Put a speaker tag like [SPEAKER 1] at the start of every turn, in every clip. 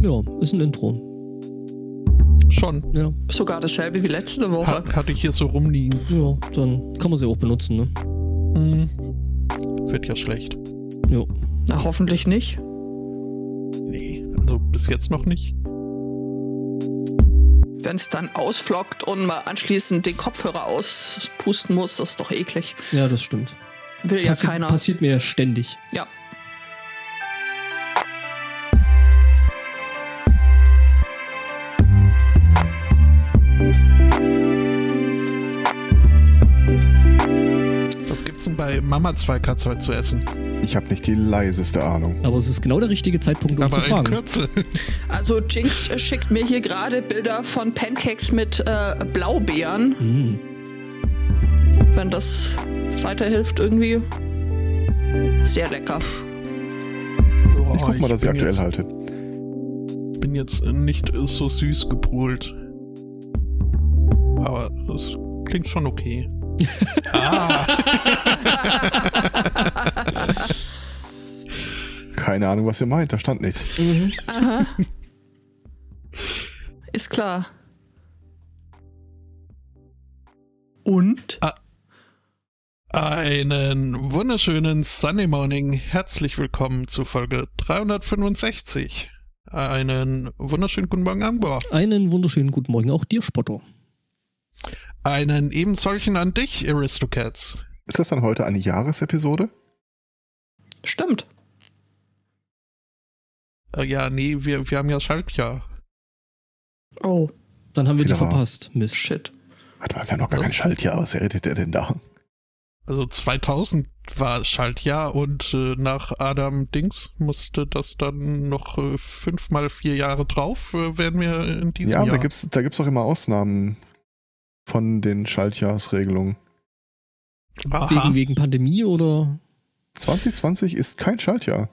[SPEAKER 1] Ja, ist ein Intro.
[SPEAKER 2] Schon.
[SPEAKER 1] Ja,
[SPEAKER 3] Sogar dasselbe wie letzte Woche.
[SPEAKER 2] Hat, hatte ich hier so rumliegen.
[SPEAKER 1] ja, dann kann man sie auch benutzen, ne?
[SPEAKER 2] Hm. Wird ja schlecht.
[SPEAKER 1] Ja.
[SPEAKER 3] Na, hoffentlich nicht.
[SPEAKER 2] Nee, also bis jetzt noch nicht.
[SPEAKER 3] Wenn es dann ausflockt und man anschließend den Kopfhörer auspusten muss, das ist doch eklig.
[SPEAKER 1] Ja, das stimmt.
[SPEAKER 3] Will ja
[SPEAKER 1] Passi
[SPEAKER 3] keiner.
[SPEAKER 1] Passiert mir ja ständig.
[SPEAKER 3] Ja.
[SPEAKER 2] Mama Zweikatz heute zu essen?
[SPEAKER 4] Ich habe nicht die leiseste Ahnung.
[SPEAKER 1] Aber es ist genau der richtige Zeitpunkt, um
[SPEAKER 2] Aber
[SPEAKER 1] zu
[SPEAKER 2] in
[SPEAKER 1] fragen.
[SPEAKER 2] Kürze.
[SPEAKER 3] Also Jinx äh, schickt mir hier gerade Bilder von Pancakes mit äh, Blaubeeren.
[SPEAKER 1] Hm.
[SPEAKER 3] Wenn das weiterhilft irgendwie. Sehr lecker.
[SPEAKER 2] Joa,
[SPEAKER 4] Ich guck mal, dass ich
[SPEAKER 2] bin
[SPEAKER 4] aktuell
[SPEAKER 2] jetzt,
[SPEAKER 4] halte.
[SPEAKER 2] bin jetzt nicht so süß gepolt. Aber das klingt schon okay. Ah,
[SPEAKER 4] Keine Ahnung, was ihr meint, da stand nichts.
[SPEAKER 1] Mhm.
[SPEAKER 3] Aha. Ist klar. Und?
[SPEAKER 2] einen wunderschönen Sunday Morning. Herzlich willkommen zu Folge 365. Einen wunderschönen guten Morgen, Angbor.
[SPEAKER 1] Einen wunderschönen guten Morgen auch dir, Spotto.
[SPEAKER 2] Einen eben solchen an dich, Aristocats.
[SPEAKER 4] Ist das dann heute eine Jahresepisode?
[SPEAKER 3] Stimmt.
[SPEAKER 2] Äh, ja, nee, wir, wir haben ja Schaltjahr.
[SPEAKER 3] Oh,
[SPEAKER 1] Dann haben wir die
[SPEAKER 4] Wieder wahr.
[SPEAKER 1] verpasst. Mist.
[SPEAKER 3] shit.
[SPEAKER 4] Warte mal, wir haben noch gar kein Schaltjahr. Was redet der denn da?
[SPEAKER 2] Also 2000 war Schaltjahr und äh, nach Adam Dings musste das dann noch äh, fünf mal vier Jahre drauf, äh, werden wir in diesem
[SPEAKER 4] Ja,
[SPEAKER 2] Jahr.
[SPEAKER 4] da gibt's, da gibt's auch immer Ausnahmen von den Schaltjahresregelungen.
[SPEAKER 2] Aha.
[SPEAKER 1] Wegen, wegen Pandemie oder?
[SPEAKER 4] 2020 ist kein Schaltjahr.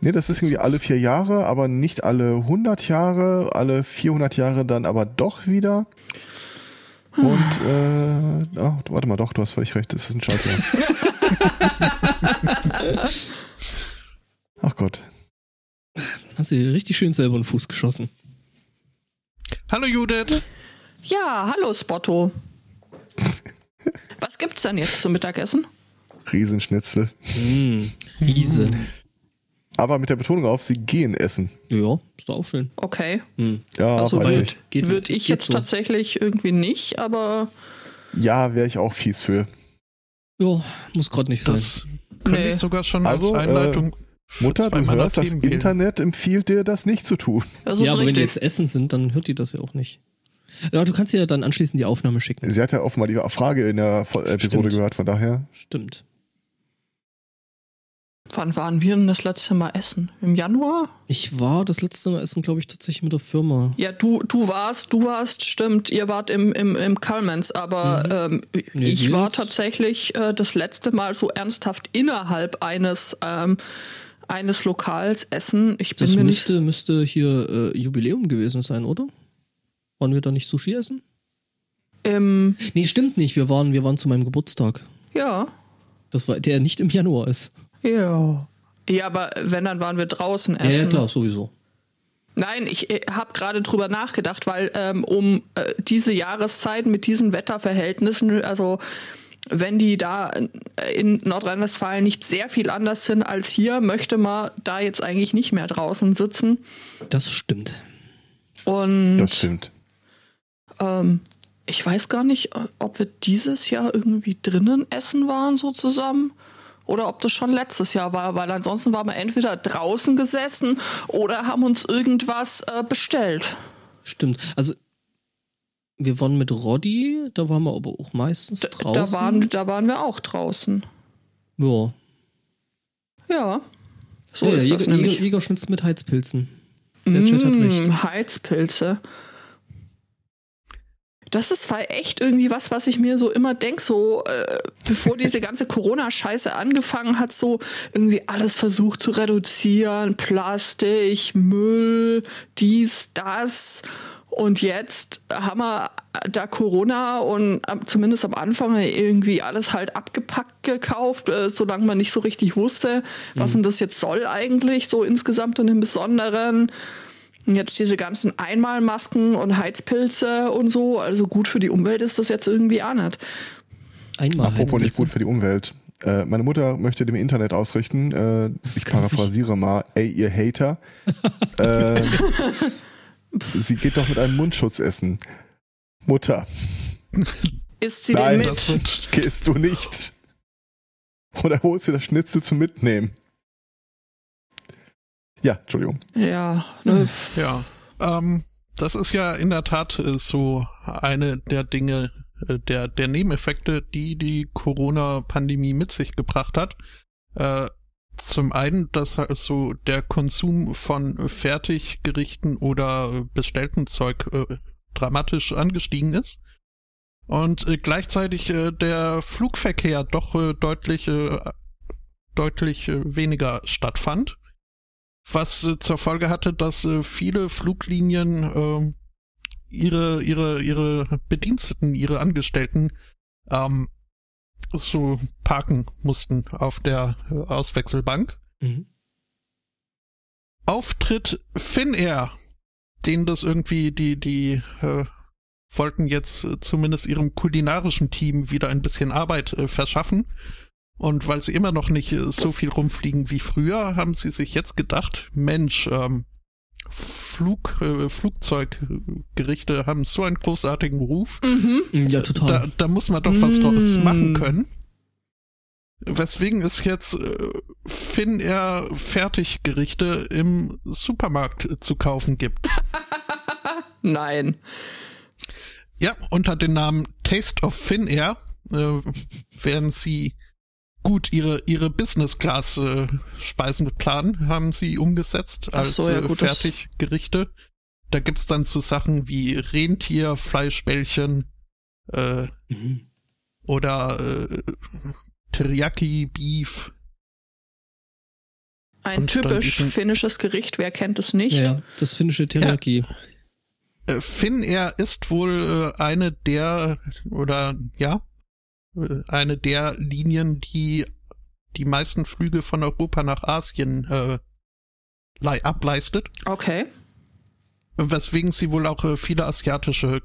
[SPEAKER 4] Nee, das ist irgendwie alle vier Jahre, aber nicht alle 100 Jahre, alle 400 Jahre dann aber doch wieder. Und, äh, oh, warte mal, doch, du hast völlig recht, es ist ein Schaltjahr. Ach Gott.
[SPEAKER 1] Hast du dir richtig schön selber in den Fuß geschossen.
[SPEAKER 2] Hallo Judith.
[SPEAKER 3] Ja, hallo Spotto. Was gibt's denn jetzt zum Mittagessen?
[SPEAKER 4] Riesenschnitzel.
[SPEAKER 1] Hm, Riese.
[SPEAKER 4] Aber mit der Betonung auf, sie gehen essen.
[SPEAKER 1] Ja, ist doch auch schön.
[SPEAKER 3] Okay.
[SPEAKER 1] Hm.
[SPEAKER 4] Ja,
[SPEAKER 3] Also
[SPEAKER 4] weiß nicht.
[SPEAKER 1] Geht,
[SPEAKER 3] Würde ich jetzt
[SPEAKER 1] so.
[SPEAKER 3] tatsächlich irgendwie nicht, aber
[SPEAKER 4] Ja, wäre ich auch fies für.
[SPEAKER 1] Ja, muss gerade nicht sein.
[SPEAKER 2] Das könnte
[SPEAKER 3] Nee.
[SPEAKER 2] ich sogar schon
[SPEAKER 4] Also,
[SPEAKER 2] als Einleitung. für
[SPEAKER 4] Mutter, du hörst, das. Internet empfiehlt dir, das nicht zu tun.
[SPEAKER 3] das
[SPEAKER 1] ja, aber wenn die
[SPEAKER 3] richtig.
[SPEAKER 1] jetzt essen sind, dann hört die das ja auch nicht. Ja, du kannst ja dann anschließend die Aufnahme schicken.
[SPEAKER 4] Sie hat ja offenbar die Frage in der Vo- Episode
[SPEAKER 1] Stimmt.
[SPEAKER 4] gehört, von daher.
[SPEAKER 1] Stimmt.
[SPEAKER 3] Wann waren wir denn das letzte Mal essen? Im Januar?
[SPEAKER 1] Ich war das letzte Mal essen, glaube ich, tatsächlich mit der Firma.
[SPEAKER 3] Ja, du, du warst, du warst, stimmt, ihr wart im, im, im Kalmans, aber ähm,
[SPEAKER 1] Nee,
[SPEAKER 3] ich war tatsächlich äh, das letzte Mal so ernsthaft innerhalb eines, ähm, eines Lokals essen. Ich bin
[SPEAKER 1] Das
[SPEAKER 3] mir nicht.
[SPEAKER 1] müsste, müsste hier äh, Jubiläum gewesen sein, oder? Waren wir da nicht Sushi essen?
[SPEAKER 3] Im,
[SPEAKER 1] Nee, stimmt nicht. Wir waren, wir waren zu meinem Geburtstag.
[SPEAKER 3] ja,
[SPEAKER 1] Das war, der nicht im Januar ist.
[SPEAKER 3] ja. Ja, aber wenn, dann waren wir draußen
[SPEAKER 1] Ja,
[SPEAKER 3] essen.
[SPEAKER 1] ja, klar, sowieso.
[SPEAKER 3] Nein, ich äh, habe gerade drüber nachgedacht, weil ähm, um äh, diese Jahreszeit mit diesen Wetterverhältnissen, also wenn die da in Nordrhein-Westfalen nicht sehr viel anders sind als hier, möchte man da jetzt eigentlich nicht mehr draußen sitzen.
[SPEAKER 1] Das stimmt.
[SPEAKER 3] Und
[SPEAKER 4] Das stimmt.
[SPEAKER 3] Ähm, ich weiß gar nicht, äh, ob wir dieses Jahr irgendwie drinnen essen waren so zusammen. Oder ob das schon letztes Jahr war, weil ansonsten waren wir entweder draußen gesessen oder haben uns irgendwas äh, bestellt.
[SPEAKER 1] Stimmt. Also, wir waren mit Roddy, da waren wir aber auch meistens draußen.
[SPEAKER 3] da, waren, da waren wir auch draußen.
[SPEAKER 1] ja.
[SPEAKER 3] Ja. So
[SPEAKER 1] ja, ja,
[SPEAKER 3] ist das
[SPEAKER 1] Jäger,
[SPEAKER 3] nämlich.
[SPEAKER 1] Jäger, Jägerschnitzel mit Heizpilzen. Der Chat hat recht.
[SPEAKER 3] Heizpilze. Das ist echt irgendwie was, was ich mir so immer denke, so äh, bevor diese ganze Corona-Scheiße angefangen hat, so irgendwie alles versucht zu reduzieren, Plastik, Müll, dies, das. Und jetzt haben wir da Corona und zumindest am Anfang irgendwie alles halt abgepackt gekauft, äh, solange man nicht so richtig wusste, was mhm. denn das jetzt soll eigentlich, so insgesamt und im Besonderen. Und jetzt diese ganzen Einmalmasken und Heizpilze und so, also gut für die Umwelt ist das jetzt irgendwie auch nicht.
[SPEAKER 4] Einmal Apropos nicht gut für die Umwelt. Äh, meine Mutter möchte dem Internet ausrichten, äh, ich paraphrasiere mal, ey, ihr Hater. äh, sie geht doch mit einem Mundschutz essen. Mutter.
[SPEAKER 3] Isst sie
[SPEAKER 4] Nein,
[SPEAKER 3] den
[SPEAKER 4] mit? Das gehst du nicht. Oder holst du das Schnitzel zum Mitnehmen? Ja, Entschuldigung.
[SPEAKER 3] Ja, ne.
[SPEAKER 2] Ja. Ähm, das ist ja in der Tat äh, so eine der Dinge, äh, der, der Nebeneffekte, die die Corona-Pandemie mit sich gebracht hat. Äh, zum einen, dass halt so der Konsum von Fertiggerichten oder bestellten Zeug äh, dramatisch angestiegen ist und äh, gleichzeitig äh, der Flugverkehr doch äh, deutlich äh, deutlich äh, weniger stattfand, was äh, zur Folge hatte, dass äh, viele Fluglinien äh, ihre ihre ihre Bediensteten, ihre Angestellten ähm, so parken mussten auf der äh, Auswechselbank. Mhm. Auftritt Finnair denen das irgendwie, die, die äh, wollten jetzt zumindest ihrem kulinarischen Team wieder ein bisschen Arbeit äh, verschaffen. Und weil sie immer noch nicht äh, so viel rumfliegen wie früher, haben sie sich jetzt gedacht, Mensch, ähm, Flug, äh, Flugzeuggerichte haben so einen großartigen Ruf.
[SPEAKER 1] Mhm. Ja, total.
[SPEAKER 2] Da, da muss man doch was mhm. machen können. Weswegen es jetzt äh, Finnair Fertiggerichte im Supermarkt zu kaufen gibt.
[SPEAKER 3] Nein.
[SPEAKER 2] Ja, unter dem Namen Taste of Finnair äh, werden sie gut ihre ihre Business Class äh, Speisenplan haben sie umgesetzt als so, ja, äh, Fertiggerichte. Da gibt's dann so Sachen wie Rentierfleischbällchen äh, mhm. oder äh, Teriyaki Beef.
[SPEAKER 3] Ein und typisch finnisches Gericht, wer kennt es nicht?
[SPEAKER 1] Ja, das finnische Teriyaki.
[SPEAKER 2] Ja. Äh, Finnair ist wohl äh, eine der, oder ja, eine der Linien, die die meisten Flüge von Europa nach Asien äh, ableistet.
[SPEAKER 3] Okay.
[SPEAKER 2] Weswegen sie wohl auch äh, viele asiatische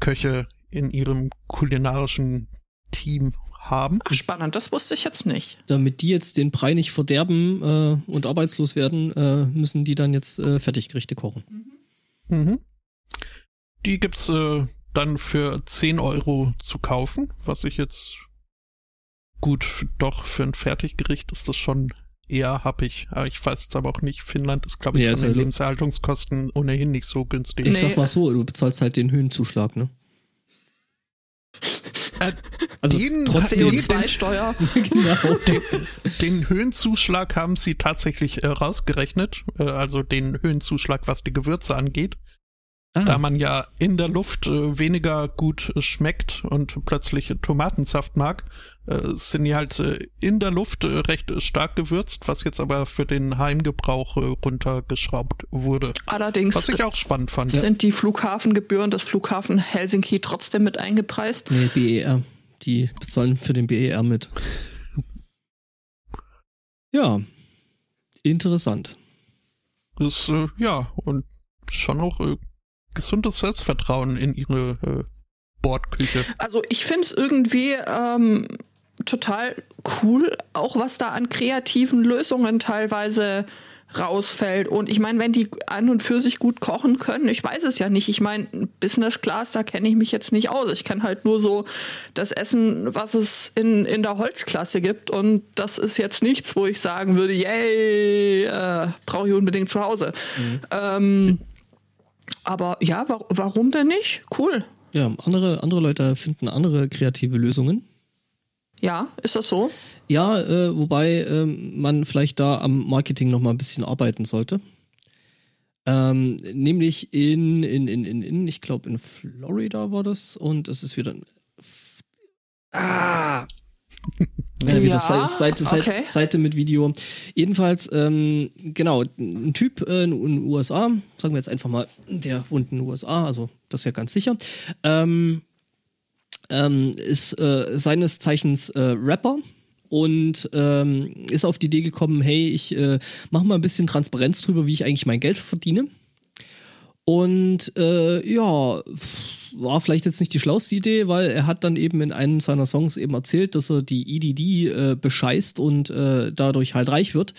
[SPEAKER 2] Köche in ihrem kulinarischen Team haben.
[SPEAKER 3] Ach, spannend, das wusste ich jetzt nicht.
[SPEAKER 1] Damit die jetzt den Brei nicht verderben äh, und arbeitslos werden, äh, müssen die dann jetzt äh, Fertiggerichte kochen.
[SPEAKER 2] Mhm. Mhm. Die gibt's äh, dann für 10 Euro zu kaufen, was ich jetzt gut, doch für ein Fertiggericht ist das schon eher happig. Ich weiß jetzt aber auch nicht, Finnland ist, glaube ich, ja, von den Lebenserhaltungskosten ohnehin nicht so günstig.
[SPEAKER 1] Ich sag mal so, du bezahlst halt den Höhenzuschlag, ne?
[SPEAKER 2] Äh, also den,
[SPEAKER 3] trotzdem CO2-Steuer.
[SPEAKER 2] genau. Den, den, Höhenzuschlag haben sie tatsächlich äh, rausgerechnet, äh, also den Höhenzuschlag, was die Gewürze angeht. Ah. Da man ja in der Luft äh, weniger gut äh, schmeckt und plötzlich Tomatensaft mag, äh, sind die halt äh, in der Luft äh, recht stark gewürzt, was jetzt aber für den Heimgebrauch äh, runtergeschraubt wurde.
[SPEAKER 3] Allerdings
[SPEAKER 2] was ich auch spannend fand.
[SPEAKER 3] Sind die Flughafengebühren des Flughafen Helsinki trotzdem mit eingepreist?
[SPEAKER 1] Nee, BER. Die bezahlen für den BER mit. Ja, interessant.
[SPEAKER 2] Das, ja, und schon auch gesundes Selbstvertrauen in ihre äh, Bordküche.
[SPEAKER 3] Also ich finde es irgendwie ähm, total cool, auch was da an kreativen Lösungen teilweise rausfällt. Und ich meine, wenn die an und für sich gut kochen können, ich weiß es ja nicht. Ich meine, Business Class, da kenne ich mich jetzt nicht aus. Ich kenne halt nur so das Essen, was es in, in der Holzklasse gibt. Und das ist jetzt nichts, wo ich sagen würde, yay, äh, brauche ich unbedingt zu Hause. Mhm. Ähm, aber ja, wa warum denn nicht? Cool.
[SPEAKER 1] Ja, andere, andere Leute finden andere kreative Lösungen.
[SPEAKER 3] Ja, ist das so?
[SPEAKER 1] Ja, äh, wobei äh, man vielleicht da am Marketing noch mal ein bisschen arbeiten sollte. Ähm, nämlich in, in, in, in, in ich glaube in Florida war das und es ist wieder. Ah! Ja, wie das Seite, Seite,
[SPEAKER 3] okay.
[SPEAKER 1] Seite mit Video. Jedenfalls, ähm, genau, ein Typ äh, in den USA, sagen wir jetzt einfach mal, der wohnt in den USA, also das ist ja ganz sicher, ähm, ähm, ist äh, seines Zeichens äh, Rapper und ähm, ist auf die Idee gekommen, hey, ich äh, mache mal ein bisschen Transparenz drüber, wie ich eigentlich mein Geld verdiene. Und äh, ja, war vielleicht jetzt nicht die schlauste Idee, weil er hat dann eben in einem seiner Songs eben erzählt, dass er die EDD äh, bescheißt und äh, dadurch halt reich wird.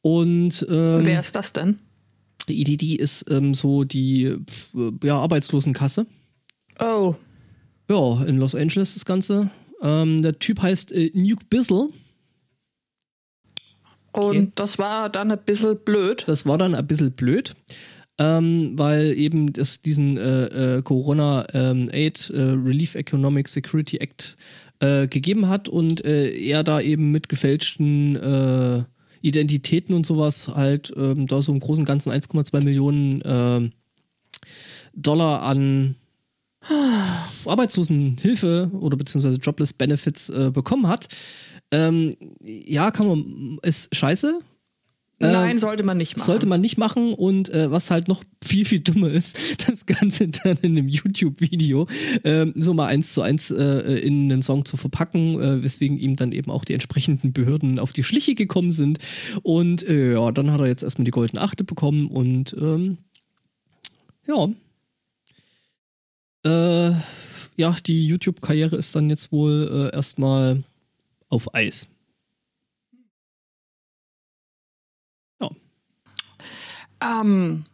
[SPEAKER 1] Und ähm,
[SPEAKER 3] Wer ist das denn?
[SPEAKER 1] EDD ist ähm, so die pf, ja, Arbeitslosenkasse.
[SPEAKER 3] Oh,
[SPEAKER 1] Ja, in Los Angeles das Ganze. Ähm, der Typ heißt äh, Nuke Bizzle.
[SPEAKER 3] und
[SPEAKER 1] Okay.
[SPEAKER 3] das war dann ein bisschen blöd.
[SPEAKER 1] Das war dann ein bisschen blöd, ähm, weil eben es diesen äh, äh, Corona ähm, Aid äh, Relief Economic Security Act äh, gegeben hat und äh, er da eben mit gefälschten Identitäten und sowas halt ähm, da so im Großen und Ganzen 1,2 Millionen Dollar an Arbeitslosenhilfe oder beziehungsweise Jobless Benefits bekommen hat. Ähm, ja, kann man, ist scheiße,
[SPEAKER 3] Nein,
[SPEAKER 1] Ähm,
[SPEAKER 3] sollte man nicht machen.
[SPEAKER 1] sollte man nicht machen und äh, was halt noch viel, viel dummer ist, das Ganze dann in einem YouTube-Video ähm, so mal eins zu eins äh, in einen Song zu verpacken, äh, weswegen ihm dann eben auch die entsprechenden Behörden auf die Schliche gekommen sind. Und äh, ja, dann hat er jetzt erstmal die goldene Achte bekommen und ähm, ja. Äh, ja, die YouTube-Karriere ist dann jetzt wohl äh, erstmal auf Eis.
[SPEAKER 3] Ähm,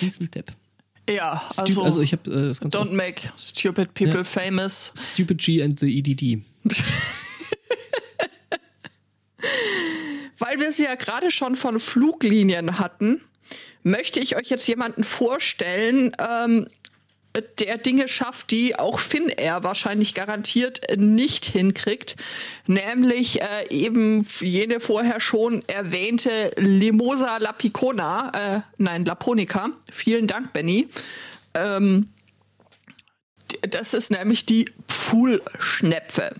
[SPEAKER 1] Riesen Depp.
[SPEAKER 3] ja, also,
[SPEAKER 1] also ich habe äh, das Ganze
[SPEAKER 3] don't make stupid people
[SPEAKER 1] Ja.
[SPEAKER 3] famous.
[SPEAKER 1] Stupid G and the EDD.
[SPEAKER 3] Weil wir sie ja gerade schon von Fluglinien hatten, möchte ich euch jetzt jemanden vorstellen, ähm, der Dinge schafft, die auch Finnair wahrscheinlich garantiert nicht hinkriegt, nämlich äh, eben jene vorher schon erwähnte Limosa Lapicona, äh, nein, Laponica. Vielen Dank, Benny. Ähm, das ist nämlich die Pfuhlschnepfe.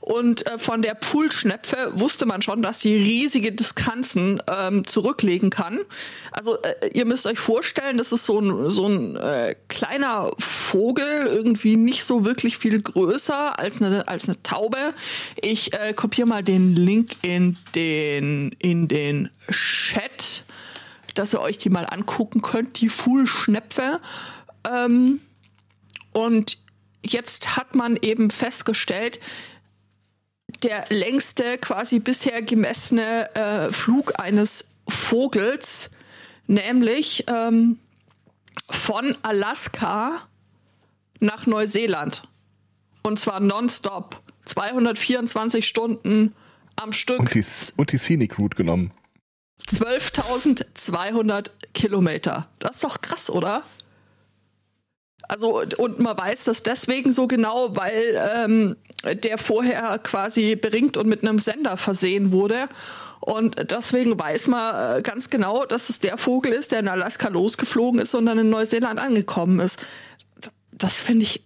[SPEAKER 3] Und äh, von der Pfuhlschnepfe wusste man schon, dass sie riesige Distanzen ähm, zurücklegen kann. Also äh, ihr müsst euch vorstellen, das ist so ein, so ein äh, kleiner Vogel, irgendwie nicht so wirklich viel größer als eine, als eine Taube. Ich äh, kopiere mal den Link in den, in den Chat, dass ihr euch die mal angucken könnt, die Pfuhlschnepfe. Ähm, und jetzt hat man eben festgestellt, der längste quasi bisher gemessene äh, Flug eines Vogels, nämlich ähm, von Alaska nach Neuseeland. Und zwar nonstop. 224 Stunden am Stück.
[SPEAKER 4] Und die, und die Scenic Route genommen.
[SPEAKER 3] 12.200 Kilometer. Das ist doch krass, oder? Also, und man weiß das deswegen so genau, weil ähm, der vorher quasi beringt und mit einem Sender versehen wurde. Und deswegen weiß man äh, ganz genau, dass es der Vogel ist, der in Alaska losgeflogen ist und dann in Neuseeland angekommen ist. Das finde ich,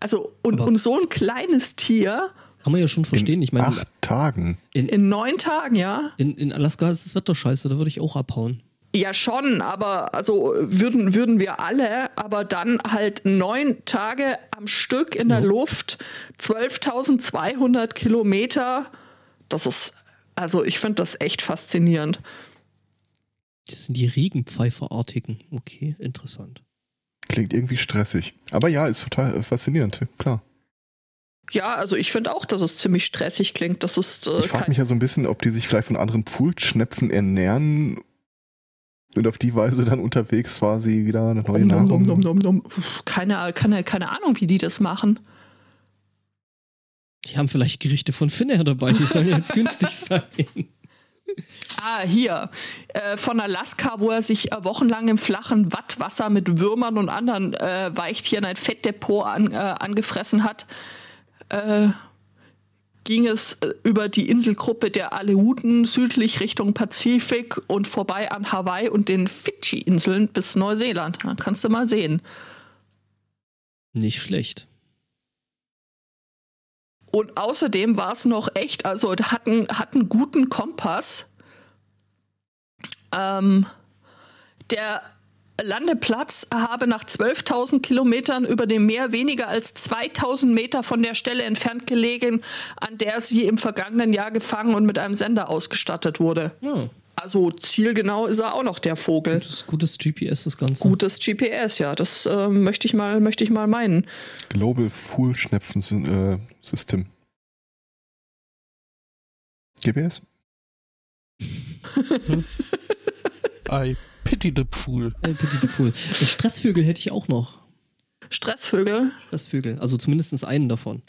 [SPEAKER 3] also, und,
[SPEAKER 1] Aber-
[SPEAKER 3] und so ein kleines Tier
[SPEAKER 1] Kann man ja schon verstehen.
[SPEAKER 4] In
[SPEAKER 1] Ich meine,
[SPEAKER 4] acht Tagen.
[SPEAKER 3] in neun Tagen, ja.
[SPEAKER 1] in, in Alaska ist das Wetter scheiße, da würde ich auch abhauen.
[SPEAKER 3] Ja, schon, aber also würden, würden wir alle, aber dann halt neun Tage am Stück in der Luft, 12.200 Kilometer. Das ist, also ich finde das echt faszinierend.
[SPEAKER 1] Das sind die Regenpfeiferartigen. Okay, interessant.
[SPEAKER 4] Klingt irgendwie stressig. Aber ja, ist total äh, faszinierend, klar.
[SPEAKER 3] Ja, also ich finde auch, dass es ziemlich stressig klingt. Das ist äh,
[SPEAKER 4] Ich frage mich ja so ein bisschen, ob die sich vielleicht von anderen Pfuhlschnepfen ernähren und auf die Weise dann unterwegs quasi wieder eine neue
[SPEAKER 3] dum,
[SPEAKER 4] Nahrung.
[SPEAKER 3] dum, dum. Puh, Keine, keine, keine Ahnung, wie die das machen.
[SPEAKER 1] Die haben vielleicht Gerichte von Finnair dabei, die sollen jetzt günstig sein.
[SPEAKER 3] Ah, hier. Äh, von Alaska, wo er sich äh, wochenlang im flachen Wattwasser mit Würmern und anderen äh, Weichtieren ein Fettdepot an, äh, angefressen hat, äh, ging es äh, über die Inselgruppe der Aleuten südlich Richtung Pazifik und vorbei an Hawaii und den Fidschi-Inseln bis Neuseeland. Da kannst du mal sehen.
[SPEAKER 1] Nicht schlecht.
[SPEAKER 3] Und außerdem war es noch echt, also hat einen, hat einen guten Kompass. Ähm, der Landeplatz habe nach 12.000 Kilometern über dem Meer weniger als 2.000 Meter von der Stelle entfernt gelegen, an der sie im vergangenen Jahr gefangen und mit einem Sender ausgestattet wurde.
[SPEAKER 1] Ja.
[SPEAKER 3] Also zielgenau ist er auch noch der Vogel.
[SPEAKER 1] Gutes, gutes GPS, das Ganze.
[SPEAKER 3] Gutes GPS, ja, das äh, möchte ich mal, möchte ich mal meinen.
[SPEAKER 4] Global Full Schnepfen äh, System. GPS?
[SPEAKER 2] I pity the fool.
[SPEAKER 1] Äh, Petit de Pool. Äh, Stressvögel hätte ich auch noch.
[SPEAKER 3] Stressvögel.
[SPEAKER 1] Stressvögel. Also zumindest einen davon.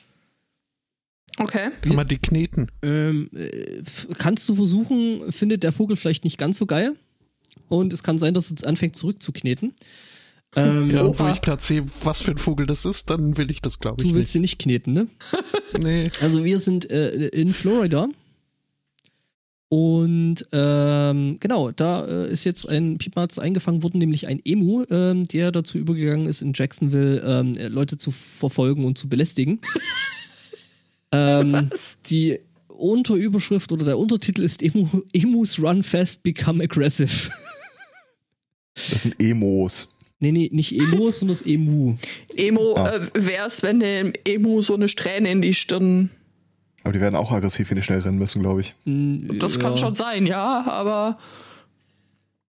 [SPEAKER 3] Okay.
[SPEAKER 2] Kann man die kneten?
[SPEAKER 1] Ähm, äh, kannst du versuchen, findet der Vogel vielleicht nicht ganz so geil. Und es kann sein, dass es anfängt zurückzukneten. Ähm,
[SPEAKER 2] Ja, und wo ich gerade sehe, was für ein Vogel das ist, dann will ich das, glaube ich,
[SPEAKER 1] Du willst
[SPEAKER 2] nicht.
[SPEAKER 1] sie nicht kneten, ne?
[SPEAKER 2] Nee.
[SPEAKER 1] Also wir sind äh, in Florida. Und ähm, genau, da äh, ist jetzt ein Piepmatz eingefangen worden, nämlich ein Emu, ähm, der dazu übergegangen ist, in Jacksonville ähm, äh, Leute zu verfolgen und zu belästigen. ähm,
[SPEAKER 3] Was?
[SPEAKER 1] die Unterüberschrift oder der Untertitel ist Emu, Emus Run Fast, Become Aggressive.
[SPEAKER 4] Das sind Emos.
[SPEAKER 1] nee, nee, nicht Emo, sondern das Emu.
[SPEAKER 3] Emo
[SPEAKER 4] Ah.
[SPEAKER 3] äh, wär's, wenn dem Emu so eine Strähne in die Stirn.
[SPEAKER 4] Aber die werden auch aggressiv, wenn die schnell rennen müssen, glaube ich.
[SPEAKER 1] Mm,
[SPEAKER 3] Das kann
[SPEAKER 1] ja.
[SPEAKER 3] schon sein, ja, aber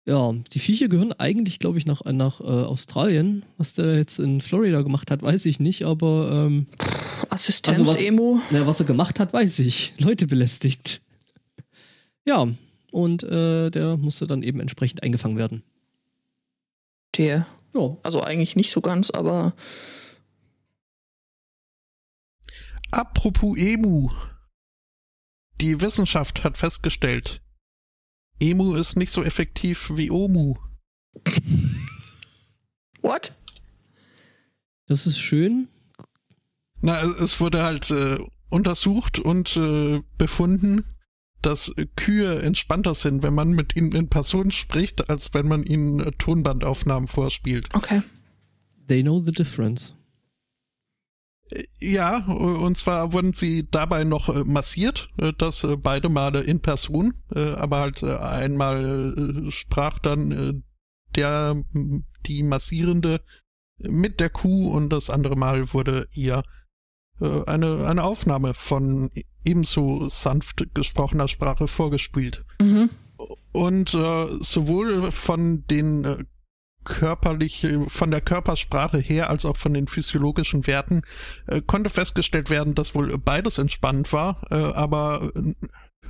[SPEAKER 1] Ja, die Viecher gehören eigentlich, glaube ich, nach, nach äh, Australien. Was der jetzt in Florida gemacht hat, weiß ich nicht, aber ähm,
[SPEAKER 3] Assistenz
[SPEAKER 1] Also was-
[SPEAKER 3] Emo.
[SPEAKER 1] na, was er gemacht hat, weiß ich. Leute belästigt. Ja, und äh, der musste dann eben entsprechend eingefangen werden.
[SPEAKER 3] Der.
[SPEAKER 1] Ja,
[SPEAKER 3] Also eigentlich nicht so ganz, aber
[SPEAKER 2] Apropos Emu. Die Wissenschaft hat festgestellt, Emu ist nicht so effektiv wie Omu.
[SPEAKER 3] what?
[SPEAKER 1] das ist schön.
[SPEAKER 2] Na, es- wurde halt äh, untersucht und äh, befunden, dass Kühe entspannter sind, wenn man mit ihnen in Person spricht, als wenn man ihnen Tonbandaufnahmen vorspielt.
[SPEAKER 3] Okay.
[SPEAKER 1] They know the difference.
[SPEAKER 2] Ja, und zwar wurden sie dabei noch äh, massiert, äh, das äh, beide Male in Person, aber halt einmal sprach dann der, die Massierende mit der Kuh und das andere Mal wurde ihr eine, eine Aufnahme von ebenso sanft gesprochener Sprache vorgespielt.
[SPEAKER 3] Mhm.
[SPEAKER 2] Und äh, sowohl von den körperlich, von der Körpersprache her als auch von den physiologischen Werten äh, konnte festgestellt werden, dass wohl beides entspannend war, äh, aber äh,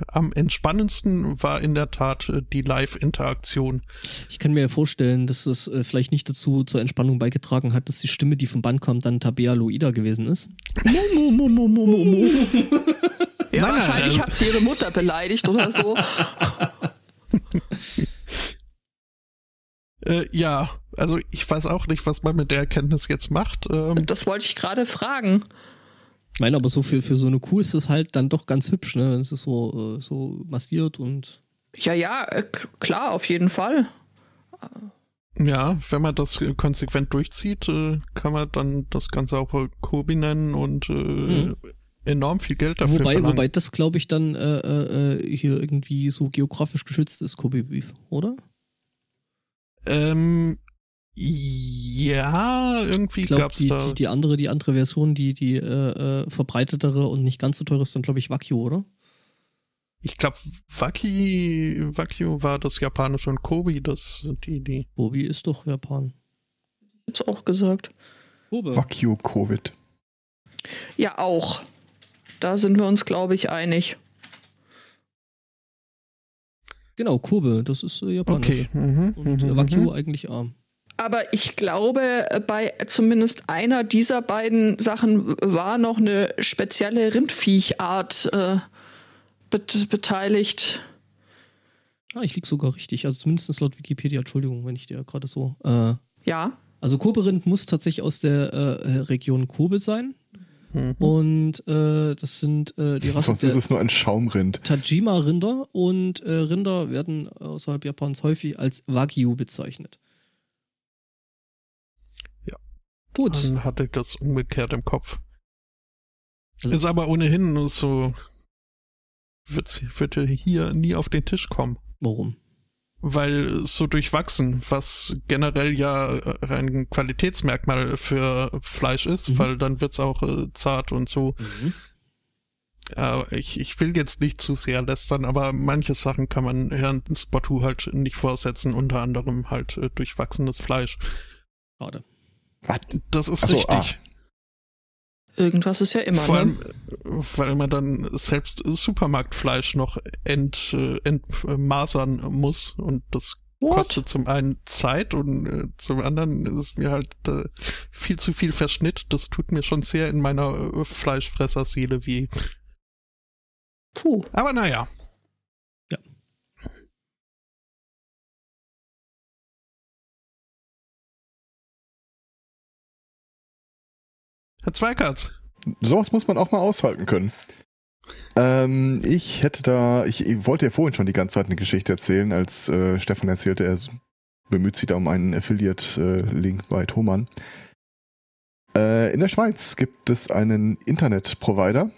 [SPEAKER 2] am entspannendsten war in der Tat äh, die Live-Interaktion.
[SPEAKER 1] Ich kann mir ja vorstellen, dass es äh, vielleicht nicht dazu zur Entspannung beigetragen hat, dass die Stimme, die vom Band kommt, dann Tabea Loida gewesen ist.
[SPEAKER 3] Ja,
[SPEAKER 2] Nein, nein,
[SPEAKER 3] wahrscheinlich
[SPEAKER 2] also-
[SPEAKER 3] hat sie ihre Mutter beleidigt oder so.
[SPEAKER 2] Äh, ja, also ich weiß auch nicht, was man mit der Erkenntnis jetzt macht. Ähm,
[SPEAKER 3] Das wollte ich gerade fragen.
[SPEAKER 1] Ich meine, aber so für, für so eine Kuh ist es halt dann doch ganz hübsch, ne? Wenn es so, äh, so massiert und.
[SPEAKER 3] Ja, ja, äh, klar, auf jeden Fall.
[SPEAKER 2] Ja, wenn man das konsequent durchzieht, äh, kann man dann das Ganze auch Kobi nennen und
[SPEAKER 1] Mhm.
[SPEAKER 2] enorm viel Geld dafür
[SPEAKER 1] Wobei,
[SPEAKER 2] verlangen.
[SPEAKER 1] wobei das, glaube ich, dann äh, äh, hier irgendwie so geografisch geschützt ist, Kobe Beef, oder?
[SPEAKER 2] Ähm, ja, irgendwie
[SPEAKER 1] Ich glaube,
[SPEAKER 2] gab's
[SPEAKER 1] die,
[SPEAKER 2] da.
[SPEAKER 1] die, die andere, die andere Version, die, die äh, äh, verbreitetere und nicht ganz so teure ist dann, glaube ich, Wagyu, oder?
[SPEAKER 2] ich glaube, Waki, Wagyu war das japanische und Kobi, das die, die.
[SPEAKER 1] Kobe ist doch Japan.
[SPEAKER 3] Jetzt auch gesagt.
[SPEAKER 1] Kobe.
[SPEAKER 4] You, Covid.
[SPEAKER 3] Ja, auch. Da sind wir uns, glaube ich, einig.
[SPEAKER 1] Genau, Kobe, das ist äh, japanisch.
[SPEAKER 2] Okay. Mhm,
[SPEAKER 1] Und
[SPEAKER 2] mhm,
[SPEAKER 1] äh, Wagyu
[SPEAKER 2] mhm.
[SPEAKER 1] eigentlich arm.
[SPEAKER 3] Aber ich glaube, äh, bei zumindest einer dieser beiden Sachen war noch eine spezielle Rindviechart äh, bet beteiligt.
[SPEAKER 1] Ah, ich lieg sogar richtig. Also zumindest laut Wikipedia, Entschuldigung, wenn ich dir gerade so. Äh,
[SPEAKER 3] Ja.
[SPEAKER 1] also Kobe-Rind muss tatsächlich aus der äh, Region Kobe sein.
[SPEAKER 2] Mhm.
[SPEAKER 1] Und äh, das sind äh, die Rasse
[SPEAKER 4] Sonst ist es nur ein Schaumrind.
[SPEAKER 1] Tajima-Rinder. Und äh, Rinder werden außerhalb Japans häufig als Wagyu bezeichnet.
[SPEAKER 2] Ja.
[SPEAKER 1] Gut.
[SPEAKER 2] Dann hatte ich das umgekehrt im Kopf. Ist aber ohnehin so, wird, wird hier nie auf den Tisch kommen.
[SPEAKER 1] Warum?
[SPEAKER 2] Weil es so durchwachsen, was generell ja äh, ein Qualitätsmerkmal für Fleisch ist,
[SPEAKER 1] Mhm.
[SPEAKER 2] weil dann wird's auch äh, zart und so.
[SPEAKER 1] Mhm.
[SPEAKER 2] Äh, ich, ich will jetzt nicht zu sehr lästern, aber manche Sachen kann man Herrn Spottu halt nicht vorsetzen, unter anderem halt äh, durchwachsenes Fleisch.
[SPEAKER 1] Schade.
[SPEAKER 2] Das ist
[SPEAKER 4] so,
[SPEAKER 2] richtig.
[SPEAKER 3] Irgendwas ist ja immer,
[SPEAKER 2] Vor allem,
[SPEAKER 3] ne?
[SPEAKER 2] weil man dann selbst Supermarktfleisch noch ent, äh, entmasern muss und das
[SPEAKER 3] What?
[SPEAKER 2] kostet zum einen Zeit und äh, zum anderen ist es mir halt äh, viel zu viel Verschnitt. Das tut mir schon sehr in meiner Fleischfresserseele weh.
[SPEAKER 3] Puh.
[SPEAKER 2] Aber naja. Herr Zweikatz,
[SPEAKER 4] Sowas muss man auch mal aushalten können. Ähm, ich hätte da, ich, ich wollte ja vorhin schon die ganze Zeit eine Geschichte erzählen, als äh, Stefan erzählte, er bemüht sich da um einen Affiliate-Link bei Thomann. Äh, in der Schweiz gibt es einen Internetprovider,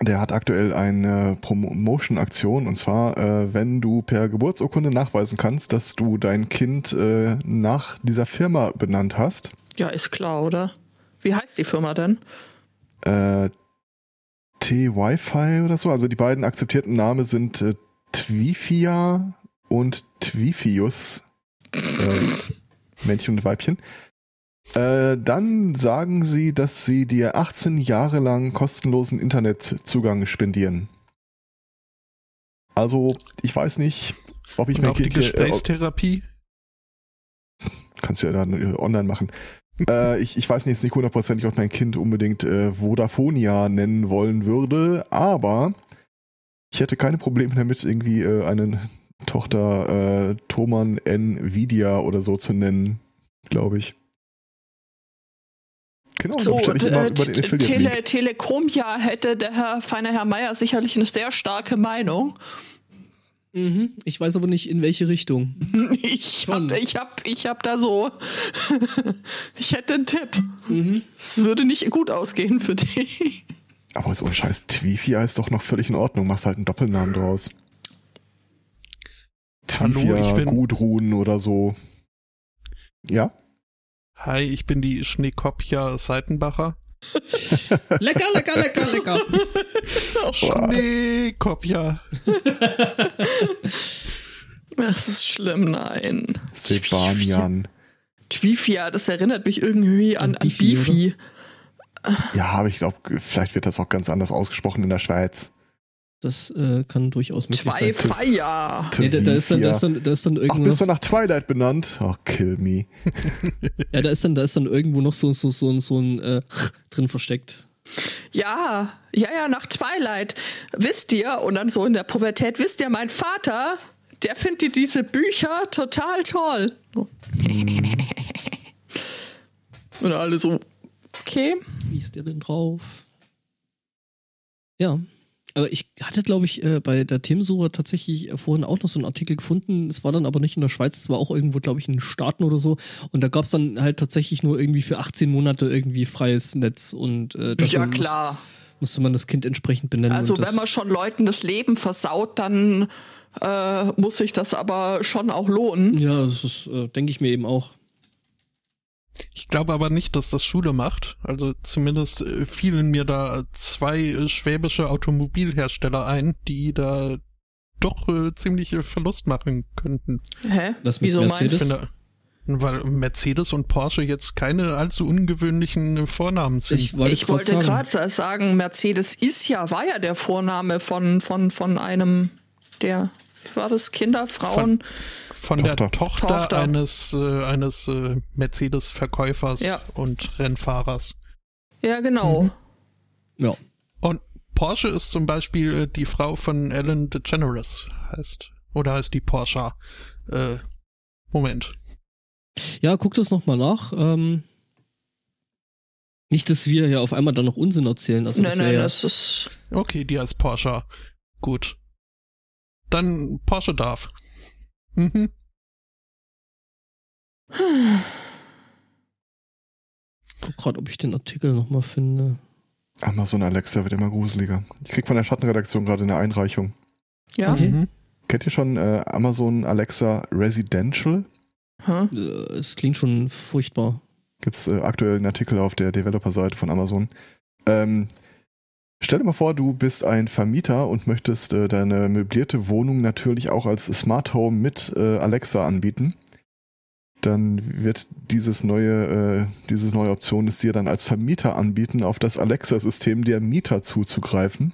[SPEAKER 4] der hat aktuell eine Promotion-Aktion und zwar, äh, wenn du per Geburtsurkunde nachweisen kannst, dass du dein Kind äh, nach dieser Firma benannt hast,
[SPEAKER 3] Ja, ist klar, oder? Wie heißt die Firma denn?
[SPEAKER 4] äh, T-Wi-Fi oder so. Also die beiden akzeptierten Namen sind äh, Twifia und Twifius. Äh, Männchen und Weibchen. Äh, dann sagen sie, dass sie dir 18 Jahre lang kostenlosen Internetzugang spendieren. Also, ich weiß nicht, ob ich
[SPEAKER 2] und
[SPEAKER 4] mein
[SPEAKER 2] auch die
[SPEAKER 4] hier, äh,
[SPEAKER 2] Gesprächstherapie.
[SPEAKER 4] kannst du ja dann online machen. Äh, ich, ich weiß jetzt nicht hundertprozentig, ob mein Kind unbedingt äh, Vodafonia nennen wollen würde, aber ich hätte keine Probleme damit, irgendwie äh, eine Tochter äh, Thoman Nvidia oder so zu nennen, glaube ich. Genau,
[SPEAKER 3] So,
[SPEAKER 4] immer
[SPEAKER 3] äh,
[SPEAKER 4] den.
[SPEAKER 3] Tele Telekomia hätte der Herr, feine Herr Meier sicherlich eine sehr starke Meinung.
[SPEAKER 1] Mhm. Ich weiß aber nicht, in welche Richtung.
[SPEAKER 3] Ich hab, ich hab, ich hab da so, ich hätte einen Tipp.
[SPEAKER 1] Mhm.
[SPEAKER 3] Es würde nicht gut ausgehen für dich.
[SPEAKER 4] Aber so ein scheiß Twifia ist doch noch völlig in Ordnung. Machst halt einen Doppelnamen draus.
[SPEAKER 2] Hallo,
[SPEAKER 4] Twifia,
[SPEAKER 2] ich bin-
[SPEAKER 4] Gudrun oder so. Ja?
[SPEAKER 2] Hi, ich bin die Schneekopja Seitenbacher.
[SPEAKER 1] Lecker, lecker, lecker, lecker.
[SPEAKER 2] Schneekopja.
[SPEAKER 3] Das ist schlimm, nein.
[SPEAKER 4] Sebanian.
[SPEAKER 3] Twifia, das erinnert mich irgendwie an,
[SPEAKER 1] An Beefy.
[SPEAKER 4] Ja, aber ich glaube, vielleicht wird das auch ganz anders ausgesprochen in der Schweiz.
[SPEAKER 1] Das äh, kann durchaus möglich
[SPEAKER 3] Zwei
[SPEAKER 1] sein.
[SPEAKER 3] Feier.
[SPEAKER 1] Nee, da, da, ist dann, da, ist dann, da ist dann
[SPEAKER 4] Ach,
[SPEAKER 1] irgendwo
[SPEAKER 4] bist du
[SPEAKER 1] noch,
[SPEAKER 4] nach Twilight benannt? Oh, kill me.
[SPEAKER 1] ja, da ist dann, da ist dann irgendwo noch so, so, so, so ein äh, drin versteckt.
[SPEAKER 3] Ja, ja, ja, nach Twilight. Wisst ihr, und dann so in der Pubertät, wisst ihr, mein Vater, der findet diese Bücher total toll. Und alle so, okay.
[SPEAKER 1] Wie ist der denn drauf? Ja. Aber ich hatte, glaube ich, äh, bei der Themensuche tatsächlich äh, vorhin auch noch so einen Artikel gefunden. Es war dann aber nicht in der Schweiz, es war auch irgendwo, glaube ich, in den Staaten oder so. Und da gab es dann halt tatsächlich nur irgendwie für 18 Monate irgendwie freies Netz und äh,
[SPEAKER 3] Ja, klar.
[SPEAKER 1] Muss, musste man das Kind entsprechend benennen.
[SPEAKER 3] Also, wenn man schon Leuten das Leben versaut, dann äh, muss sich das aber schon auch lohnen.
[SPEAKER 1] Ja, das ist, äh, denke ich mir eben auch.
[SPEAKER 2] Ich glaube aber nicht, dass das Schule macht. Also zumindest äh, fielen mir da zwei äh, schwäbische Automobilhersteller ein, die da doch äh, ziemliche Verlust machen könnten.
[SPEAKER 3] Hä?
[SPEAKER 1] Was mit
[SPEAKER 3] Wieso
[SPEAKER 1] Mercedes?
[SPEAKER 3] Meinst du?
[SPEAKER 2] weil Mercedes und Porsche jetzt keine allzu ungewöhnlichen äh, Vornamen sind.
[SPEAKER 1] Ich wollte
[SPEAKER 3] Ich wollte gerade sagen, Mercedes ist ja, war ja der Vorname von, von, von einem der, wie war das, Kinder, Frauen?
[SPEAKER 2] Von der
[SPEAKER 4] Tochter.
[SPEAKER 2] Tochter,
[SPEAKER 3] Tochter.
[SPEAKER 2] eines, äh, eines äh, Mercedes-Verkäufers
[SPEAKER 3] Ja.
[SPEAKER 2] und Rennfahrers.
[SPEAKER 3] Ja, genau.
[SPEAKER 1] Ja.
[SPEAKER 2] Und Porsche ist zum Beispiel äh, die Frau von Ellen DeGeneres, heißt. Oder heißt die Porsche? Äh, Moment.
[SPEAKER 1] Ja, guck das nochmal nach. Ähm, nicht, dass wir ja auf einmal dann noch Unsinn erzählen. Also das
[SPEAKER 3] nein, nein,
[SPEAKER 1] ja,
[SPEAKER 3] das ist.
[SPEAKER 2] Okay, die heißt Porsche. Gut. Dann Porsche darf. Mhm.
[SPEAKER 1] guck gerade, ob ich den Artikel nochmal finde.
[SPEAKER 4] Amazon Alexa wird immer gruseliger. Ich krieg von der Schattenredaktion gerade eine Einreichung.
[SPEAKER 3] Ja?
[SPEAKER 1] Okay.
[SPEAKER 2] Mhm.
[SPEAKER 4] Kennt ihr schon äh, Amazon Alexa Residential?
[SPEAKER 3] Hm?
[SPEAKER 1] Äh, Es klingt schon furchtbar.
[SPEAKER 4] Gibt's äh, aktuell einen Artikel auf der Developer-Seite von Amazon. Ähm, stell dir mal vor, du bist ein Vermieter und möchtest äh, deine möblierte Wohnung natürlich auch als Smart Home mit äh, Alexa anbieten. Dann wird dieses neue, äh, dieses neue Option es dir dann als Vermieter anbieten, auf das Alexa-System der Mieter zuzugreifen,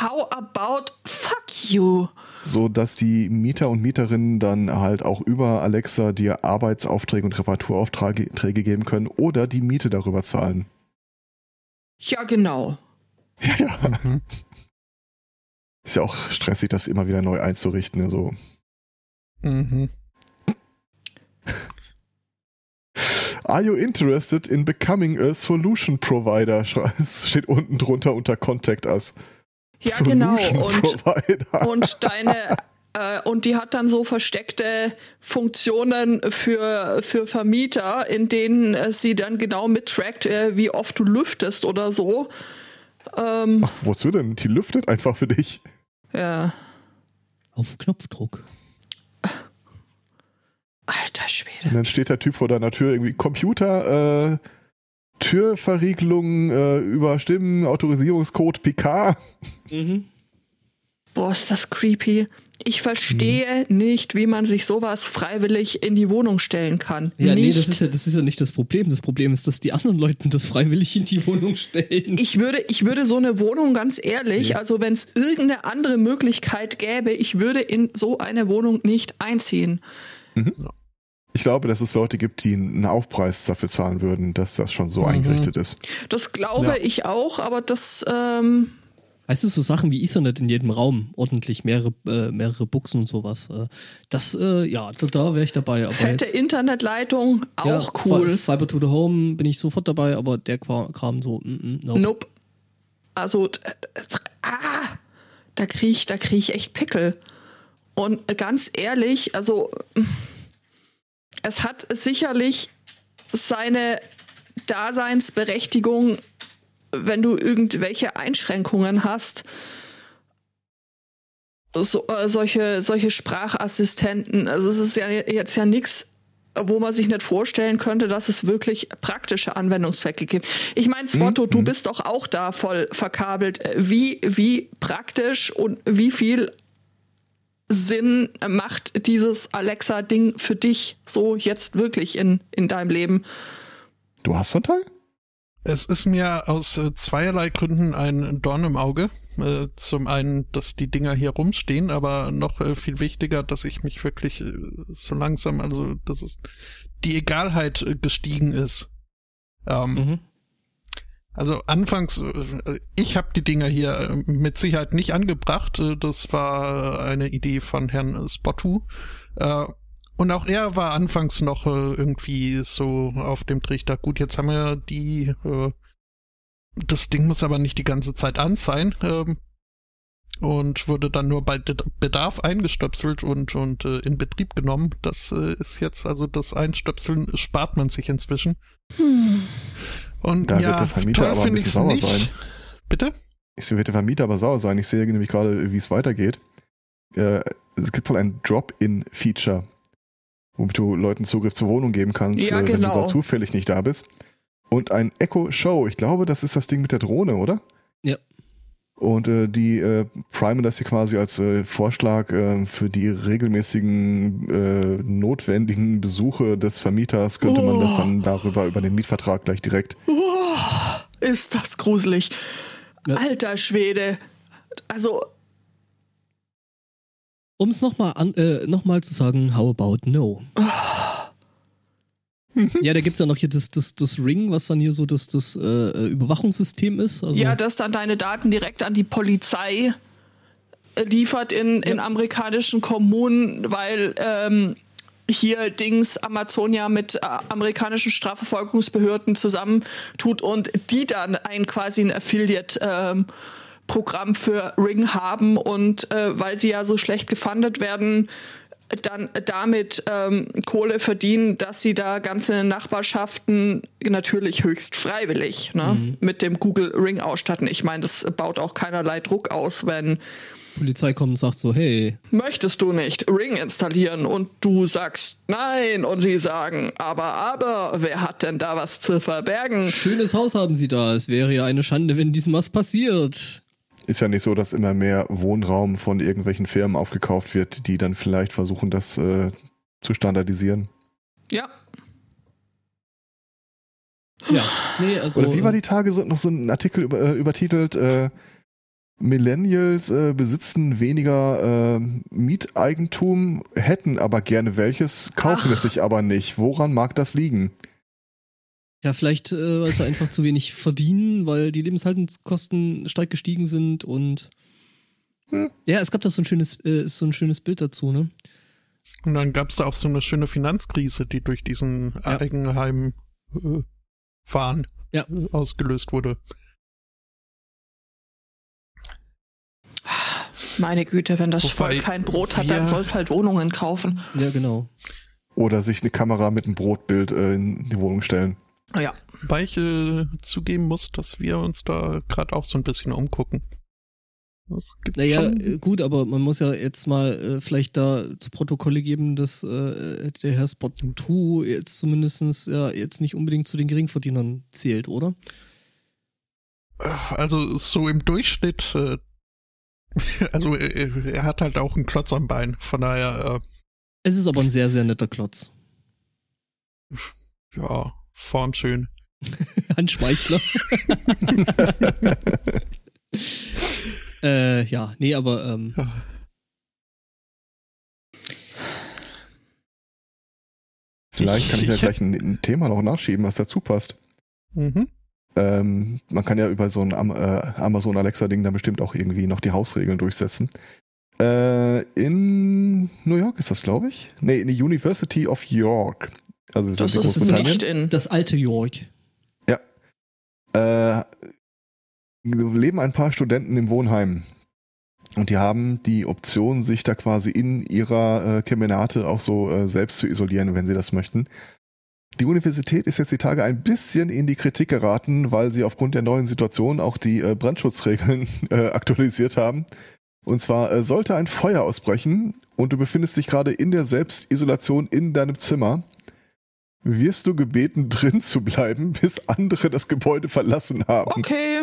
[SPEAKER 3] How about fuck you?
[SPEAKER 4] so dass die Mieter und Mieterinnen dann halt auch über Alexa dir Arbeitsaufträge und Reparaturaufträge Träge geben können oder die Miete darüber zahlen.
[SPEAKER 3] Ja, genau.
[SPEAKER 4] Ja, ja.
[SPEAKER 2] Mhm.
[SPEAKER 4] Ist ja auch stressig, das immer wieder neu einzurichten. So.
[SPEAKER 2] Mhm.
[SPEAKER 4] Are you interested in becoming a solution provider? Es steht unten drunter unter Contact Us.
[SPEAKER 3] Ja,
[SPEAKER 4] solution
[SPEAKER 3] genau. Und,
[SPEAKER 4] Provider.
[SPEAKER 3] und deine äh, und die hat dann so versteckte Funktionen für, für Vermieter, in denen äh, sie dann genau mittrackt, äh, wie oft du lüftest oder so. Ähm,
[SPEAKER 4] Ach, wozu denn? Die lüftet einfach für dich.
[SPEAKER 3] ja.
[SPEAKER 1] Auf Knopfdruck.
[SPEAKER 3] Alter
[SPEAKER 4] Und
[SPEAKER 3] Schwede.
[SPEAKER 4] dann steht der Typ vor deiner Tür irgendwie Computer, äh, Türverriegelung, äh, überstimmen, Autorisierungscode Picard.
[SPEAKER 1] Mhm.
[SPEAKER 3] Boah, ist das creepy. Ich verstehe nicht, wie man sich sowas freiwillig in die Wohnung stellen kann.
[SPEAKER 1] Ja,
[SPEAKER 3] nicht.
[SPEAKER 1] nee, das ist ja, das ist ja nicht das Problem. Das Problem ist, dass die anderen Leute das freiwillig in die Wohnung stellen.
[SPEAKER 3] ich würde, ich würde so eine Wohnung ganz ehrlich,
[SPEAKER 1] Ja.
[SPEAKER 3] also wenn es irgendeine andere Möglichkeit gäbe, ich würde in so eine Wohnung nicht einziehen.
[SPEAKER 4] Ich glaube, dass es Leute gibt, die einen Aufpreis dafür zahlen würden, dass das schon so
[SPEAKER 2] Mhm.
[SPEAKER 4] eingerichtet ist.
[SPEAKER 3] Das glaube
[SPEAKER 2] Ja.
[SPEAKER 3] ich auch, aber das, ähm,
[SPEAKER 1] Weißt du, so Sachen wie Ethernet in jedem Raum, ordentlich, mehrere, äh, mehrere Buchsen und sowas. Äh, das, äh, ja, da, da wäre ich dabei. Aber
[SPEAKER 3] fette
[SPEAKER 1] jetzt,
[SPEAKER 3] Internetleitung, auch
[SPEAKER 1] ja,
[SPEAKER 3] cool.
[SPEAKER 1] Fi- Fiber to the Home bin ich sofort dabei, aber der Kram so, mm, mm, nope.
[SPEAKER 3] Nope. Also, ah, da kriege ich, da krieg ich echt Pickel. Und ganz ehrlich, also, es hat sicherlich seine Daseinsberechtigung, wenn du irgendwelche Einschränkungen hast. So, äh, solche, solche Sprachassistenten. Also, es ist ja jetzt ja nichts wo man sich nicht vorstellen könnte, dass es wirklich praktische Anwendungszwecke gibt. Ich meine, Spotto, du bist doch auch da voll verkabelt. Wie, wie praktisch und wie viel Sinn macht dieses Alexa-Ding für dich so jetzt wirklich in, in deinem Leben?
[SPEAKER 4] Du hast so ein Teil?
[SPEAKER 2] Es ist mir aus äh, zweierlei Gründen ein Dorn im Auge. Äh, zum einen, dass die Dinger hier rumstehen, aber noch äh, viel wichtiger, dass ich mich wirklich äh, so langsam, also dass es die Egalheit äh, gestiegen ist. Ähm,
[SPEAKER 1] Mhm.
[SPEAKER 2] Also anfangs, äh, ich habe die Dinger hier mit Sicherheit nicht angebracht. Das war eine Idee von Herrn Spottu. Und auch er war anfangs noch äh, irgendwie so auf dem Trichter. Gut, jetzt haben wir die. Äh, das Ding muss aber nicht die ganze Zeit an sein. Ähm, und wurde dann nur bei Bedarf eingestöpselt und, und äh, in Betrieb genommen. Das äh, ist jetzt, also das Einstöpseln spart man sich inzwischen. Und
[SPEAKER 4] Da wird
[SPEAKER 2] ja,
[SPEAKER 4] der Vermieter
[SPEAKER 2] toll
[SPEAKER 4] aber ein bisschen sauer
[SPEAKER 2] nicht.
[SPEAKER 4] sein.
[SPEAKER 2] Bitte?
[SPEAKER 4] Ich sehe, wird der Vermieter aber sauer sein. Ich sehe nämlich gerade, wie es weitergeht. Äh, es gibt wohl ein Drop-in-Feature, womit du Leuten Zugriff zur Wohnung geben kannst,
[SPEAKER 3] Ja,
[SPEAKER 4] äh, wenn du
[SPEAKER 3] genau.
[SPEAKER 4] da zufällig nicht da bist. Und ein Echo Show. Ich glaube, das ist das Ding mit der Drohne, oder?
[SPEAKER 1] Ja.
[SPEAKER 4] Und äh, die äh, primen das hier quasi als äh, Vorschlag äh, für die regelmäßigen äh, notwendigen Besuche des Vermieters könnte man das
[SPEAKER 3] Oh.
[SPEAKER 4] dann darüber über den Mietvertrag gleich direkt.
[SPEAKER 3] Uah, ist das gruselig.
[SPEAKER 1] Ja.
[SPEAKER 3] Alter Schwede. Also,
[SPEAKER 1] Um es nochmal äh, noch mal zu sagen, how about no? ja, da gibt's ja noch hier das, das, das Ring, was dann hier so das, das äh, Überwachungssystem ist. Also,
[SPEAKER 3] ja, dass dann deine Daten direkt an die Polizei äh, liefert in, in
[SPEAKER 1] Ja.
[SPEAKER 3] amerikanischen Kommunen, weil ähm, hier Dings Amazon ja mit äh, amerikanischen Strafverfolgungsbehörden zusammentut und die dann ein quasi ein Affiliate ähm, Programm für Ring haben und äh, weil sie ja so schlecht gefundet werden, dann damit ähm, Kohle verdienen, dass sie da ganze Nachbarschaften natürlich höchst freiwillig ne, mhm. mit dem Google Ring ausstatten. Ich meine, das baut auch keinerlei Druck aus, wenn
[SPEAKER 1] Polizei kommt und sagt so, hey.
[SPEAKER 3] Möchtest du nicht Ring installieren? Und du sagst nein. Und sie sagen, aber, aber, wer hat denn da was zu verbergen?
[SPEAKER 1] Schönes Haus haben sie da. Es wäre ja eine Schande, wenn diesem was passiert.
[SPEAKER 4] Ist ja nicht so, dass immer mehr Wohnraum von irgendwelchen Firmen aufgekauft wird, die dann vielleicht versuchen, das äh, zu standardisieren.
[SPEAKER 3] Ja.
[SPEAKER 1] Ja, nee, also.
[SPEAKER 4] Oder wie war die Tage so, noch so ein Artikel über, äh, übertitelt? Äh, Millennials äh, besitzen weniger äh, Mieteigentum, hätten aber gerne welches, kaufen Ach. es sich aber nicht. Woran mag das liegen?
[SPEAKER 1] Ja, vielleicht, äh, weil sie einfach zu wenig verdienen, weil die Lebenshaltungskosten stark gestiegen sind und hm. ja, es gab da so ein schönes, äh, so ein schönes Bild dazu, ne?
[SPEAKER 2] Und dann gab es da auch so eine schöne Finanzkrise, die durch diesen ja. Eigenheim äh, Fahren ja. ausgelöst wurde.
[SPEAKER 3] Meine Güte, wenn das Wobei Volk kein Brot hat, dann soll es halt Wohnungen kaufen.
[SPEAKER 1] Ja, genau.
[SPEAKER 4] Oder sich eine Kamera mit einem Brotbild äh, in die Wohnung stellen.
[SPEAKER 3] Ja.
[SPEAKER 2] Weil ich äh, zugeben muss, dass wir uns da gerade auch so ein bisschen umgucken.
[SPEAKER 1] naja, äh, gut, aber man muss ja jetzt mal äh, vielleicht da zu Protokolle geben, dass äh, der Herr Spot 2 jetzt zumindestens ja jetzt nicht unbedingt zu den Geringverdienern zählt, oder?
[SPEAKER 2] Also so im Durchschnitt äh, Also er, er, hat halt auch einen Klotz am Bein, von daher. Äh,
[SPEAKER 1] es ist aber ein sehr, sehr netter Klotz.
[SPEAKER 2] Ja, formschön.
[SPEAKER 1] Handschmeichler. äh, ja, nee, aber. Ähm, ja.
[SPEAKER 4] Vielleicht kann ich ja gleich ein, ein Thema noch nachschieben, was dazu passt. Mhm. Ähm, man kann ja über so ein Am äh, Amazon Alexa-Ding dann bestimmt auch irgendwie noch die Hausregeln durchsetzen. Äh, in New York ist das, glaube ich. Nee, in die University of York.
[SPEAKER 1] Also das, ist nicht in das alte York.
[SPEAKER 4] Ja. Äh, leben ein paar Studenten im Wohnheim. Und die haben die Option, sich da quasi in ihrer äh, Kemenate auch so äh, selbst zu isolieren, wenn sie das möchten. Die Universität ist jetzt die Tage ein bisschen in die Kritik geraten, weil sie aufgrund der neuen Situation auch die äh, Brandschutzregeln äh, aktualisiert haben. Und zwar äh, sollte ein Feuer ausbrechen und du befindest dich gerade in der Selbstisolation in deinem Zimmer, wirst du gebeten, drin zu bleiben, bis andere das Gebäude verlassen haben.
[SPEAKER 3] Okay.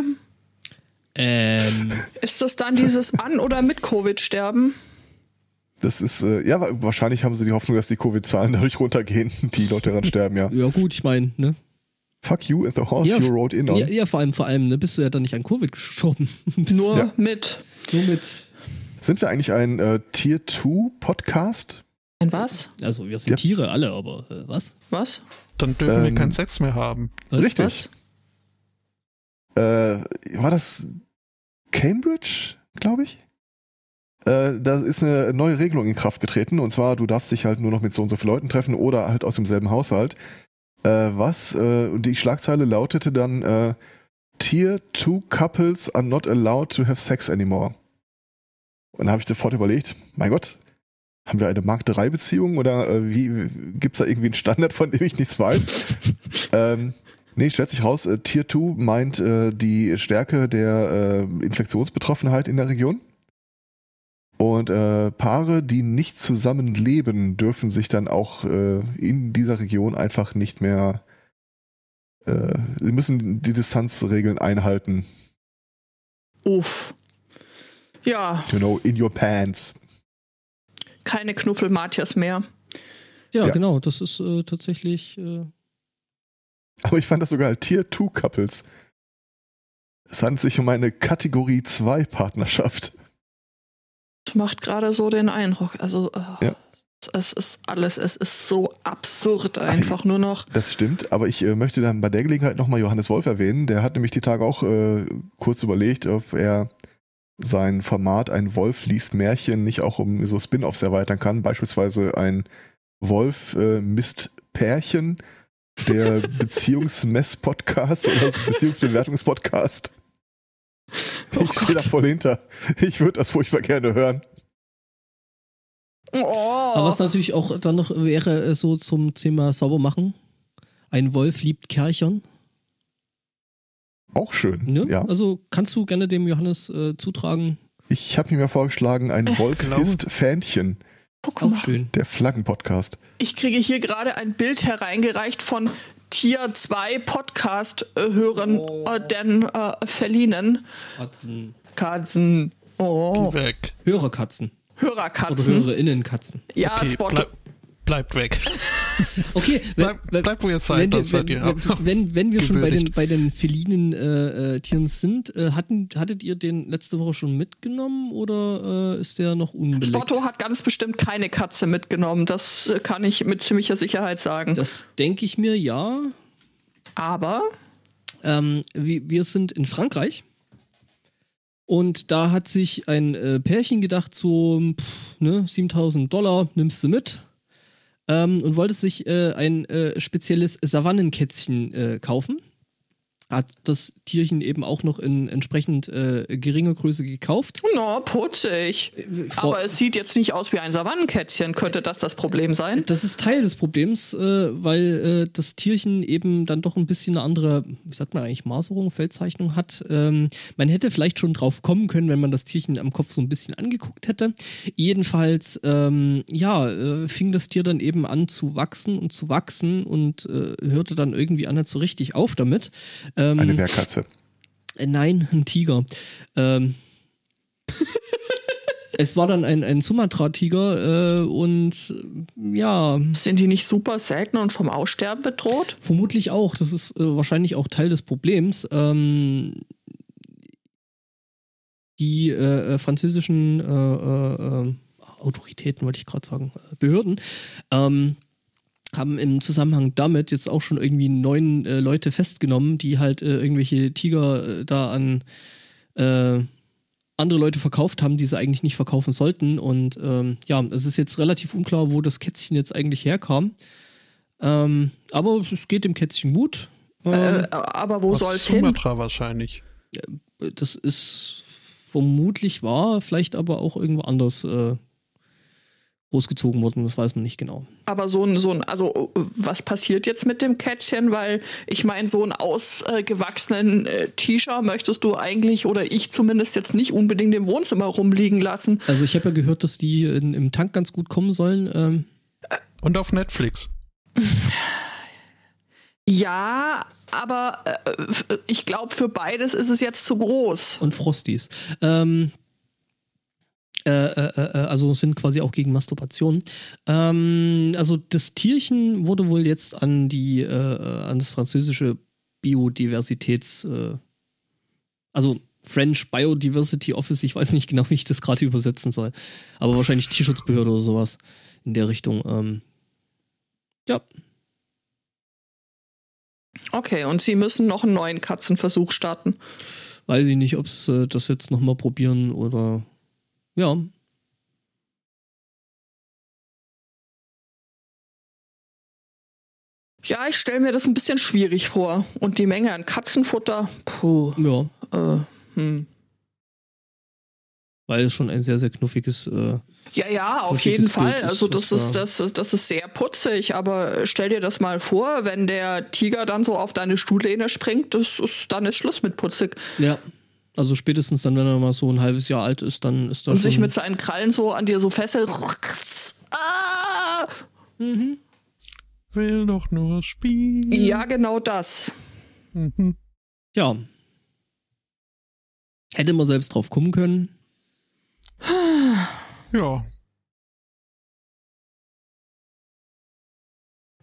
[SPEAKER 3] Ähm. Ist das dann dieses An- oder mit Covid-Sterben?
[SPEAKER 4] Das ist, äh, ja, wahrscheinlich haben sie die Hoffnung, dass die Covid-Zahlen dadurch runtergehen, die Leute daran sterben, ja.
[SPEAKER 1] Ja, gut, ich meine, ne?
[SPEAKER 4] Fuck you and the horse ja, you rode in on.
[SPEAKER 1] Ja, ja, vor allem, vor allem, ne, bist du ja dann nicht an Covid gestorben.
[SPEAKER 3] Nur ja. mit.
[SPEAKER 1] Nur mit.
[SPEAKER 4] Sind wir eigentlich ein äh, Tier 2 Podcast?
[SPEAKER 3] Ein was?
[SPEAKER 1] Also, wir sind ja. Tiere alle, aber äh, was?
[SPEAKER 3] Was?
[SPEAKER 2] Dann dürfen ähm, wir keinen Sex mehr haben.
[SPEAKER 4] Was? Richtig. Was? Äh, war das Cambridge, glaube ich? Äh, da ist eine neue Regelung in Kraft getreten und zwar, du darfst dich halt nur noch mit so und so vielen Leuten treffen oder halt aus demselben Haushalt. Äh, was, äh, die Schlagzeile lautete dann, äh, Tier 2 couples are not allowed to have sex anymore. Und da habe ich sofort überlegt, mein Gott, haben wir eine Mark 3 Beziehung oder äh, wie gibt's da irgendwie einen Standard, von dem ich nichts weiß? ähm, nee, stellt sich raus, äh, Tier 2 meint äh, die Stärke der äh, Infektionsbetroffenheit in der Region. Und äh, Paare, die nicht zusammen leben, dürfen sich dann auch äh, in dieser Region einfach nicht mehr. Äh, sie müssen die Distanzregeln einhalten.
[SPEAKER 3] Uff. Ja.
[SPEAKER 4] You know, in your pants.
[SPEAKER 3] Keine Knuffelmatjas mehr.
[SPEAKER 1] Ja, ja, genau, das ist äh, tatsächlich. Äh
[SPEAKER 4] Aber ich fand das sogar Tier 2 Couples. Es handelt sich um eine Kategorie 2 Partnerschaft
[SPEAKER 3] macht gerade so den Eindruck. Also äh, ja. es ist alles, es ist so absurd einfach Ach, nur noch.
[SPEAKER 4] Das stimmt, aber ich äh, möchte dann bei der Gelegenheit nochmal Johannes Wolf erwähnen. Der hat nämlich die Tage auch äh, kurz überlegt, ob er sein Format ein Wolf liest Märchen nicht auch um so Spin-offs erweitern kann. Beispielsweise ein Wolf äh, misst Pärchen, der Beziehungsmess-Podcast oder so Beziehungsbewertungs-Podcast. Oh ich stehe da voll hinter. Ich würde das furchtbar gerne hören.
[SPEAKER 3] Oh.
[SPEAKER 1] Aber was natürlich auch dann noch wäre, äh, so zum Thema Saubermachen. Ein Wolf liebt Kerchern.
[SPEAKER 4] Auch schön.
[SPEAKER 1] Ne?
[SPEAKER 4] Ja.
[SPEAKER 1] Also kannst du gerne dem Johannes äh, zutragen.
[SPEAKER 4] Ich habe mir vorgeschlagen, ein Wolf
[SPEAKER 2] Genau.
[SPEAKER 4] ist Fähnchen,
[SPEAKER 3] Guck
[SPEAKER 1] Auch
[SPEAKER 3] mal.
[SPEAKER 1] schön.
[SPEAKER 4] der Flaggenpodcast.
[SPEAKER 3] Ich kriege hier gerade ein Bild hereingereicht von Tier 2 Podcast-Hörern, äh, den äh, Felinen.
[SPEAKER 1] Katzen.
[SPEAKER 3] Katzen. Oh.
[SPEAKER 2] Geh weg.
[SPEAKER 1] Hörerkatzen. Oder
[SPEAKER 3] Hörerkatzen.
[SPEAKER 1] Hörerinnenkatzen.
[SPEAKER 3] Ja,
[SPEAKER 2] Okay,
[SPEAKER 3] Spot.
[SPEAKER 2] Bleib, bleibt weg.
[SPEAKER 1] Okay, wenn,
[SPEAKER 2] Bleib,
[SPEAKER 1] wenn,
[SPEAKER 2] bleib wo ihr seid,
[SPEAKER 1] wenn,
[SPEAKER 2] seid ihr
[SPEAKER 1] wenn, wenn, wenn wir schon bei den, bei den felinen äh, äh, Tieren sind, äh, hatten, hattet ihr den letzte Woche schon mitgenommen oder äh, ist der noch unbelegt?
[SPEAKER 3] Spotto hat ganz bestimmt keine Katze mitgenommen. Das äh, kann ich mit ziemlicher Sicherheit sagen.
[SPEAKER 1] Das denke ich mir, ja.
[SPEAKER 3] Aber
[SPEAKER 1] Ähm, wir, wir sind in Frankreich und da hat sich ein äh, Pärchen gedacht, so pff, ne, 7000 Dollar nimmst du mit ähm, und wollte sich äh, ein äh, spezielles Savannenkätzchen äh, kaufen. Hat das Tierchen eben auch noch in entsprechend äh, geringer Größe gekauft.
[SPEAKER 3] na, putzig.
[SPEAKER 1] vor-
[SPEAKER 3] Aber es sieht jetzt nicht aus wie ein Savannenkätzchen. Könnte das das Problem sein?
[SPEAKER 1] Das ist Teil des Problems, äh, weil äh, das Tierchen eben dann doch ein bisschen eine andere, wie sagt man eigentlich, Maserung, Feldzeichnung hat. Ähm, man hätte vielleicht schon drauf kommen können, wenn man das Tierchen am Kopf so ein bisschen angeguckt hätte. Jedenfalls, ähm, ja, äh, fing das Tier dann eben an zu wachsen und zu wachsen und äh, hörte dann irgendwie an so richtig auf damit. Ähm,
[SPEAKER 4] Eine Wehrkatze.
[SPEAKER 1] äh, Nein, ein Tiger. Ähm, es war dann ein, ein Sumatra-Tiger äh, und äh, ja,
[SPEAKER 3] Sind die nicht super selten und vom Aussterben bedroht?
[SPEAKER 1] vermutlich auch. Das ist äh, wahrscheinlich auch Teil des Problems. Ähm, die äh, äh, französischen äh, äh, äh, Autoritäten, wollte ich gerade sagen, Behörden, ähm, haben im Zusammenhang damit jetzt auch schon irgendwie neun äh, Leute festgenommen, die halt äh, irgendwelche Tiger äh, da an äh, andere Leute verkauft haben, die sie eigentlich nicht verkaufen sollten. Und ähm, ja, es ist jetzt relativ unklar, wo das Kätzchen jetzt eigentlich herkam. Ähm, aber es geht dem Kätzchen gut. Ähm,
[SPEAKER 3] Äh, aber wo
[SPEAKER 2] Aus
[SPEAKER 3] soll's hin?
[SPEAKER 2] Sumatra wahrscheinlich.
[SPEAKER 1] das ist vermutlich wahr, vielleicht aber auch irgendwo anders äh, großgezogen worden, das weiß man nicht genau.
[SPEAKER 3] Aber so ein, so ein, also was passiert jetzt mit dem Kätzchen? Weil ich meine, so einen ausgewachsenen äh, T-Shirt möchtest du eigentlich oder ich zumindest jetzt nicht unbedingt im Wohnzimmer rumliegen lassen.
[SPEAKER 1] Also ich habe ja gehört, dass die in, im Tank ganz gut kommen sollen. Ähm,
[SPEAKER 2] Und auf Netflix.
[SPEAKER 3] Ja, aber äh, ich glaube, für beides ist es jetzt zu groß.
[SPEAKER 1] und Frosties. Ähm, äh, äh, äh, also sind quasi auch gegen Masturbation. Ähm, also das Tierchen wurde wohl jetzt an die äh, an das französische Biodiversitäts äh, also French Biodiversity Office, ich weiß nicht genau, wie ich das gerade übersetzen soll, aber wahrscheinlich Tierschutzbehörde oder sowas in der Richtung. Ähm, ja,
[SPEAKER 3] Okay, und sie müssen noch einen neuen Katzenversuch starten.
[SPEAKER 1] weiß ich nicht, ob sie äh, das jetzt nochmal probieren oder ja.
[SPEAKER 3] Ja, ich stelle mir das ein bisschen schwierig vor. Und die Menge an Katzenfutter, puh,
[SPEAKER 1] Ja,
[SPEAKER 3] äh, hm.
[SPEAKER 1] weil es schon ein sehr, sehr knuffiges äh,
[SPEAKER 3] Ja, ja, auf jeden Fall.
[SPEAKER 1] Ist,
[SPEAKER 3] also das ist,
[SPEAKER 1] da-
[SPEAKER 3] das, ist, das ist sehr putzig, aber stell dir das mal vor, wenn der Tiger dann so auf deine Stuhllehne springt, das ist, dann ist Schluss mit putzig.
[SPEAKER 1] Ja. Also spätestens dann, wenn er mal so ein halbes Jahr alt ist, dann ist das
[SPEAKER 3] Und
[SPEAKER 1] schon...
[SPEAKER 3] sich mit seinen Krallen so an dir so fesselt. Ah!
[SPEAKER 2] Will doch nur spielen.
[SPEAKER 3] Ja, genau das.
[SPEAKER 2] Mhm.
[SPEAKER 1] ja. Hätte man selbst drauf kommen können.
[SPEAKER 2] Ja.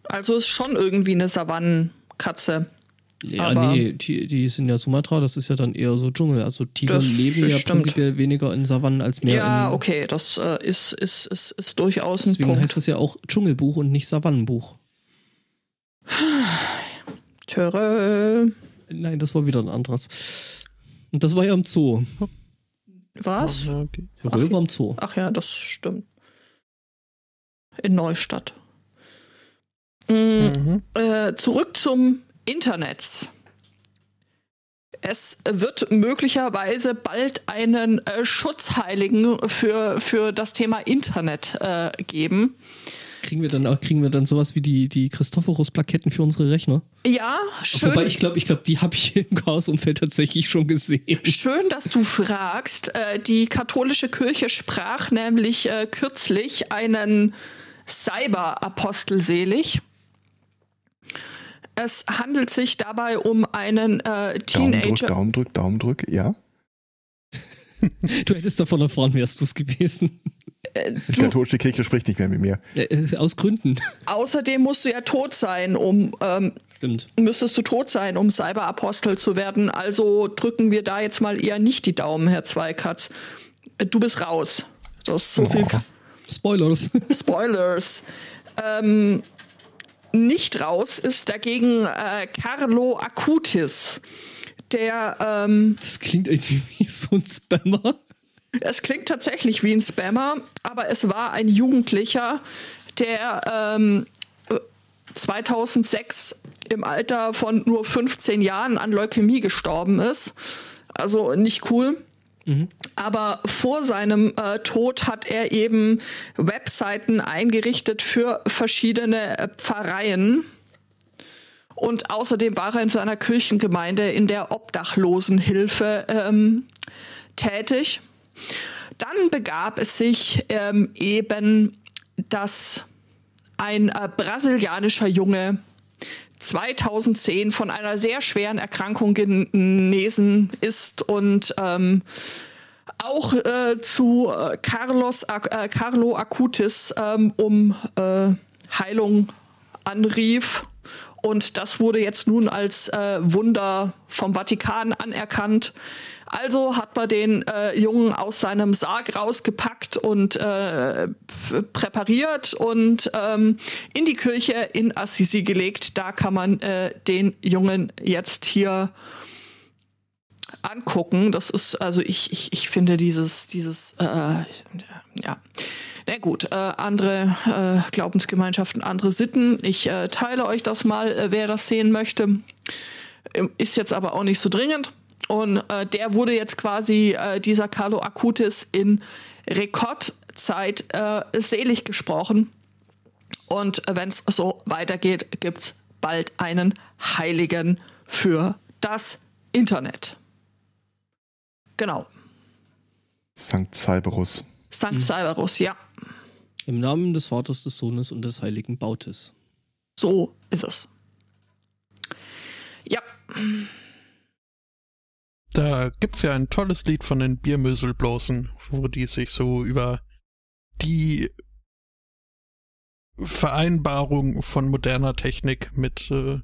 [SPEAKER 3] Also ist schon irgendwie eine Savanenkatze.
[SPEAKER 1] Ja,
[SPEAKER 3] Aber-
[SPEAKER 1] nee, die, die sind ja Sumatra, das ist ja dann eher so Dschungel. Also Tiger leben ja
[SPEAKER 3] stimmt.
[SPEAKER 1] prinzipiell weniger in Savannen als mehr
[SPEAKER 3] ja,
[SPEAKER 1] in...
[SPEAKER 3] okay, das äh, ist, ist, ist, ist durchaus ein
[SPEAKER 1] Deswegen
[SPEAKER 3] Punkt.
[SPEAKER 1] heißt es ja auch Dschungelbuch und nicht Savannenbuch.
[SPEAKER 3] Töre.
[SPEAKER 1] Nein, das war wieder ein anderes. Und das war ja im Zoo.
[SPEAKER 3] Was?
[SPEAKER 2] Okay.
[SPEAKER 1] Röhr war im Zoo.
[SPEAKER 3] Ach ja, das stimmt. In Neustadt. Mm,
[SPEAKER 2] Mhm.
[SPEAKER 3] äh, zurück zum Internet. Es wird möglicherweise bald einen äh, Schutzheiligen für, für das Thema Internet äh, geben.
[SPEAKER 1] Kriegen wir dann auch, kriegen wir dann sowas wie die, die Christophorus-Plaketten für unsere Rechner?
[SPEAKER 3] Ja, schön.
[SPEAKER 1] Wobei ich glaube, ich glaube, die habe ich im Chaos-Umfeld tatsächlich schon gesehen.
[SPEAKER 3] Schön, dass du fragst. Äh, die katholische Kirche sprach nämlich äh, kürzlich einen Cyber-Apostel selig. Es handelt sich dabei um einen äh, Teenager.
[SPEAKER 4] Daumen drück, Daumen drück, Daumen drück, ja.
[SPEAKER 1] Du hättest davon erfahren, wärst du es gewesen.
[SPEAKER 3] Äh,
[SPEAKER 4] Die
[SPEAKER 3] du,
[SPEAKER 4] katholische Kirche spricht nicht mehr mit mir.
[SPEAKER 1] Äh, äh, aus Gründen.
[SPEAKER 3] außerdem musst du ja tot sein, um ähm,
[SPEAKER 1] Stimmt.
[SPEAKER 3] müsstest du tot sein, um Cyberapostel zu werden. Also drücken wir da jetzt mal eher nicht die Daumen, Herr Zweikatz. Äh, Du bist raus. Das ist so viel
[SPEAKER 4] Oh.
[SPEAKER 1] Spoilers.
[SPEAKER 3] Spoilers. Ähm, nicht raus ist dagegen äh, Carlo Acutis. Der, ähm,
[SPEAKER 1] Das klingt irgendwie wie so ein Spammer.
[SPEAKER 3] es klingt tatsächlich wie ein Spammer, aber es war ein Jugendlicher, der ähm, 2006 im Alter von nur 15 Jahren an Leukämie gestorben ist. Also nicht cool. Aber vor seinem äh, Tod hat er eben Webseiten eingerichtet für verschiedene äh, Pfarreien. Und außerdem war er in seiner Kirchengemeinde in der Obdachlosenhilfe ähm, tätig. Dann begab es sich ähm, eben, dass ein äh, brasilianischer Junge 2010 von einer sehr schweren Erkrankung genesen ist und ähm, auch äh, zu äh, Carlos, äh, Carlo Acutis ähm, um äh, Heilung anrief. Und das wurde jetzt nun als äh, Wunder vom Vatikan anerkannt. Also hat man den äh, Jungen aus seinem Sarg rausgepackt und äh, präpariert und ähm, in die Kirche in Assisi gelegt. Da kann man äh, den Jungen jetzt hier angucken. Das ist, also ich, ich, ich finde dieses, dieses, äh, ja. Na gut, äh, andere äh, Glaubensgemeinschaften, andere Sitten. Ich äh, teile euch das mal, äh, wer das sehen möchte. Ist jetzt aber auch nicht so dringend. Und äh, der wurde jetzt quasi, äh, dieser Carlo Acutis, in Rekordzeit äh, selig gesprochen. Und wenn es so weitergeht, gibt's bald einen Heiligen für das Internet. Genau.
[SPEAKER 4] Sankt Cyberus.
[SPEAKER 3] Sankt Cyberus, ja.
[SPEAKER 1] Im Namen des Vaters, des Sohnes und des Heiligen Bautes.
[SPEAKER 3] So ist es. Ja,
[SPEAKER 2] Da gibt's ja ein tolles Lied von den Biermöselbloßen, wo die sich so über die Vereinbarung von moderner Technik mit äh,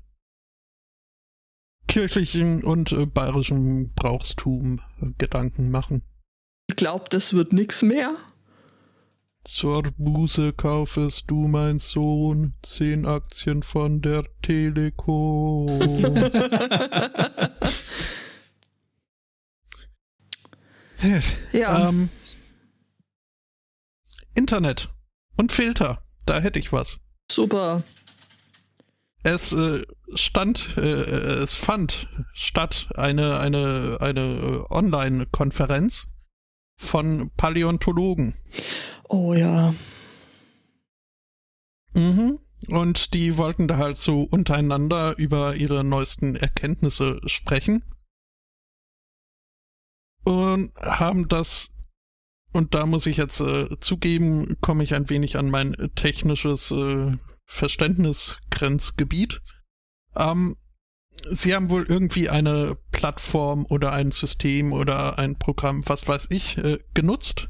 [SPEAKER 2] kirchlichen und äh, bayerischem Brauchstum äh, Gedanken machen.
[SPEAKER 3] ich glaube, das wird nix mehr.
[SPEAKER 2] Zur Buße kaufest du, mein Sohn, zehn Aktien von der Telekom.
[SPEAKER 3] Ja,
[SPEAKER 2] Ähm, Internet und Filter, da hätte ich was.
[SPEAKER 3] super.
[SPEAKER 2] Es äh, stand, äh, es fand statt eine, eine, eine äh, Online-Konferenz von Paläontologen.
[SPEAKER 3] Oh ja.
[SPEAKER 2] Mhm. Und die wollten da halt so untereinander über ihre neuesten Erkenntnisse sprechen. Und haben das, und da muss ich jetzt äh, zugeben, komme ich ein wenig an mein technisches äh, Verständnisgrenzgebiet. Ähm, sie haben wohl irgendwie eine Plattform oder ein System oder ein Programm, was weiß ich, äh, genutzt,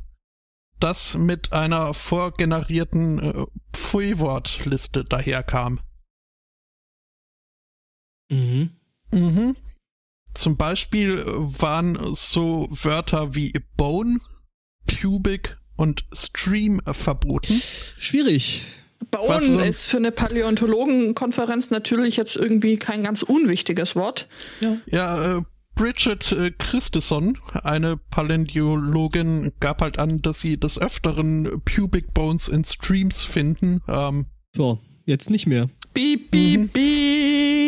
[SPEAKER 2] das mit einer vorgenerierten äh, Pfui-Wortliste daherkam.
[SPEAKER 1] Mhm.
[SPEAKER 2] Mhm. Zum Beispiel waren so Wörter wie Bone, Pubic und Stream verboten.
[SPEAKER 1] Schwierig.
[SPEAKER 3] Bauen
[SPEAKER 2] Was so-
[SPEAKER 3] ist für eine Paläontologenkonferenz natürlich jetzt irgendwie kein ganz unwichtiges Wort.
[SPEAKER 2] Ja, äh, Bridget äh, Christensen, eine Paläontologin, gab halt an, dass sie des Öfteren Pubic Bones in Streams finden. Ähm,
[SPEAKER 1] Ja, jetzt nicht mehr.
[SPEAKER 3] Piep, piep,
[SPEAKER 2] Mhm.
[SPEAKER 3] piep.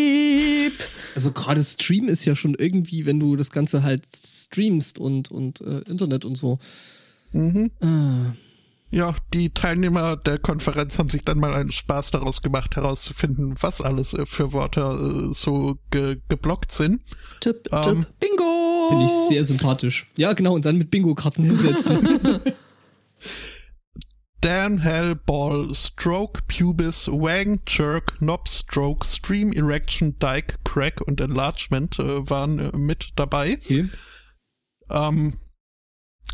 [SPEAKER 1] Also gerade Stream ist ja schon irgendwie, wenn du das Ganze halt streamst und, und äh, Internet und so.
[SPEAKER 2] Mhm.
[SPEAKER 1] Ah.
[SPEAKER 2] Ja, die Teilnehmer der Konferenz haben sich dann mal einen Spaß daraus gemacht, herauszufinden, was alles äh, für Wörter äh, so ge geblockt sind.
[SPEAKER 3] Tipp, tipp,
[SPEAKER 2] Ähm,
[SPEAKER 3] Bingo!
[SPEAKER 1] Finde ich sehr sympathisch. Ja, genau, und dann mit Bingo-Karten hinsetzen.
[SPEAKER 2] Dan, Hell, Ball, Stroke, Pubis, Wang, Jerk, Knob, Stroke, Stream, Erection, Dyke, Crack und Enlargement äh, waren äh, mit dabei.
[SPEAKER 1] Okay.
[SPEAKER 2] Ähm,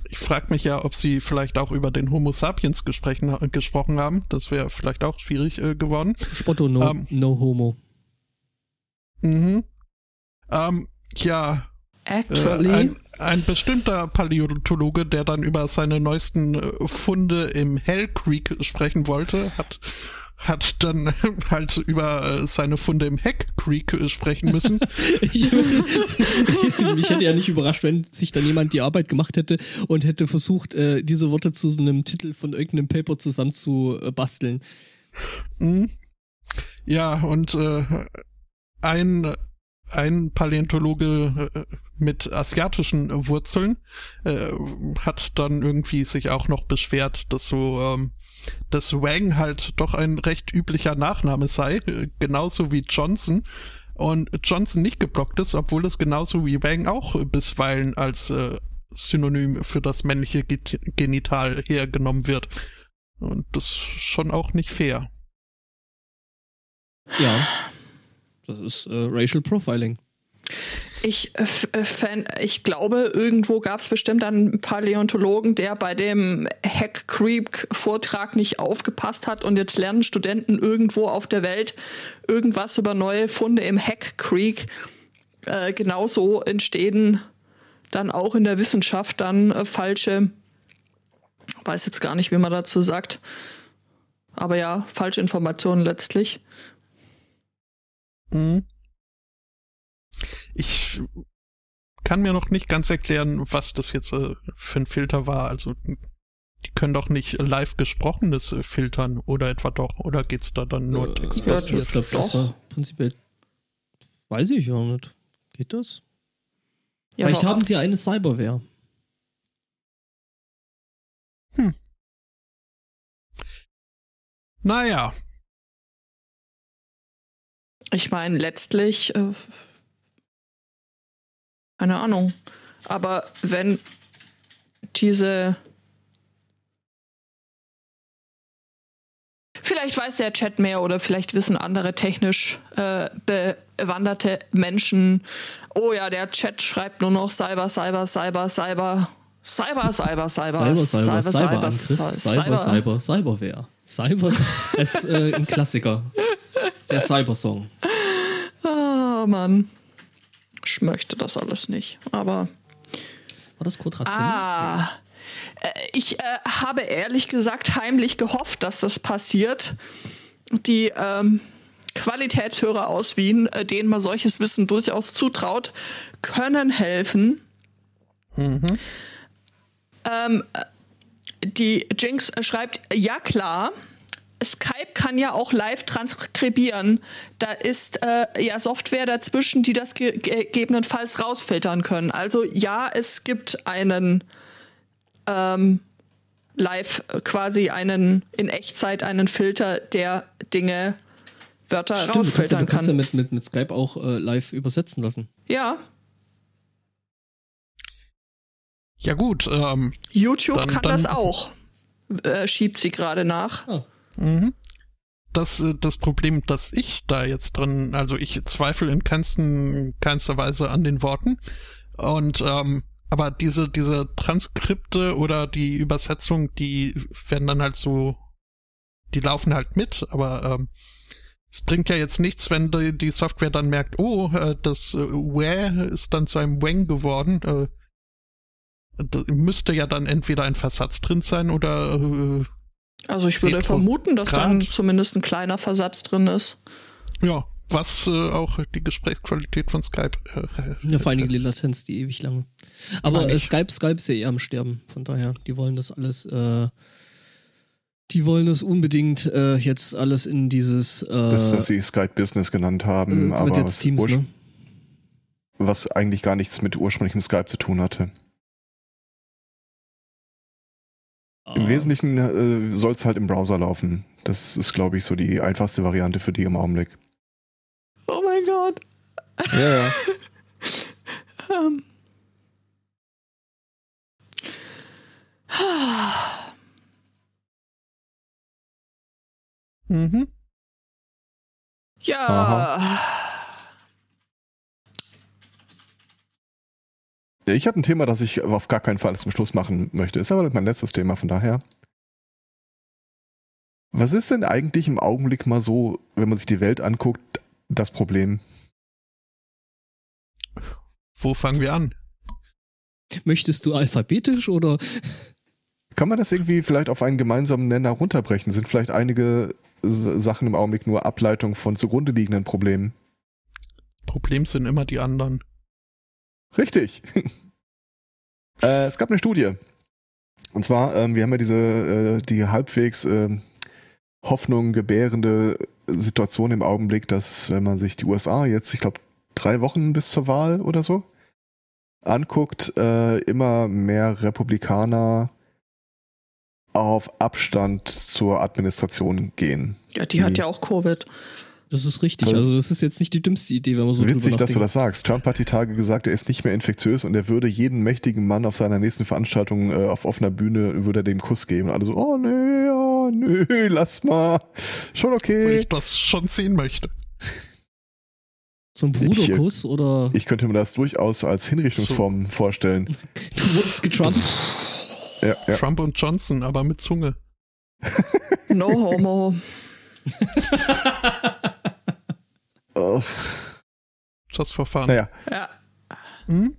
[SPEAKER 2] ich frage mich ja, ob sie vielleicht auch über den Homo sapiens gesprochen, gesprochen haben. Das wäre vielleicht auch schwierig äh, geworden.
[SPEAKER 1] Spotto no,
[SPEAKER 2] Ähm.
[SPEAKER 1] no homo.
[SPEAKER 2] Mhm. Ähm, ja, äh,
[SPEAKER 3] Actually.
[SPEAKER 2] ein, ein bestimmter Paläontologe, der dann über seine neuesten äh, Funde im Hell Creek sprechen wollte, hat hat dann halt über äh, seine Funde im Heck Creek äh, sprechen müssen.
[SPEAKER 1] Ich, mich hätte ja nicht überrascht, wenn sich dann jemand die Arbeit gemacht hätte und hätte versucht, diese Worte zu so einem Titel von irgendeinem Paper zusammen zu äh, basteln.
[SPEAKER 2] Mhm. Ja, und ein, ein Paläontologe äh, mit asiatischen Wurzeln äh, hat dann irgendwie sich auch noch beschwert, dass so ähm, dass Wang halt doch ein recht üblicher Nachname sei, äh, genauso wie Johnson. Und Johnson nicht geblockt ist, obwohl es genauso wie Wang auch bisweilen als äh, Synonym für das männliche Genital hergenommen wird. Und das ist schon auch nicht fair.
[SPEAKER 1] Ja. Das ist äh, Racial Profiling.
[SPEAKER 3] Ich, äh, äh, fan, ich glaube, irgendwo gab es bestimmt einen Paläontologen, der bei dem Hack Creek Vortrag nicht aufgepasst hat und jetzt lernen Studenten irgendwo auf der Welt irgendwas über neue Funde im Hack Creek. Äh, genauso entstehen dann auch in der Wissenschaft dann äh, falsche, weiß jetzt gar nicht, wie man dazu sagt, aber ja, falsche Informationen letztlich.
[SPEAKER 2] Mhm. Ich kann mir noch nicht ganz erklären, was das jetzt äh, für ein Filter war. Also die können doch nicht live gesprochenes äh, filtern oder etwa doch? Oder geht's da dann nur
[SPEAKER 1] Äh,
[SPEAKER 2] textbasiert?
[SPEAKER 1] ich glaube, das
[SPEAKER 3] Doch.
[SPEAKER 1] war prinzipiell. Weiß ich ja nicht. Geht das?
[SPEAKER 3] Ja,
[SPEAKER 1] Vielleicht haben sie eine Cyberware.
[SPEAKER 2] Naja,
[SPEAKER 3] Ich meine, letztlich, äh, keine Ahnung, aber wenn diese. Vielleicht weiß der Chat mehr oder vielleicht wissen andere technisch äh, bewanderte Menschen. Oh ja, der Chat schreibt nur noch Cyber, Cyber, Cyber, Cyber, Cyber, Cyber, Cyber,
[SPEAKER 1] Cyber, Cyber, Cyberangriff,
[SPEAKER 3] Cyber,
[SPEAKER 1] Cyber, Cyber, Cyberware. Cyber, das ist äh, ein Klassiker. Der Cybersong.
[SPEAKER 3] Ah, Mann. Ich möchte das alles nicht, aber.
[SPEAKER 1] War das Code Razzini?
[SPEAKER 3] Ah. Äh, Ich äh, habe ehrlich gesagt heimlich gehofft, dass das passiert. Die ähm, Qualitätshörer aus Wien, äh, denen man solches Wissen durchaus zutraut, können helfen. Ähm, äh, die Jinx äh, schreibt, ja klar, Skype kann ja auch live transkribieren. Da ist äh, ja Software dazwischen, die das ge gegebenenfalls rausfiltern können. Also ja, es gibt einen ähm, live quasi einen in Echtzeit einen Filter, der Dinge Wörter
[SPEAKER 1] Stimmt, du kannst ja,
[SPEAKER 3] rausfiltern
[SPEAKER 1] du kannst ja
[SPEAKER 3] kann.
[SPEAKER 1] mit, mit, mit Skype auch äh, live übersetzen lassen.
[SPEAKER 3] Ja,
[SPEAKER 2] ja gut. Ähm,
[SPEAKER 3] YouTube
[SPEAKER 2] Dann-
[SPEAKER 3] kann
[SPEAKER 2] dann-
[SPEAKER 3] das auch. Äh, schiebt sie gerade nach.
[SPEAKER 1] Ah,
[SPEAKER 2] Mhm. Das, äh, das Problem, das ich da jetzt drin, also ich zweifle in keinsten, keinster Weise an den Worten. Und ähm, aber diese, diese Transkripte oder die Übersetzung, die werden dann halt so, die laufen halt mit, aber ähm, es bringt ja jetzt nichts, wenn die, die Software dann merkt, oh, äh, das äh, Where ist dann zu einem Wang geworden. Äh, müsste ja dann entweder ein Versatz drin sein oder äh,
[SPEAKER 3] Also ich würde vermuten, dass dann zumindest ein kleiner Versatz drin ist.
[SPEAKER 2] Ja, was äh, auch die Gesprächsqualität von Skype. Äh,
[SPEAKER 1] ja, vor allen Dingen die Latenz, die ewig lange. Aber äh. Skype, Skype ist ja eher am Sterben. Von daher, die wollen das alles, äh, die wollen das unbedingt äh, jetzt alles in dieses. Äh,
[SPEAKER 4] Das, was sie Skype Business genannt haben,
[SPEAKER 1] äh,
[SPEAKER 4] aber
[SPEAKER 1] jetzt Teams,
[SPEAKER 4] wurscht.
[SPEAKER 1] ne?
[SPEAKER 4] was eigentlich gar nichts mit ursprünglichem Skype zu tun hatte. Im
[SPEAKER 1] Ah.
[SPEAKER 4] Wesentlichen äh, soll es halt im Browser laufen. Das ist, glaube ich, so die einfachste Variante für die im Augenblick.
[SPEAKER 3] Oh mein Gott.
[SPEAKER 4] Ja, ja.
[SPEAKER 3] Ähm.
[SPEAKER 2] Mhm.
[SPEAKER 3] Ja.
[SPEAKER 4] Ja, Ich habe ein Thema, das ich auf gar keinen Fall zum Schluss machen möchte. Ist aber mein letztes Thema, von daher. Was ist denn eigentlich im Augenblick mal so, wenn man sich die Welt anguckt, das Problem?
[SPEAKER 2] Wo fangen wir an?
[SPEAKER 1] Möchtest du alphabetisch oder?
[SPEAKER 4] Kann man das irgendwie vielleicht auf einen gemeinsamen Nenner runterbrechen? Sind vielleicht einige Sachen im Augenblick nur Ableitung von zugrunde liegenden Problemen?
[SPEAKER 2] Problem sind immer die anderen.
[SPEAKER 4] Richtig. äh, es gab eine Studie. Und zwar, ähm, wir haben ja diese, äh, die halbwegs äh, Hoffnung gebärende Situation im Augenblick, dass wenn man sich die USA jetzt, ich glaube, drei Wochen bis zur Wahl oder so anguckt, äh, immer mehr Republikaner auf Abstand zur Administration gehen.
[SPEAKER 3] Ja, die hat
[SPEAKER 4] Die-
[SPEAKER 3] ja auch Covid.
[SPEAKER 1] Das ist richtig. Also das ist jetzt nicht die dümmste Idee, wenn man so
[SPEAKER 4] Witzig, dass du das sagst. Trump hat die Tage gesagt, er ist nicht mehr infektiös und er würde jeden mächtigen Mann auf seiner nächsten Veranstaltung äh, auf offener Bühne würde er dem Kuss geben. Und alle so, oh nee, oh nee, lass mal. Schon
[SPEAKER 2] Weil
[SPEAKER 4] okay.
[SPEAKER 2] ich das schon sehen möchte.
[SPEAKER 1] So ein
[SPEAKER 4] Ich, äh,
[SPEAKER 1] Bruderkuss oder
[SPEAKER 4] Ich könnte mir das durchaus als Hinrichtungsform vorstellen.
[SPEAKER 1] du wurdest getrumpt.
[SPEAKER 4] Ja, ja.
[SPEAKER 2] Trump und Johnson, aber mit Zunge.
[SPEAKER 3] No homo.
[SPEAKER 4] Oh,
[SPEAKER 2] Just for fun.
[SPEAKER 4] naja,
[SPEAKER 3] Ja.
[SPEAKER 2] Hm?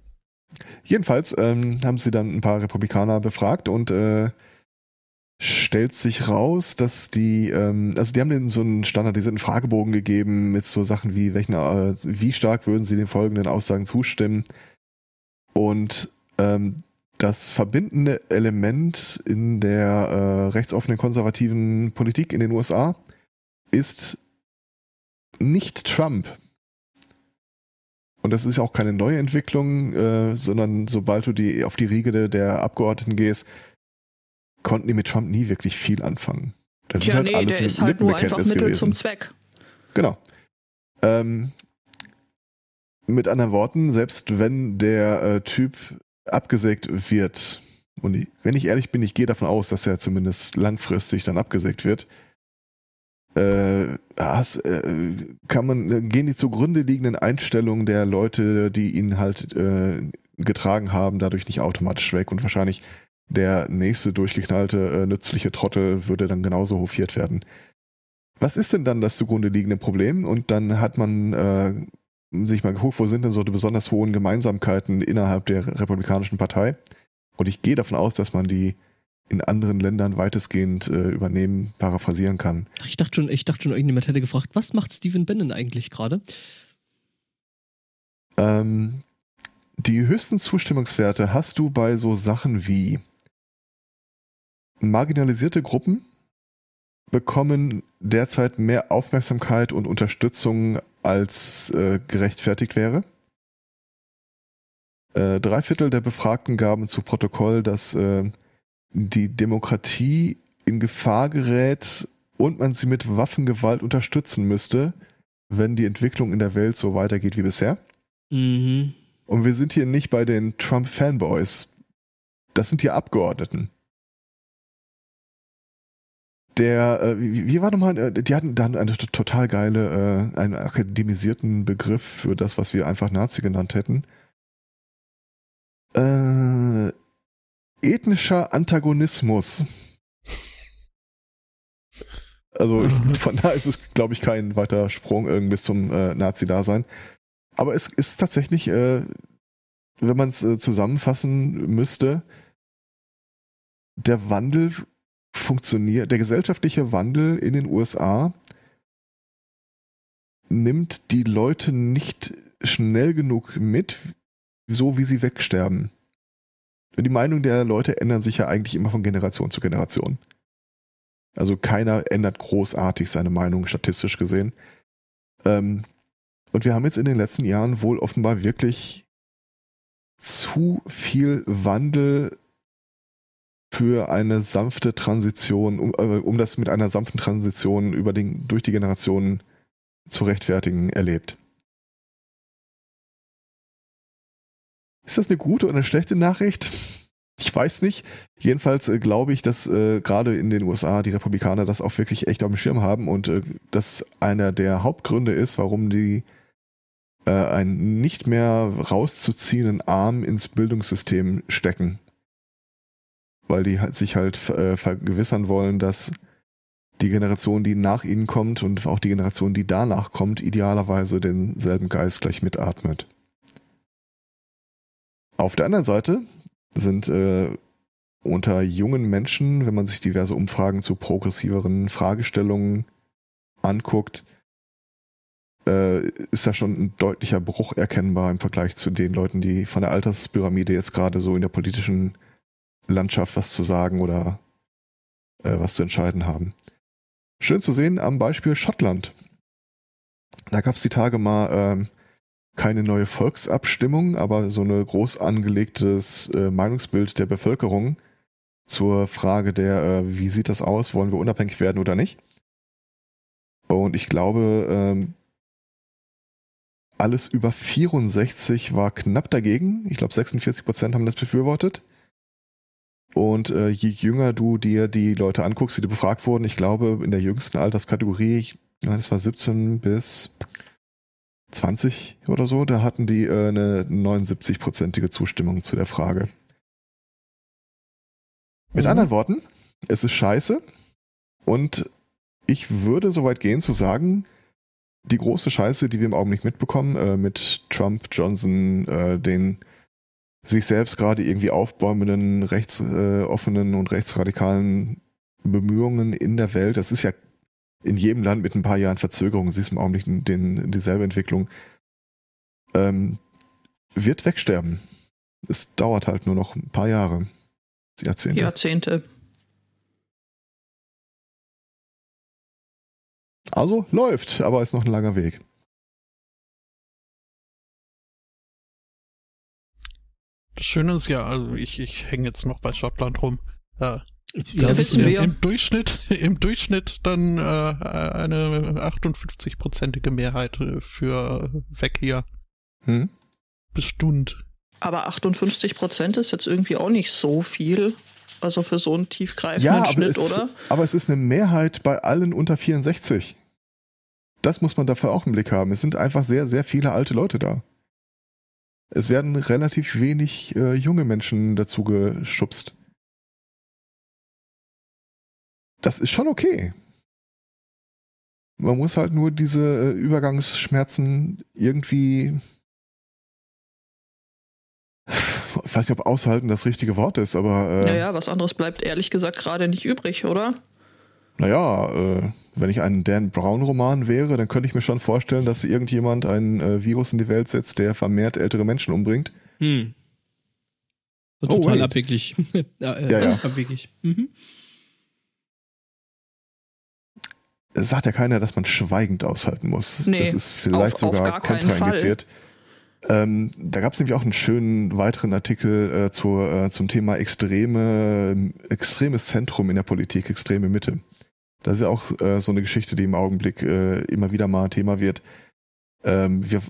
[SPEAKER 4] jedenfalls ähm, haben sie dann ein paar Republikaner befragt und äh, stellt sich raus, dass die, ähm, also die haben denen so einen standardisierten Fragebogen gegeben mit so Sachen wie, welchen, äh, wie stark würden sie den folgenden Aussagen zustimmen. Und ähm, das verbindende Element in der äh, rechtsoffenen konservativen Politik in den USA ist nicht Trump. Und das ist ja auch keine neue Entwicklung, äh, sondern sobald du die auf die Riege der, Abgeordneten gehst, konnten die mit Trump nie wirklich viel anfangen. Das
[SPEAKER 3] Tja,
[SPEAKER 4] ist halt
[SPEAKER 3] nee,
[SPEAKER 4] alles
[SPEAKER 3] der ist halt nur einfach Mittel
[SPEAKER 4] gewesen.
[SPEAKER 3] zum Zweck.
[SPEAKER 4] Genau. Ähm, mit anderen Worten, selbst wenn der äh, Typ abgesägt wird, und ich, wenn ich ehrlich bin, ich gehe davon aus, dass er zumindest langfristig dann abgesägt wird, äh, hast, äh, kann man, äh, gehen die zugrunde liegenden Einstellungen der Leute, die ihn halt äh, getragen haben, dadurch nicht automatisch weg und wahrscheinlich der nächste durchgeknallte, äh, nützliche Trottel würde dann genauso hofiert werden. Was ist denn dann das zugrunde liegende Problem? Und dann hat man äh, sich mal geguckt, wo sind denn so die besonders hohen Gemeinsamkeiten innerhalb der Republikanischen Partei? Und ich gehe davon aus, dass man die in anderen Ländern weitestgehend äh, übernehmen, paraphrasieren kann.
[SPEAKER 1] Ich dachte schon, ich dachte schon, irgendjemand hätte gefragt, was macht Stephen Bannon eigentlich gerade?
[SPEAKER 4] Ähm, die höchsten Zustimmungswerte hast du bei so Sachen wie marginalisierte Gruppen bekommen derzeit mehr Aufmerksamkeit und Unterstützung als äh, gerechtfertigt wäre. Äh, drei Viertel der Befragten gaben zu Protokoll, dass äh, die Demokratie in Gefahr gerät und man sie mit Waffengewalt unterstützen müsste, wenn die Entwicklung in der Welt so weitergeht wie bisher.
[SPEAKER 1] Mhm.
[SPEAKER 4] Und wir sind hier nicht bei den Trump-Fanboys. Das sind die Abgeordneten. Der, äh, wie, wie war nochmal, äh, die hatten dann eine total geile, äh, einen akademisierten Begriff für das, was wir einfach Nazi genannt hätten. Äh, ethnischer Antagonismus. Also ich, von da ist es, glaube ich, kein weiter Sprung irgendwie bis zum äh, Nazi-Dasein. Aber es ist tatsächlich, äh, wenn man es äh, zusammenfassen müsste, der Wandel funktioniert, der gesellschaftliche Wandel in den USA nimmt die Leute nicht schnell genug mit, so wie sie wegsterben. Die Meinung der Leute ändern sich ja eigentlich immer von Generation zu Generation. Also keiner ändert großartig seine Meinung, statistisch gesehen. Ähm, Und wir haben jetzt in den letzten Jahren wohl offenbar wirklich zu viel Wandel für eine sanfte Transition, um, äh, um das mit einer sanften Transition über den, durch die Generationen zu rechtfertigen, erlebt. Ist das eine gute oder eine schlechte Nachricht? Ich weiß nicht. Jedenfalls äh, glaube ich, dass äh, gerade in den USA die Republikaner das auch wirklich echt auf dem Schirm haben und äh, das einer der Hauptgründe ist, warum die äh, einen nicht mehr rauszuziehenden Arm ins Bildungssystem stecken. Weil die sich halt äh, vergewissern wollen, dass die Generation, die nach ihnen kommt und auch die Generation, die danach kommt, idealerweise denselben Geist gleich mitatmet. Auf der anderen Seite sind äh, unter jungen Menschen, wenn man sich diverse Umfragen zu progressiveren Fragestellungen anguckt, äh, ist da schon ein deutlicher Bruch erkennbar im Vergleich zu den Leuten, die von der Alterspyramide jetzt gerade so in der politischen Landschaft was zu sagen oder äh, was zu entscheiden haben. Schön zu sehen am Beispiel Schottland. Da gab es die Tage mal ähm, keine neue Volksabstimmung, aber so ein groß angelegtes äh, Meinungsbild der Bevölkerung zur Frage der, äh, wie sieht das aus, wollen wir unabhängig werden oder nicht. Und ich glaube, ähm, alles über 64 war knapp dagegen. Ich glaube, 46 Prozent haben das befürwortet. Und äh, je jünger du dir die Leute anguckst, die befragt wurden, ich glaube, in der jüngsten Alterskategorie, ich meine, das war 17 bis 20 oder so, da hatten die äh, eine 79-prozentige Zustimmung zu der Frage. Mit mhm. anderen Worten, es ist scheiße und ich würde so weit gehen zu sagen, die große Scheiße, die wir im Augenblick mitbekommen, äh, mit Trump, Johnson, äh, den sich selbst gerade irgendwie aufbäumenden, rechtsoffenen äh, und rechtsradikalen Bemühungen in der Welt, das ist ja in jedem Land mit ein paar Jahren Verzögerung, siehst du im Augenblick den, dieselbe Entwicklung, ähm, wird wegsterben. Es dauert halt nur noch ein paar Jahre.
[SPEAKER 3] Jahrzehnte. Jahrzehnte.
[SPEAKER 4] Also läuft, aber ist noch ein langer Weg.
[SPEAKER 2] Das Schöne ist ja, also ich, ich hänge jetzt noch bei Schottland rum. Äh, das ist im, im, Durchschnitt, im Durchschnitt dann äh, eine 58-prozentige Mehrheit äh, für weg hier. Hm? Bestimmt.
[SPEAKER 3] Aber 58 Prozent ist jetzt irgendwie auch nicht so viel. Also für so einen tiefgreifenden ja, Schnitt,
[SPEAKER 4] es,
[SPEAKER 3] oder?
[SPEAKER 4] Aber es ist eine Mehrheit bei allen unter 64. Das muss man dafür auch im Blick haben. Es sind einfach sehr, sehr viele alte Leute da. Es werden relativ wenig äh, junge Menschen dazu geschubst das ist schon okay. Man muss halt nur diese äh, Übergangsschmerzen irgendwie. Ich weiß nicht, ob aushalten das richtige Wort ist, aber.
[SPEAKER 3] Äh, naja, was anderes bleibt ehrlich gesagt gerade nicht übrig, oder?
[SPEAKER 4] Naja, äh, wenn ich ein Dan Brown-Roman wäre, dann könnte ich mir schon vorstellen, dass irgendjemand ein äh, Virus in die Welt setzt, der vermehrt ältere Menschen umbringt. Hm.
[SPEAKER 1] So oh, total abwegig. ja, äh, ja, ja. Abwegig. Mhm.
[SPEAKER 4] Sagt ja keiner, dass man schweigend aushalten muss. Nee, das ist vielleicht auf, sogar auf kontraindiziert. Ähm, da gab es nämlich auch einen schönen weiteren Artikel äh, zur, äh, zum Thema extreme, extremes Zentrum in der Politik, extreme Mitte. Das ist ja auch äh, so eine Geschichte, die im Augenblick äh, immer wieder mal Thema wird. Ähm, wir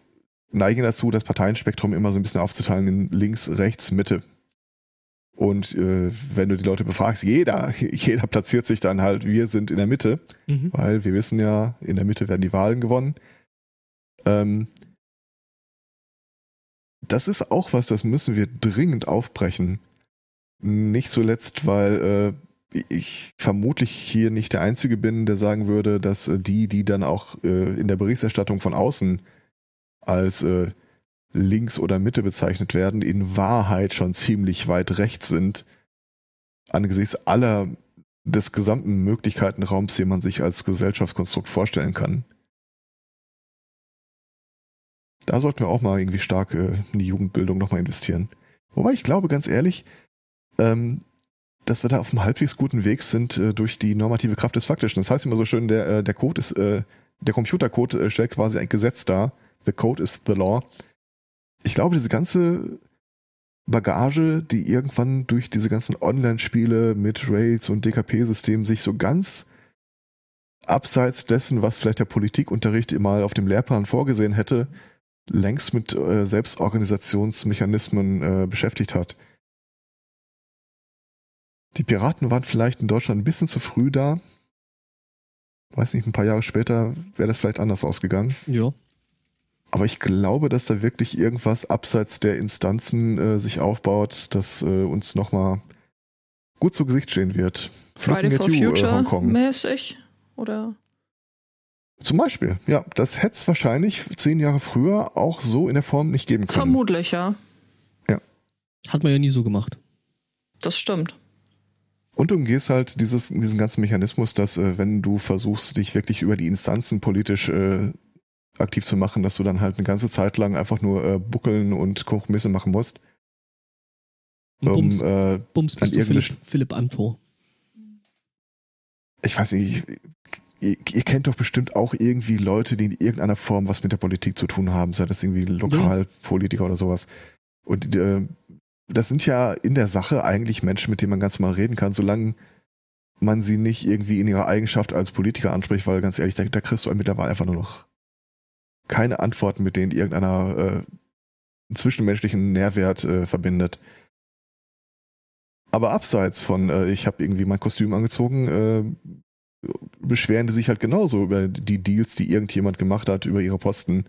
[SPEAKER 4] neigen dazu, das Parteienspektrum immer so ein bisschen aufzuteilen in links, rechts, Mitte. Und äh, wenn du die Leute befragst, jeder, jeder platziert sich dann halt, wir sind in der Mitte, mhm. weil wir wissen ja, in der Mitte werden die Wahlen gewonnen. Ähm, das ist auch was, das müssen wir dringend aufbrechen. Nicht zuletzt, weil äh, ich vermutlich hier nicht der Einzige bin, der sagen würde, dass äh, die, die dann auch äh, in der Berichterstattung von außen als äh, links oder Mitte bezeichnet werden, in Wahrheit schon ziemlich weit rechts sind, angesichts aller des gesamten Möglichkeitenraums, den man sich als Gesellschaftskonstrukt vorstellen kann. Da sollten wir auch mal irgendwie stark äh, in die Jugendbildung nochmal investieren. Wobei ich glaube, ganz ehrlich, ähm, dass wir da auf einem halbwegs guten Weg sind äh, durch die normative Kraft des Faktischen. Das heißt immer so schön, der, äh, der Code ist äh, der Computercode äh, stellt quasi ein Gesetz dar. The code is the law. Ich glaube, diese ganze Bagage, die irgendwann durch diese ganzen Online-Spiele mit Raids und DKP-Systemen sich so ganz abseits dessen, was vielleicht der Politikunterricht mal auf dem Lehrplan vorgesehen hätte, längst mit äh, Selbstorganisationsmechanismen äh, beschäftigt hat. Die Piraten waren vielleicht in Deutschland ein bisschen zu früh da. Weiß nicht, ein paar Jahre später wäre das vielleicht anders ausgegangen.
[SPEAKER 1] Ja.
[SPEAKER 4] Aber ich glaube, dass da wirklich irgendwas abseits der Instanzen äh, sich aufbaut, das äh, uns nochmal gut zu Gesicht stehen wird.
[SPEAKER 3] Friday
[SPEAKER 4] Looking
[SPEAKER 3] for
[SPEAKER 4] äh,
[SPEAKER 3] Future
[SPEAKER 4] Hongkong.
[SPEAKER 3] mäßig? Oder?
[SPEAKER 4] Zum Beispiel, ja, das hätte es wahrscheinlich zehn Jahre früher auch so in der Form nicht geben können.
[SPEAKER 3] Vermutlich, ja.
[SPEAKER 1] Hat man ja nie so gemacht.
[SPEAKER 3] Das stimmt.
[SPEAKER 4] Und du umgehst halt dieses, diesen ganzen Mechanismus, dass äh, wenn du versuchst, dich wirklich über die Instanzen politisch äh, aktiv zu machen, dass du dann halt eine ganze Zeit lang einfach nur äh, buckeln und Kompromisse machen musst.
[SPEAKER 1] Und
[SPEAKER 4] Um,
[SPEAKER 1] Bums,
[SPEAKER 4] äh,
[SPEAKER 1] Bums bist du Philipp, Philipp Amthor.
[SPEAKER 4] ich weiß nicht, ihr, ihr kennt doch bestimmt auch irgendwie Leute, die in irgendeiner Form was mit der Politik zu tun haben, sei das irgendwie Lokalpolitiker oder sowas. Und äh, das sind ja in der Sache eigentlich Menschen, mit denen man ganz mal reden kann, solange man sie nicht irgendwie in ihrer Eigenschaft als Politiker anspricht, weil ganz ehrlich, da, da kriegst du mit der Wahl einfach nur noch keine Antworten, mit denen irgendeiner äh, zwischenmenschlichen Nährwert äh, verbindet. Aber abseits von, äh, ich habe irgendwie mein Kostüm angezogen, äh, beschweren die sich halt genauso über die Deals, die irgendjemand gemacht hat, über ihre Posten.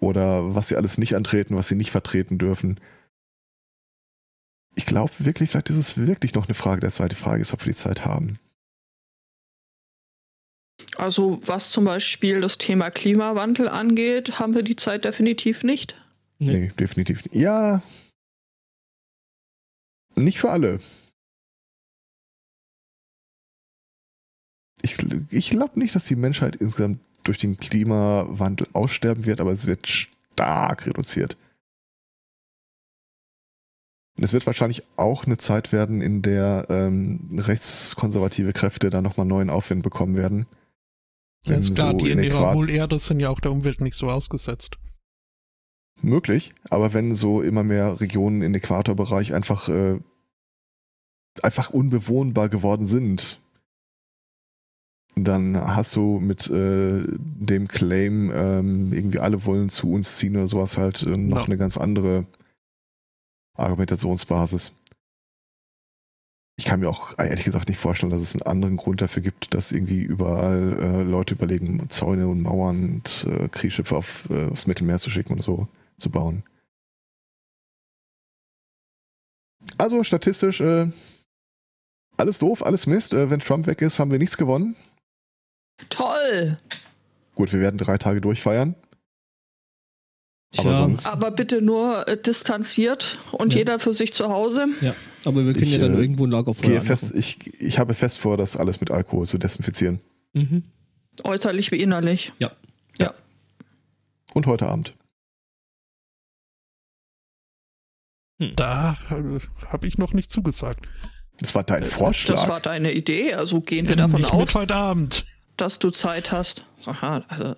[SPEAKER 4] Oder was sie alles nicht antreten, was sie nicht vertreten dürfen. Ich glaube wirklich, vielleicht ist es wirklich noch eine Frage der Zeit. Frage ist, ob wir die Zeit haben.
[SPEAKER 3] Also was zum Beispiel das Thema Klimawandel angeht, haben wir die Zeit definitiv nicht.
[SPEAKER 1] Nee.
[SPEAKER 4] Nee, definitiv nicht. Ja. Nicht für alle. Ich, ich glaube nicht, dass die Menschheit insgesamt durch den Klimawandel aussterben wird, aber es wird stark reduziert. Und es wird wahrscheinlich auch eine Zeit werden, in der ähm, rechtskonservative Kräfte da nochmal neuen Aufwind bekommen werden.
[SPEAKER 2] Ja, ist klar,
[SPEAKER 4] so
[SPEAKER 2] die
[SPEAKER 4] in
[SPEAKER 2] ihrer Hohlerde sind ja auch der Umwelt nicht so ausgesetzt.
[SPEAKER 4] Möglich, aber wenn so immer mehr Regionen im Äquatorbereich einfach, äh, einfach unbewohnbar geworden sind, dann hast du mit äh, dem Claim, ähm, irgendwie alle wollen zu uns ziehen oder sowas halt äh, noch
[SPEAKER 2] Ja.
[SPEAKER 4] eine ganz andere Argumentationsbasis. Ich kann mir auch ehrlich gesagt nicht vorstellen, dass es einen anderen Grund dafür gibt, dass irgendwie überall äh, Leute überlegen, Zäune und Mauern und äh, Kriegsschiffe auf, äh, aufs Mittelmeer zu schicken oder so zu bauen. Also statistisch, äh, alles doof, alles Mist. Äh, wenn Trump weg ist, haben wir nichts gewonnen.
[SPEAKER 3] Toll!
[SPEAKER 4] Gut, wir werden drei Tage durchfeiern. Aber
[SPEAKER 1] Tja,
[SPEAKER 4] sonst-
[SPEAKER 3] Aber bitte nur äh, distanziert und
[SPEAKER 1] Ja.
[SPEAKER 3] jeder für sich zu Hause.
[SPEAKER 1] ja, aber wir können
[SPEAKER 4] Ich,
[SPEAKER 1] ja dann
[SPEAKER 4] äh,
[SPEAKER 1] irgendwo ein Lagerfeuer
[SPEAKER 4] Gehe fest, ich, ich habe fest vor, das alles mit Alkohol zu desinfizieren.
[SPEAKER 1] Mhm.
[SPEAKER 3] Äußerlich wie innerlich.
[SPEAKER 1] Ja.
[SPEAKER 3] Ja.
[SPEAKER 4] Und heute Abend.
[SPEAKER 2] Da äh, habe ich noch nicht zugesagt.
[SPEAKER 4] Das war dein Vorschlag.
[SPEAKER 3] Das war deine Idee. Also gehen wir
[SPEAKER 2] Ja,
[SPEAKER 3] davon aus,
[SPEAKER 2] heute Abend.
[SPEAKER 3] dass du Zeit hast. Aha, also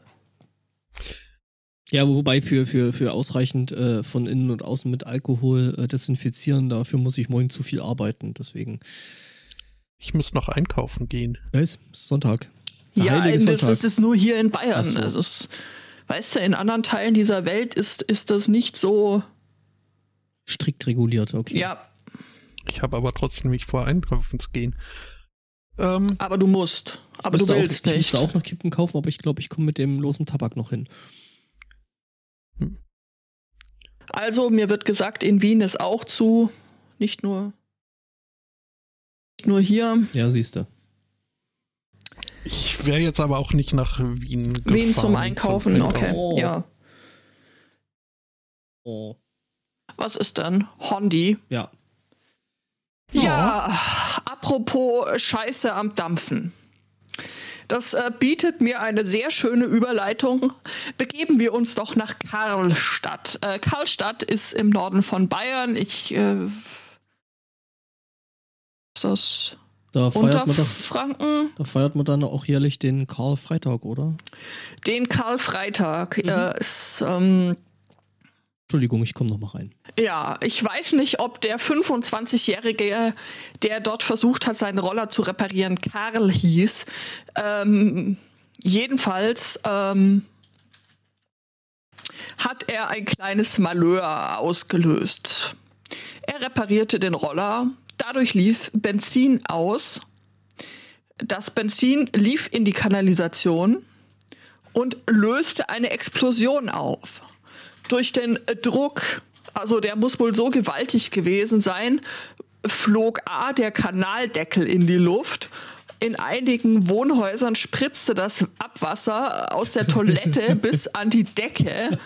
[SPEAKER 1] Ja, wobei für, für, für ausreichend äh, von innen und außen mit Alkohol äh, desinfizieren, dafür muss ich morgen zu viel arbeiten. Deswegen,
[SPEAKER 2] Ich muss noch einkaufen gehen.
[SPEAKER 1] weiß, Sonntag. Der
[SPEAKER 3] Ja, das,
[SPEAKER 1] Sonntag.
[SPEAKER 3] das ist nur hier in Bayern.
[SPEAKER 1] So.
[SPEAKER 3] Also es, weißt du, in anderen Teilen dieser Welt ist, ist das nicht so.
[SPEAKER 1] Strikt reguliert, okay.
[SPEAKER 3] Ja,
[SPEAKER 2] Ich habe aber trotzdem nicht vor, einkaufen zu gehen. Ähm,
[SPEAKER 3] aber du musst. Aber du
[SPEAKER 1] Müsste auch,
[SPEAKER 3] willst
[SPEAKER 1] ich
[SPEAKER 3] nicht.
[SPEAKER 1] müsste auch noch Kippen kaufen, aber ich glaube, ich komme mit dem losen Tabak noch hin.
[SPEAKER 3] Also, mir wird gesagt, in Wien ist auch zu. Nicht nur. Nicht nur hier.
[SPEAKER 1] Ja, siehst du.
[SPEAKER 2] ich wäre jetzt aber auch nicht nach Wien gefahren.
[SPEAKER 3] Wien zum Einkaufen, okay.
[SPEAKER 1] Oh.
[SPEAKER 3] Ja.
[SPEAKER 1] Oh.
[SPEAKER 3] Was ist denn? Hondi.
[SPEAKER 1] Ja.
[SPEAKER 3] Ja, apropos Scheiße am Dampfen. Das äh, bietet mir eine sehr schöne Überleitung. Begeben wir uns doch nach Karlstadt. Äh, Karlstadt ist im Norden von Bayern. Ich. Äh, ist das
[SPEAKER 1] Da feiert, man doch,
[SPEAKER 3] Unterfranken?
[SPEAKER 1] da feiert man dann auch jährlich den Karl-Freitag, oder?
[SPEAKER 3] den Karl-Freitag. Äh, ist, ähm,
[SPEAKER 1] Entschuldigung, ich komme noch mal rein.
[SPEAKER 3] Ja, ich weiß nicht, ob der 25-Jährige, der dort versucht hat, seinen Roller zu reparieren, Karl hieß. Ähm, jedenfalls ähm, hat er ein kleines Malheur ausgelöst. Er reparierte den Roller, dadurch lief Benzin aus. Das Benzin lief in die Kanalisation und löste eine Explosion auf. Durch den Druck, also der muss wohl so gewaltig gewesen sein, flog A der Kanaldeckel in die Luft. In einigen Wohnhäusern spritzte das Abwasser aus der Toilette bis an die Decke.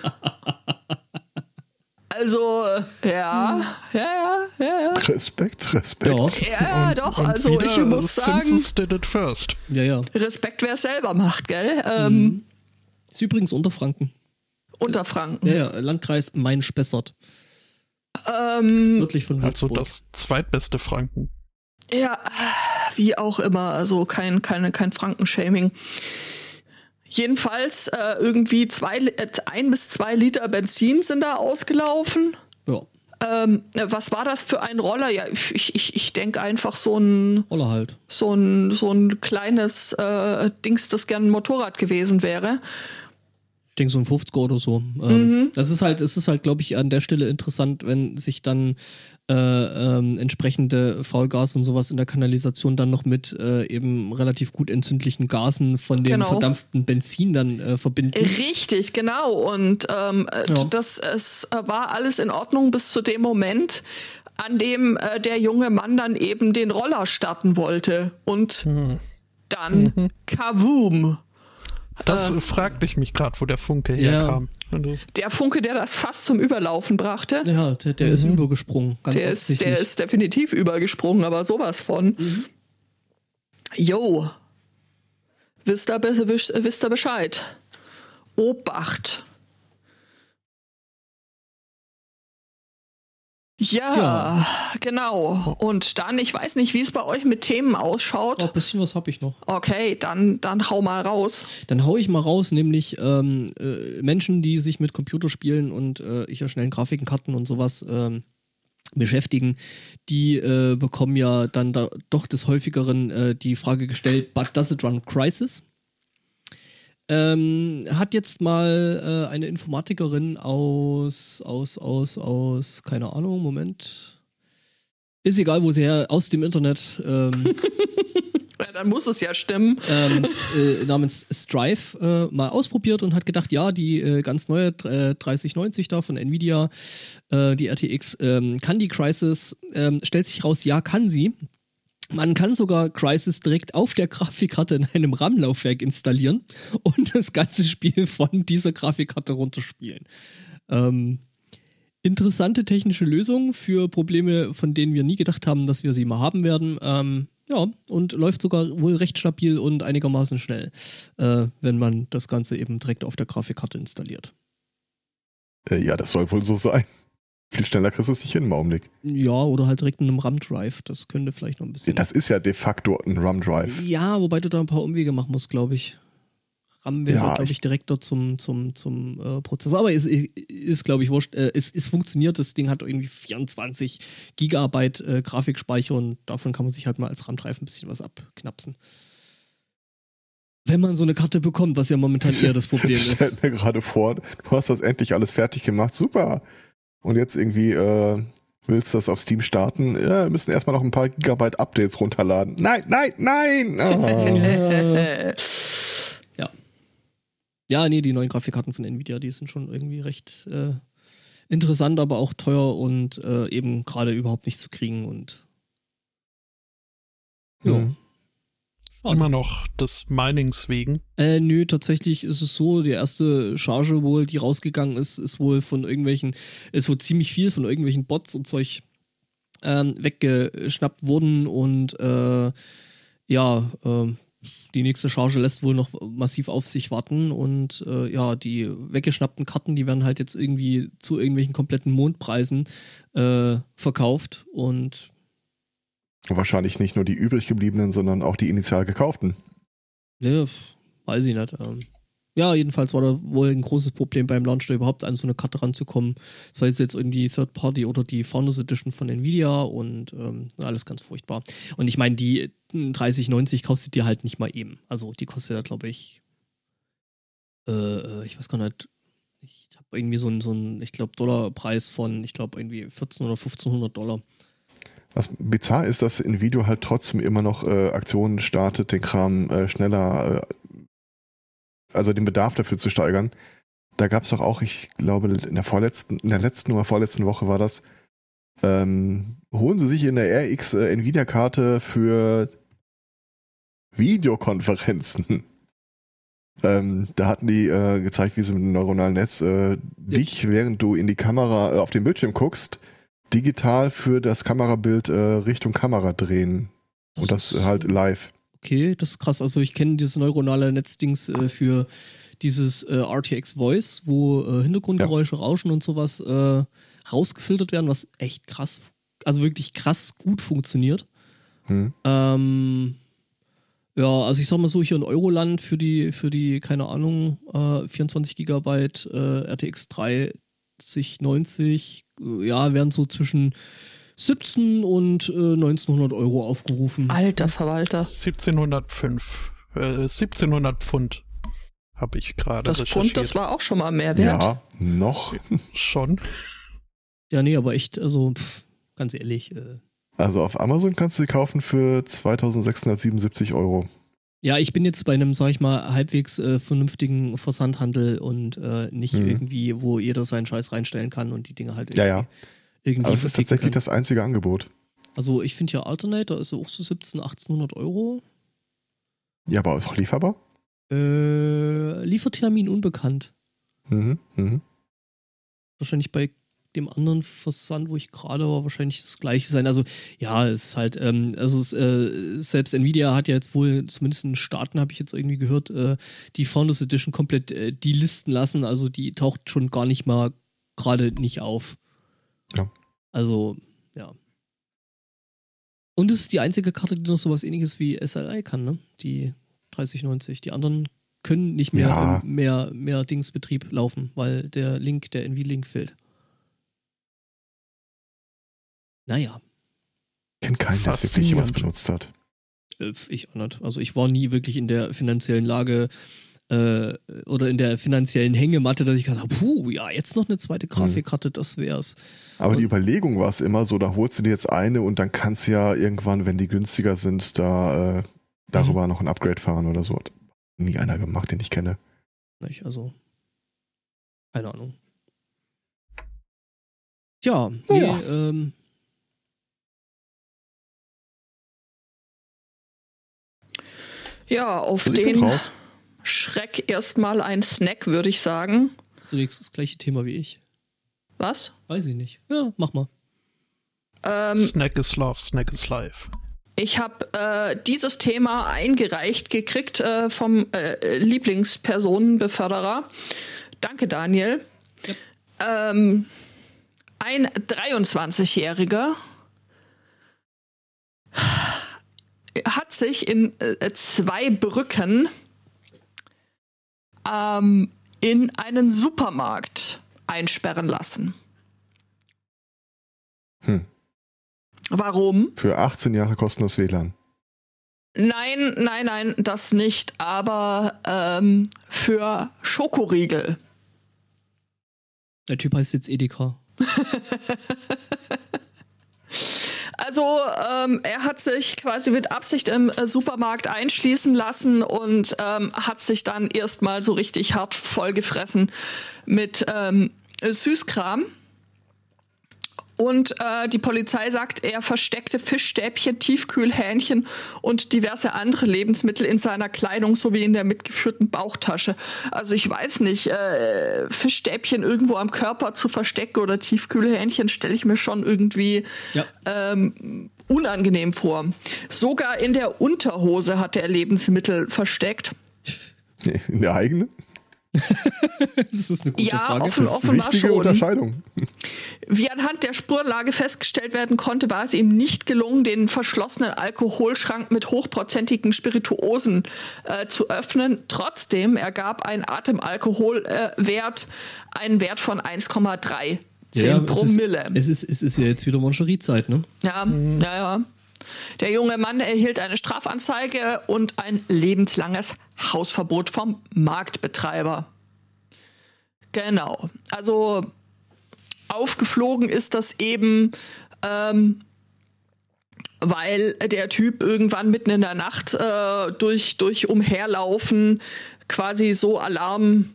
[SPEAKER 3] Also, ja, ja, ja, ja, ja.
[SPEAKER 4] Respekt, Respekt.
[SPEAKER 1] Ja.
[SPEAKER 3] Ja,
[SPEAKER 2] Und-
[SPEAKER 3] doch,
[SPEAKER 2] und
[SPEAKER 3] also ich muss sagen,
[SPEAKER 2] Simpsons did it first.
[SPEAKER 1] Ja, ja.
[SPEAKER 3] Respekt, wer es selber macht, gell? Ähm,
[SPEAKER 1] Ist übrigens Unterfranken.
[SPEAKER 3] Unterfranken.
[SPEAKER 1] Ja, ja, Landkreis Main-Spessart.
[SPEAKER 3] Ähm,
[SPEAKER 1] Nördlich von
[SPEAKER 2] Also
[SPEAKER 1] Würzburg.
[SPEAKER 2] das zweitbeste Franken.
[SPEAKER 3] ja, wie auch immer, also kein, keine, kein Frankenshaming. Jedenfalls äh, irgendwie zwei, äh, ein bis zwei Liter Benzin sind da ausgelaufen.
[SPEAKER 1] Ja,
[SPEAKER 3] Ähm, was war das für ein Roller? Ja, ich, ich, ich denke einfach so ein,
[SPEAKER 1] Roller halt.
[SPEAKER 3] so ein, so ein kleines äh, Dings, das gern ein Motorrad gewesen wäre.
[SPEAKER 1] Ich denke so ein 50er oder so.
[SPEAKER 3] Mhm.
[SPEAKER 1] Ähm, Das ist halt, es ist halt, glaube ich, an der Stelle interessant, wenn sich dann äh, ähm, entsprechende Faulgas und sowas in der Kanalisation dann noch mit äh, eben relativ gut entzündlichen Gasen von dem
[SPEAKER 3] Genau.
[SPEAKER 1] verdampften Benzin dann äh, verbinden.
[SPEAKER 3] Richtig, genau. Und ähm, äh,
[SPEAKER 1] Ja.
[SPEAKER 3] das es äh, war alles in Ordnung bis zu dem Moment, an dem äh, der junge Mann dann eben den Roller starten wollte. Und dann Kavoom.
[SPEAKER 2] Das fragte ich mich gerade, wo der Funke
[SPEAKER 1] Ja.
[SPEAKER 2] herkam.
[SPEAKER 3] Der Funke, der das fast zum Überlaufen brachte.
[SPEAKER 1] Ja, der, der ist übergesprungen, ganz
[SPEAKER 3] Mhm. Der ist, der ist definitiv übergesprungen, aber sowas von. Jo. Wisst ihr, be- wisst, wisst ihr Bescheid? Obacht. Ja,
[SPEAKER 1] Ja.
[SPEAKER 3] genau. Und dann, ich weiß nicht, wie es bei euch mit Themen ausschaut.
[SPEAKER 1] Oh, ein bisschen was habe ich noch.
[SPEAKER 3] Okay, dann, dann hau mal raus.
[SPEAKER 1] Dann hau ich mal raus, nämlich ähm, äh, Menschen, die sich mit Computerspielen und äh, ich ja schnellen Grafikenkarten und sowas ähm, beschäftigen, die äh, bekommen ja dann da doch des häufigeren äh, die Frage gestellt, but does it run Crisis? Ähm, hat jetzt mal äh, eine Informatikerin aus, aus, aus, aus, keine Ahnung, Moment. Ist egal, wo sie her, aus dem Internet, ähm,
[SPEAKER 3] Ja, dann muss es ja stimmen.
[SPEAKER 1] ähm, äh, namens Strive äh, mal ausprobiert und hat gedacht, ja, die äh, ganz neue äh, 3090 da von Nvidia, äh, die RTX, ähm, kann die Crisis, ähm, stellt sich raus, ja, kann sie. Man kann sogar Crisis direkt auf der Grafikkarte in einem RAM-Laufwerk installieren und das ganze Spiel von dieser Grafikkarte runterspielen. Ähm, interessante technische Lösung für Probleme, von denen wir nie gedacht haben, dass wir sie mal haben werden. Ähm, ja, und läuft sogar wohl recht stabil und einigermaßen schnell, äh, wenn man das Ganze eben direkt auf der Grafikkarte installiert.
[SPEAKER 4] Äh, ja, das soll wohl so sein. Viel schneller kriegst du es nicht hin im Augenblick.
[SPEAKER 1] Ja, oder halt direkt in einem RAM-Drive. Das könnte vielleicht noch ein bisschen.
[SPEAKER 4] Das ist ja de facto ein RAM-Drive.
[SPEAKER 1] Ja, wobei du da ein paar Umwege machen musst, glaube ich. RAM wäre,
[SPEAKER 4] Ja,
[SPEAKER 1] glaube ich,
[SPEAKER 4] ich-
[SPEAKER 1] direkter zum, zum, zum äh, Prozessor. Aber es ist, ist glaube ich, wurscht. Äh, es, es funktioniert. Das Ding hat irgendwie 24 Gigabyte äh, Grafikspeicher und davon kann man sich halt mal als RAM-Drive ein bisschen was abknapsen. Wenn man so eine Karte bekommt, was ja momentan eher das Problem ist.
[SPEAKER 4] Stellt mir gerade vor, du hast das endlich alles fertig gemacht, super. Und jetzt irgendwie äh, willst das auf Steam starten, ja, wir müssen erstmal noch ein paar Gigabyte Updates runterladen. Nein, nein, nein!
[SPEAKER 3] Äh,
[SPEAKER 1] Ja. Ja, nee, die neuen Grafikkarten von Nvidia, die sind schon irgendwie recht äh, interessant, aber auch teuer und äh, eben gerade überhaupt nicht zu kriegen und ja.
[SPEAKER 4] Hm.
[SPEAKER 2] Immer noch des Minings wegen.
[SPEAKER 1] Äh, nö, tatsächlich ist es so, die erste Charge wohl, die rausgegangen ist, ist wohl von irgendwelchen, ist wohl ziemlich viel von irgendwelchen Bots und Zeug ähm, weggeschnappt worden und äh, ja, ähm, die nächste Charge lässt wohl noch massiv auf sich warten und äh, ja, die weggeschnappten Karten, die werden halt jetzt irgendwie zu irgendwelchen kompletten Mondpreisen äh, verkauft und
[SPEAKER 4] Wahrscheinlich nicht nur die übrig gebliebenen, sondern auch die initial gekauften.
[SPEAKER 1] ja, weiß ich nicht. Ähm, ja, jedenfalls war da wohl ein großes Problem beim Launch, da überhaupt an so eine Karte ranzukommen. Sei es jetzt irgendwie Third Party oder die Founders Edition von Nvidia und ähm, alles ganz furchtbar. Und ich meine, die 3090 kaufst du dir halt nicht mal eben. Also die kostet ja, glaube ich, äh, äh, ich weiß gar nicht, ich habe irgendwie so einen, so ich glaube, Dollarpreis von, ich glaube, irgendwie 14 oder 1500 Dollar.
[SPEAKER 4] Was bizarr ist, dass Nvidia halt trotzdem immer noch äh, Aktionen startet, den Kram äh, schneller, äh, also den Bedarf dafür zu steigern. Da gab es doch auch, ich glaube, in der vorletzten, in der letzten oder vorletzten Woche war das, ähm, holen Sie sich in der RX äh, Nvidia-Karte für Videokonferenzen. Ähm, da hatten die äh, gezeigt, wie sie mit dem neuronalen Netz äh, dich, während du in die Kamera äh, auf den Bildschirm guckst, digital für das Kamerabild äh, Richtung Kamera drehen. Das und das halt live.
[SPEAKER 1] Okay, das ist krass. Also ich kenne dieses neuronale Netzdings äh, für dieses äh, RTX Voice, wo äh, Hintergrundgeräusche, ja. Rauschen und sowas äh, rausgefiltert werden, was echt krass, also wirklich krass gut funktioniert. Hm. Ähm, ja, also ich sag mal so, hier in Euroland für die, für die, keine Ahnung, 24 Gigabyte RTX 3 90, äh, ja, werden so zwischen 17 und äh, 1900 Euro aufgerufen.
[SPEAKER 3] Alter Verwalter.
[SPEAKER 2] 1705, äh, 1700 Pfund habe ich gerade
[SPEAKER 3] Das Pfund, das war auch schon mal mehr wert.
[SPEAKER 4] Ja, noch.
[SPEAKER 2] schon.
[SPEAKER 1] Ja, nee, aber echt, also pff, ganz ehrlich. Äh,
[SPEAKER 4] also auf Amazon kannst du sie kaufen für 2677 Euro.
[SPEAKER 1] Ja, ich bin jetzt bei einem, sag ich mal, halbwegs äh, vernünftigen Versandhandel und äh, nicht mhm. irgendwie, wo jeder seinen Scheiß reinstellen kann und die Dinge halt
[SPEAKER 4] irgendwie. Ja, ja. Irgendwie Aber es ist tatsächlich kann. das einzige Angebot.
[SPEAKER 1] Also ich finde ja Alternator ist auch so 17, 1800 Euro.
[SPEAKER 4] Ja, aber auch lieferbar?
[SPEAKER 1] Äh, Liefertermin unbekannt. Mhm, mhm. Wahrscheinlich bei dem anderen Versand, wo ich gerade war, wahrscheinlich das gleiche sein. Also ja, es ist halt, ähm, also es, äh, selbst Nvidia hat ja jetzt wohl, zumindest in den Staaten habe ich jetzt irgendwie gehört, äh, die Founders Edition komplett äh, delisten lassen. Also die taucht schon gar nicht mal gerade nicht auf.
[SPEAKER 4] Ja.
[SPEAKER 1] Also, ja. Und es ist die einzige Karte, die noch sowas ähnliches wie SLI kann, ne? Die 3090. Die anderen können nicht mehr ja. mehr, mehr Dingsbetrieb laufen, weil der Link, der NV-Link fehlt. Naja.
[SPEAKER 4] Ich kenne keinen, der es wirklich jemals benutzt hat.
[SPEAKER 1] Äh, ich auch nicht. Also ich war nie wirklich in der finanziellen Lage äh, oder in der finanziellen Hängematte, dass ich gesagt habe, puh, ja, jetzt noch eine zweite Grafikkarte, das wär's.
[SPEAKER 4] Aber und die Überlegung war es immer so, da holst du dir jetzt eine und dann kannst du ja irgendwann, wenn die günstiger sind, da äh, darüber mhm. noch ein Upgrade fahren oder so. Hat nie einer gemacht, den ich kenne.
[SPEAKER 1] Nicht, also keine Ahnung. Ja,
[SPEAKER 3] nee, ja. Ähm, Ja, auf also den Schreck erstmal ein Snack, würde ich sagen.
[SPEAKER 1] Du legst das gleiche Thema wie ich.
[SPEAKER 3] Was?
[SPEAKER 1] Weiß ich nicht. Ja, mach mal.
[SPEAKER 2] Ähm, Snack is love, Snack is life.
[SPEAKER 3] Ich habe äh, dieses Thema eingereicht gekriegt äh, vom äh, Lieblingspersonenbeförderer. Danke, Daniel. Ja. Ähm, ein 23-Jähriger hat sich in äh, zwei Brücken ähm, in einen Supermarkt einsperren lassen. Hm. Warum?
[SPEAKER 4] Für 18 Jahre kostenlos WLAN.
[SPEAKER 3] Nein, nein, nein, das nicht, aber ähm, für Schokoriegel.
[SPEAKER 1] Der Typ heißt jetzt Edeka.
[SPEAKER 3] Also ähm, er hat sich quasi mit Absicht im äh, Supermarkt einschließen lassen und ähm, hat sich dann erstmal so richtig hart vollgefressen mit ähm, Süßkram. Und äh, die Polizei sagt, er versteckte Fischstäbchen, Tiefkühlhähnchen und diverse andere Lebensmittel in seiner Kleidung sowie in der mitgeführten Bauchtasche. Also ich weiß nicht, äh, Fischstäbchen irgendwo am Körper zu verstecken oder Tiefkühlhähnchen stelle ich mir schon irgendwie ja. ähm, unangenehm vor. Sogar in der Unterhose hat er Lebensmittel versteckt.
[SPEAKER 4] In der eigenen?
[SPEAKER 1] das ist eine gute
[SPEAKER 3] ja,
[SPEAKER 1] Frage.
[SPEAKER 3] offen, offenbar
[SPEAKER 4] Wichtige
[SPEAKER 3] schon.
[SPEAKER 4] Unterscheidung.
[SPEAKER 3] Wie anhand der Spurlage festgestellt werden konnte, war es ihm nicht gelungen, den verschlossenen Alkoholschrank mit hochprozentigen Spirituosen äh, zu öffnen. Trotzdem ergab ein Atemalkoholwert äh, einen Wert von 1,3
[SPEAKER 1] ja, es
[SPEAKER 3] Promille.
[SPEAKER 1] Ist, es, ist, es ist ja jetzt wieder Moncherie-Zeit, ne?
[SPEAKER 3] Ja, ja, ja. Der junge Mann erhielt eine Strafanzeige und ein lebenslanges Hausverbot vom Marktbetreiber. Genau. Also aufgeflogen ist das eben, ähm, weil der Typ irgendwann mitten in der Nacht äh, durch, durch Umherlaufen quasi so Alarm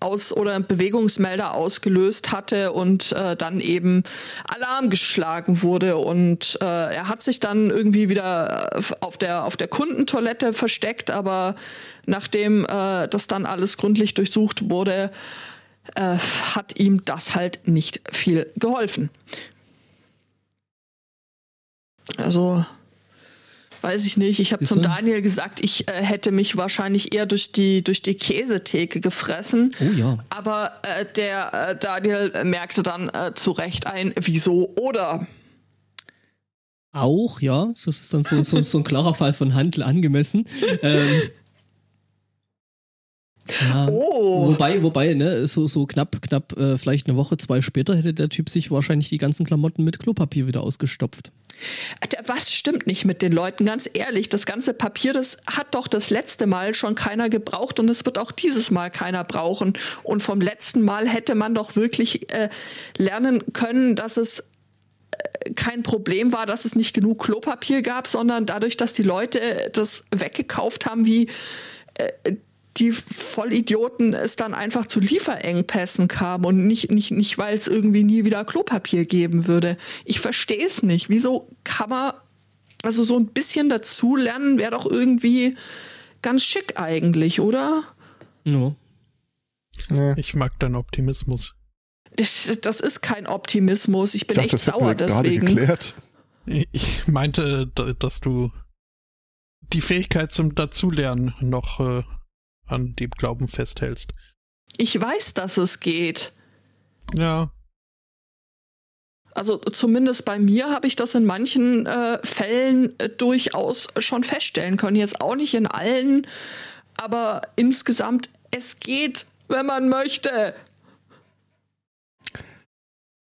[SPEAKER 3] aus oder Bewegungsmelder ausgelöst hatte und äh, dann eben Alarm geschlagen wurde und äh, er hat sich dann irgendwie wieder auf der auf der Kundentoilette versteckt, aber nachdem äh, das dann alles gründlich durchsucht wurde, äh, hat ihm das halt nicht viel geholfen. Also weiß ich nicht. Ich habe zum Daniel gesagt, ich äh, hätte mich wahrscheinlich eher durch die, durch die Käsetheke gefressen.
[SPEAKER 1] Oh ja.
[SPEAKER 3] Aber äh, der äh, Daniel merkte dann äh, zu Recht ein Wieso oder.
[SPEAKER 1] Auch, ja. Das ist dann so, so, so ein klarer Fall von Handel angemessen. ähm, ja,
[SPEAKER 3] oh.
[SPEAKER 1] Wobei, wobei, ne, so, so knapp, knapp, äh, vielleicht eine Woche, zwei später hätte der Typ sich wahrscheinlich die ganzen Klamotten mit Klopapier wieder ausgestopft.
[SPEAKER 3] Was stimmt nicht mit den Leuten? Ganz ehrlich, das ganze Papier, das hat doch das letzte Mal schon keiner gebraucht und es wird auch dieses Mal keiner brauchen. Und vom letzten Mal hätte man doch wirklich äh, lernen können, dass es äh, kein Problem war, dass es nicht genug Klopapier gab, sondern dadurch, dass die Leute das weggekauft haben, wie äh, die Vollidioten es dann einfach zu Lieferengpässen kam und nicht, nicht, nicht weil es irgendwie nie wieder Klopapier geben würde. Ich verstehe es nicht. Wieso kann man, also so ein bisschen dazulernen wäre doch irgendwie ganz schick eigentlich, oder?
[SPEAKER 1] No.
[SPEAKER 2] Ich mag deinen Optimismus.
[SPEAKER 3] Das, das ist kein Optimismus. Ich bin
[SPEAKER 4] ich dachte,
[SPEAKER 3] echt
[SPEAKER 4] das
[SPEAKER 3] sauer
[SPEAKER 4] wir gerade
[SPEAKER 3] deswegen.
[SPEAKER 4] geklärt.
[SPEAKER 2] Ich meinte, dass du die Fähigkeit zum Dazulernen noch äh, an dem Glauben festhältst.
[SPEAKER 3] Ich weiß, dass es geht.
[SPEAKER 2] Ja.
[SPEAKER 3] Also zumindest bei mir habe ich das in manchen äh, Fällen äh, durchaus schon feststellen können. Jetzt auch nicht in allen, aber insgesamt, es geht, wenn man möchte.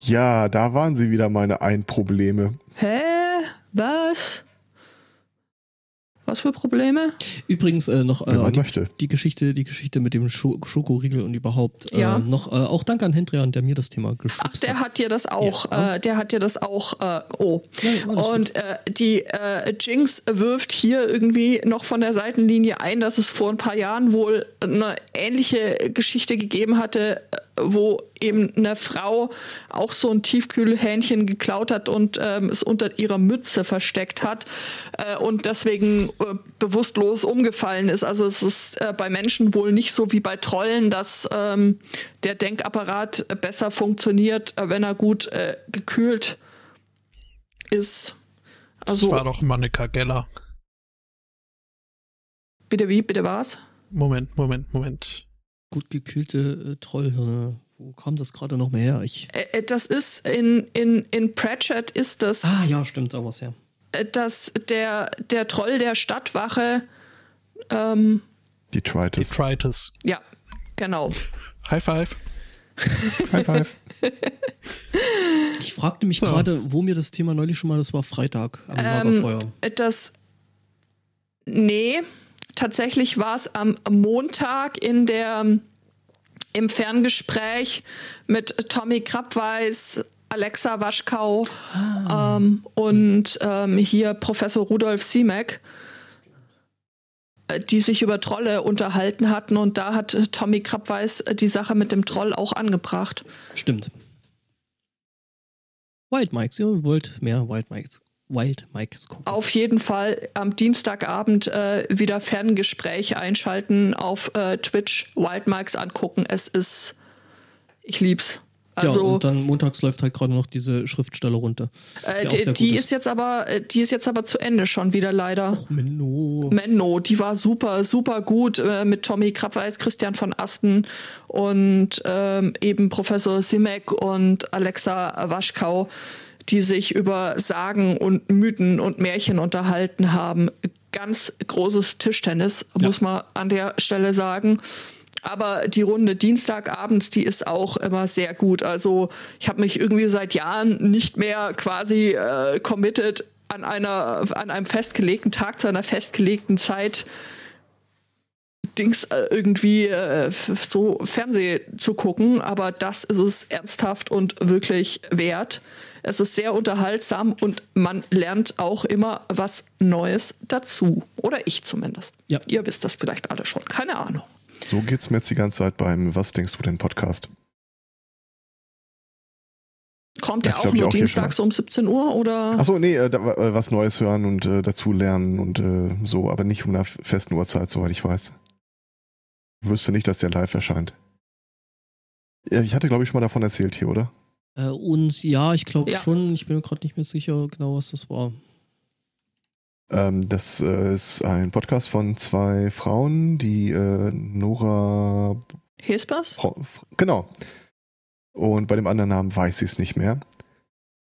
[SPEAKER 4] Ja, da waren sie wieder meine Ein-Probleme.
[SPEAKER 3] Hä? Was? Was für Probleme?
[SPEAKER 1] Übrigens äh, noch äh, die,
[SPEAKER 4] möchte.
[SPEAKER 1] die Geschichte, die Geschichte mit dem Scho Schokoriegel und überhaupt.
[SPEAKER 3] Ja.
[SPEAKER 1] Äh, noch äh, auch danke an Hendrian, der mir das Thema geschubst
[SPEAKER 3] Ach, der hat dir das auch,
[SPEAKER 1] Ja.
[SPEAKER 3] äh, der hat dir das auch, äh, oh.
[SPEAKER 1] Ja,
[SPEAKER 3] Und äh, die äh, Jinx wirft hier irgendwie noch von der Seitenlinie ein, dass es vor ein paar Jahren wohl eine ähnliche Geschichte gegeben hatte, äh, wo eben eine Frau auch so ein Tiefkühlhähnchen geklaut hat und ähm, es unter ihrer Mütze versteckt hat äh, und deswegen äh, bewusstlos umgefallen ist. Also es ist äh, bei Menschen wohl nicht so wie bei Trollen, dass ähm, der Denkapparat besser funktioniert, äh, wenn er gut äh, gekühlt ist.
[SPEAKER 2] Also,
[SPEAKER 3] Also
[SPEAKER 2] das war doch Monika Geller.
[SPEAKER 3] bitte wie, bitte was?
[SPEAKER 2] Moment, Moment, Moment.
[SPEAKER 1] Gut gekühlte äh, Trollhirne. Wo kam das gerade noch mehr her? Ich.
[SPEAKER 3] Äh, äh, das ist in, in, in Pratchett ist das,
[SPEAKER 1] Ah ja, stimmt, da war's ja.
[SPEAKER 3] äh, dass der, der Troll der Stadtwache, ähm,
[SPEAKER 4] Detritus.
[SPEAKER 2] Detritus.
[SPEAKER 3] ja, genau.
[SPEAKER 2] High five.
[SPEAKER 4] High five.
[SPEAKER 1] Ich fragte mich
[SPEAKER 2] So.
[SPEAKER 1] gerade, wo mir das Thema neulich schon mal, das war Freitag am
[SPEAKER 3] Ähm,
[SPEAKER 1] Lagerfeuer.
[SPEAKER 3] Das, nee, tatsächlich war es am Montag in der, im Ferngespräch mit Tommy Krabweis, Alexa Waschkau ähm, und ähm, hier Professor Rudolf Siemek, äh, die sich über Trolle unterhalten hatten und da hat Tommy Krabweis äh, die Sache mit dem Troll auch angebracht.
[SPEAKER 1] Stimmt. Wild Mikes, ihr wollt mehr Wild Mikes, Wild Mikes gucken.
[SPEAKER 3] Auf jeden Fall am Dienstagabend äh, wieder Ferngespräch einschalten auf äh, Twitch, Wildmarks angucken. Es ist, ich lieb's. Also,
[SPEAKER 1] ja, und dann montags läuft halt gerade noch diese Schriftsteller runter.
[SPEAKER 3] Äh, die, die ist. ist jetzt aber, äh, die ist jetzt aber zu Ende schon wieder leider.
[SPEAKER 1] Och, Menno.
[SPEAKER 3] Menno, die war super, super gut äh, mit Tommy Krabweis, Christian von Asten und ähm, eben Professor Simek und Alexa Waschkau, die sich über Sagen und Mythen und Märchen unterhalten haben. Ganz großes Tischtennis, ja. muss man an der Stelle sagen. Aber die Runde Dienstagabends, die ist auch immer sehr gut. Also ich habe mich irgendwie seit Jahren nicht mehr quasi äh, committed an einer an einem festgelegten Tag zu einer festgelegten Zeit Dings äh, irgendwie äh, so Fernseh zu gucken, aber das ist es ernsthaft und wirklich wert. Es ist sehr unterhaltsam und man lernt auch immer was Neues dazu. Oder ich zumindest. Ja. Ihr wisst das vielleicht alle schon. Keine Ahnung.
[SPEAKER 4] So geht's mir jetzt die ganze Zeit beim Was denkst du denn Podcast?
[SPEAKER 3] Kommt der auch nur auch dienstags um 17 Uhr oder?
[SPEAKER 4] Achso, nee, äh, da, äh, was Neues hören und äh, dazu lernen und äh, so, aber nicht um einer festen Uhrzeit, soweit ich weiß. Wüsste nicht, dass der live erscheint. Ja, ich hatte, glaube ich, schon mal davon erzählt hier, oder?
[SPEAKER 1] Äh, und ja, ich glaube ja. schon. Ich bin mir gerade nicht mehr sicher, genau, was das war.
[SPEAKER 4] Ähm, das äh, ist ein Podcast von zwei Frauen, die äh, Nora
[SPEAKER 3] Hespers?
[SPEAKER 4] Genau. Und bei dem anderen Namen weiß ich es nicht mehr.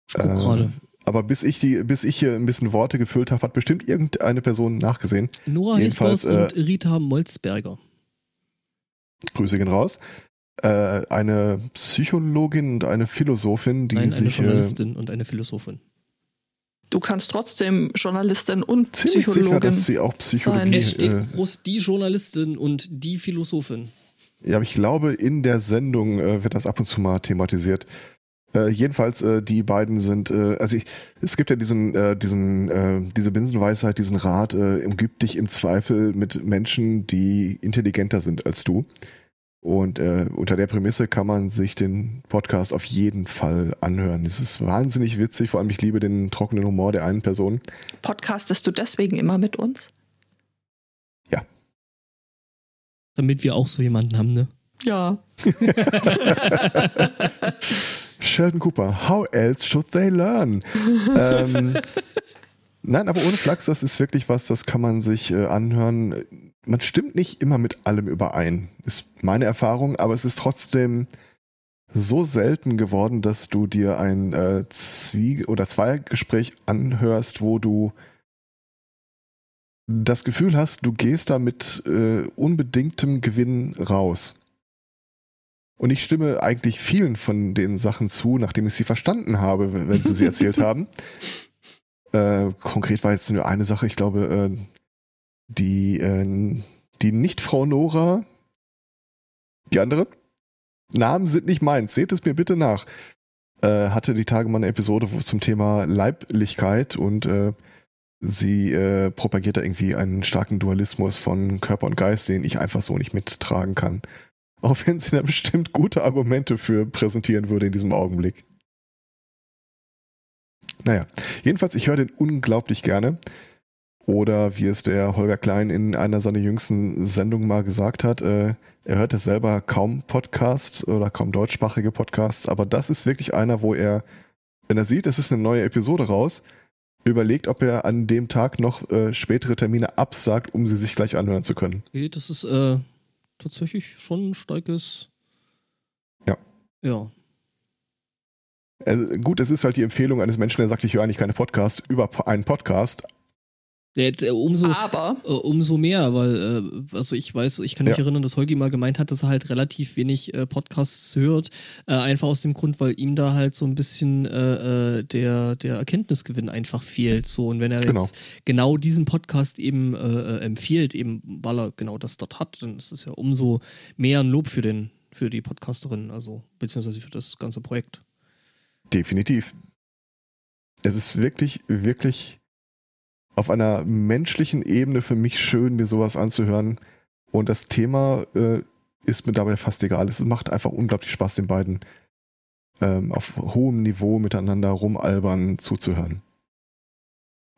[SPEAKER 1] Ich guck ähm, gerade.
[SPEAKER 4] Aber bis ich die, bis ich hier ein bisschen Worte gefüllt habe, hat bestimmt irgendeine Person nachgesehen.
[SPEAKER 1] Nora Hespers äh, und Rita Molzberger.
[SPEAKER 4] Grüße gehen raus. Äh, eine Psychologin und eine Philosophin, die
[SPEAKER 1] Nein,
[SPEAKER 4] sich.
[SPEAKER 1] Eine Journalistin äh, und eine Philosophin
[SPEAKER 3] du kannst trotzdem Journalistin und
[SPEAKER 4] Ziemlich
[SPEAKER 3] Psychologin
[SPEAKER 4] sicher, dass sie auch Psychologie sein.
[SPEAKER 1] Es steht äh, groß die Journalistin und die Philosophin.
[SPEAKER 4] Ja, aber ich glaube, in der Sendung äh, wird das ab und zu mal thematisiert. Äh, jedenfalls, äh, die beiden sind, äh, also ich, es gibt ja diesen, äh, diesen, äh, diese Binsenweisheit, diesen Rat, äh, umgib dich im Zweifel mit Menschen, die intelligenter sind als du. Und äh, unter der Prämisse kann man sich den Podcast auf jeden Fall anhören. Es ist wahnsinnig witzig, vor allem ich liebe den trockenen Humor der einen Person.
[SPEAKER 3] Podcastest du deswegen immer mit uns?
[SPEAKER 4] Ja.
[SPEAKER 1] Damit wir auch so jemanden haben, ne?
[SPEAKER 3] Ja.
[SPEAKER 4] Sheldon Cooper, how else should they learn? ähm, nein, aber ohne Flachs, das ist wirklich was, das kann man sich äh, anhören man stimmt nicht immer mit allem überein, ist meine Erfahrung, aber es ist trotzdem so selten geworden, dass du dir ein äh, Zwie- oder Zweiergespräch anhörst, wo du das Gefühl hast, du gehst da mit äh, unbedingtem Gewinn raus. Und ich stimme eigentlich vielen von den Sachen zu, nachdem ich sie verstanden habe, wenn sie sie erzählt haben. Äh, konkret war jetzt nur eine Sache, ich glaube, äh, die, äh, die nicht Frau Nora, die andere, Namen sind nicht meins, seht es mir bitte nach, äh, hatte die Tage mal eine Episode zum Thema Leiblichkeit und äh, sie äh, propagiert da irgendwie einen starken Dualismus von Körper und Geist, den ich einfach so nicht mittragen kann. Auch wenn sie da bestimmt gute Argumente für präsentieren würde in diesem Augenblick. Naja, jedenfalls, ich höre den unglaublich gerne. Oder wie es der Holger Klein in einer seiner jüngsten Sendungen mal gesagt hat, äh, er hört es selber kaum Podcasts oder kaum deutschsprachige Podcasts, aber das ist wirklich einer, wo er, wenn er sieht, es ist eine neue Episode raus, überlegt, ob er an dem Tag noch äh, spätere Termine absagt, um sie sich gleich anhören zu können.
[SPEAKER 1] Okay, das ist äh, tatsächlich schon ein starkes.
[SPEAKER 4] Ja.
[SPEAKER 1] Ja.
[SPEAKER 4] Also gut, es ist halt die Empfehlung eines Menschen, der sagt, ich höre eigentlich keine Podcasts über einen Podcast,
[SPEAKER 1] ja, umso,
[SPEAKER 3] Aber.
[SPEAKER 1] Äh, umso mehr, weil, äh, also ich weiß, ich kann mich ja. erinnern, dass Holgi mal gemeint hat, dass er halt relativ wenig äh, Podcasts hört, äh, einfach aus dem Grund, weil ihm da halt so ein bisschen äh, äh, der, der Erkenntnisgewinn einfach fehlt. So, und wenn er genau. jetzt genau diesen Podcast eben äh, empfiehlt, eben weil er genau das dort hat, dann ist es ja umso mehr ein Lob für den, für die Podcasterin, also beziehungsweise für das ganze Projekt.
[SPEAKER 4] Definitiv. Es ist wirklich, wirklich auf einer menschlichen Ebene für mich schön, mir sowas anzuhören. Und das Thema äh, ist mir dabei fast egal. Es macht einfach unglaublich Spaß, den beiden ähm, auf hohem Niveau miteinander rumalbern zuzuhören.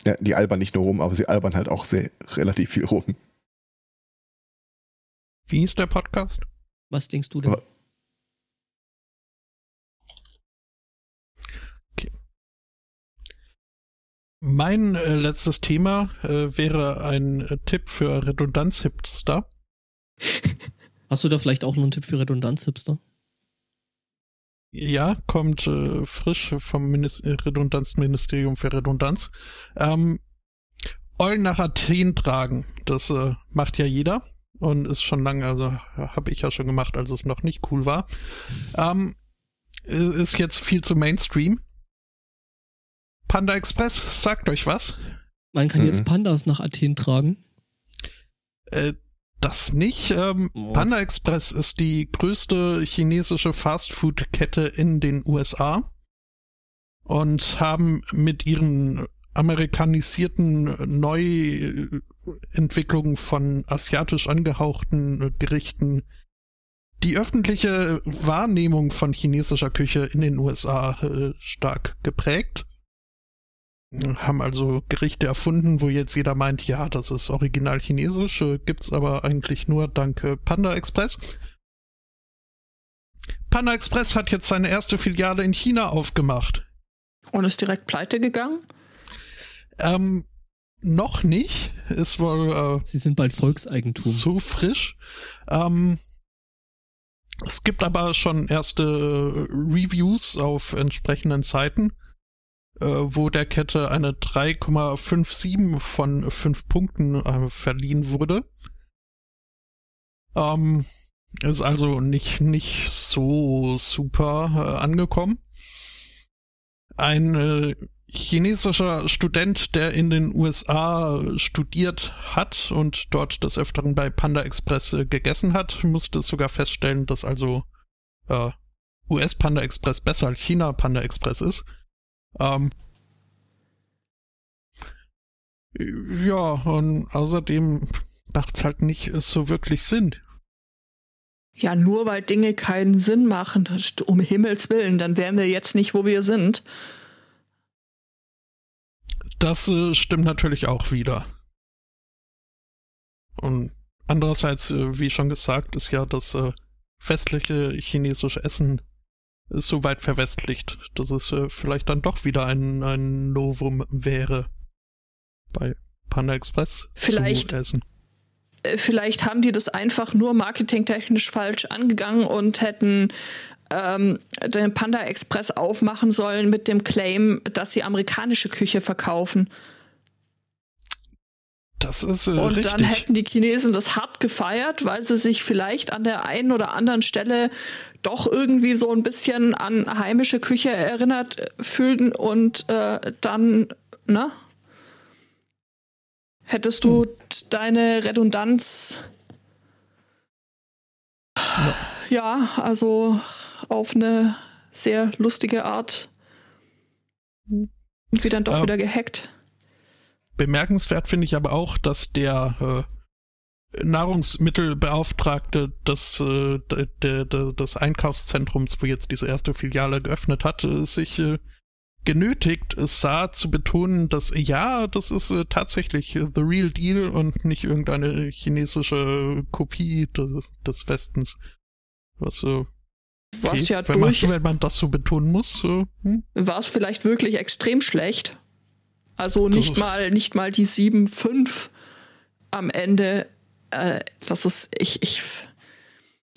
[SPEAKER 4] Ja, die albern nicht nur rum, aber sie albern halt auch sehr relativ viel rum.
[SPEAKER 2] Wie ist der Podcast?
[SPEAKER 1] Was denkst du denn?
[SPEAKER 2] Mein äh, letztes Thema äh, wäre ein äh, Tipp für Redundanz-Hipster.
[SPEAKER 1] Hast du da vielleicht auch noch einen Tipp für Redundanz-Hipster?
[SPEAKER 2] Ja, kommt äh, frisch vom Minister Redundanzministerium für Redundanz. Ähm, Eulen nach Athen tragen, das äh, macht ja jeder und ist schon lange, also habe ich ja schon gemacht, als es noch nicht cool war. Ähm, ist jetzt viel zu Mainstream. Panda Express, sagt euch was?
[SPEAKER 1] Man kann mhm. jetzt Pandas nach Athen tragen.
[SPEAKER 2] Äh, das nicht. Ähm, Panda Express ist die größte chinesische Fastfood-Kette in den USA und haben mit ihren amerikanisierten Neuentwicklungen von asiatisch angehauchten Gerichten die öffentliche Wahrnehmung von chinesischer Küche in den USA äh, stark geprägt. Haben also Gerichte erfunden, wo jetzt jeder meint, ja, das ist original chinesisch, äh, gibt's aber eigentlich nur dank Panda Express. Panda Express hat jetzt seine erste Filiale in China aufgemacht.
[SPEAKER 3] Und ist direkt pleite gegangen?
[SPEAKER 2] Ähm, noch nicht. Ist wohl. Äh,
[SPEAKER 1] Sie sind bald Volkseigentum.
[SPEAKER 2] So frisch. Ähm, es gibt aber schon erste äh, Reviews auf entsprechenden Seiten, äh, wo der Kette eine 3,57 von 5 Punkten äh, verliehen wurde. Ähm, ist also nicht, nicht so super äh, angekommen. Ein äh, chinesischer Student, der in den USA studiert hat und dort des Öfteren bei Panda Express äh, gegessen hat, musste sogar feststellen, dass also äh, US Panda Express besser als China Panda Express ist. Ähm, ja, und außerdem macht es halt nicht so wirklich Sinn.
[SPEAKER 3] Ja, nur weil Dinge keinen Sinn machen, um Himmels Willen, dann wären wir jetzt nicht, wo wir sind.
[SPEAKER 2] Das äh, stimmt natürlich auch wieder. Und andererseits, äh, wie schon gesagt, ist ja das äh, westliche chinesische Essen so weit verwestlicht, dass es äh, vielleicht dann doch wieder ein, ein Novum wäre bei Panda Express
[SPEAKER 3] vielleicht, zu essen. Äh, vielleicht haben die das einfach nur marketingtechnisch falsch angegangen und hätten ähm, den Panda Express aufmachen sollen mit dem Claim, dass sie amerikanische Küche verkaufen.
[SPEAKER 2] Das ist äh,
[SPEAKER 3] Und
[SPEAKER 2] richtig.
[SPEAKER 3] dann hätten die Chinesen das hart gefeiert, weil sie sich vielleicht an der einen oder anderen Stelle doch irgendwie so ein bisschen an heimische Küche erinnert fühlten und äh, dann, ne? Hättest du hm. deine Redundanz. Ja. ja, also auf eine sehr lustige Art irgendwie dann doch äh, wieder gehackt.
[SPEAKER 2] Bemerkenswert finde ich aber auch, dass der äh, Nahrungsmittelbeauftragte des, äh, de, de, des Einkaufszentrums, wo jetzt diese erste Filiale geöffnet hat, äh, sich äh, genötigt sah zu betonen, dass ja, das ist äh, tatsächlich the real deal und nicht irgendeine chinesische Kopie des, des Westens. Was
[SPEAKER 3] warst okay, ja wenn durch.
[SPEAKER 2] Man, wenn man das so betonen muss. So,
[SPEAKER 3] hm? War es vielleicht wirklich extrem schlecht. Also nicht mal, nicht mal die 7,5 am Ende. Äh, das ist, ich, ich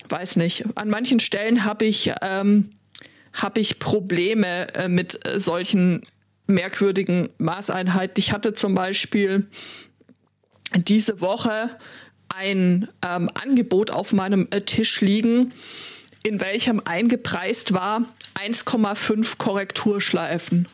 [SPEAKER 3] weiß nicht. An manchen Stellen habe ich, ähm, hab ich Probleme äh, mit äh, solchen merkwürdigen Maßeinheiten. Ich hatte zum Beispiel diese Woche ein ähm, Angebot auf meinem äh, Tisch liegen in welchem eingepreist war 1,5 Korrekturschleifen.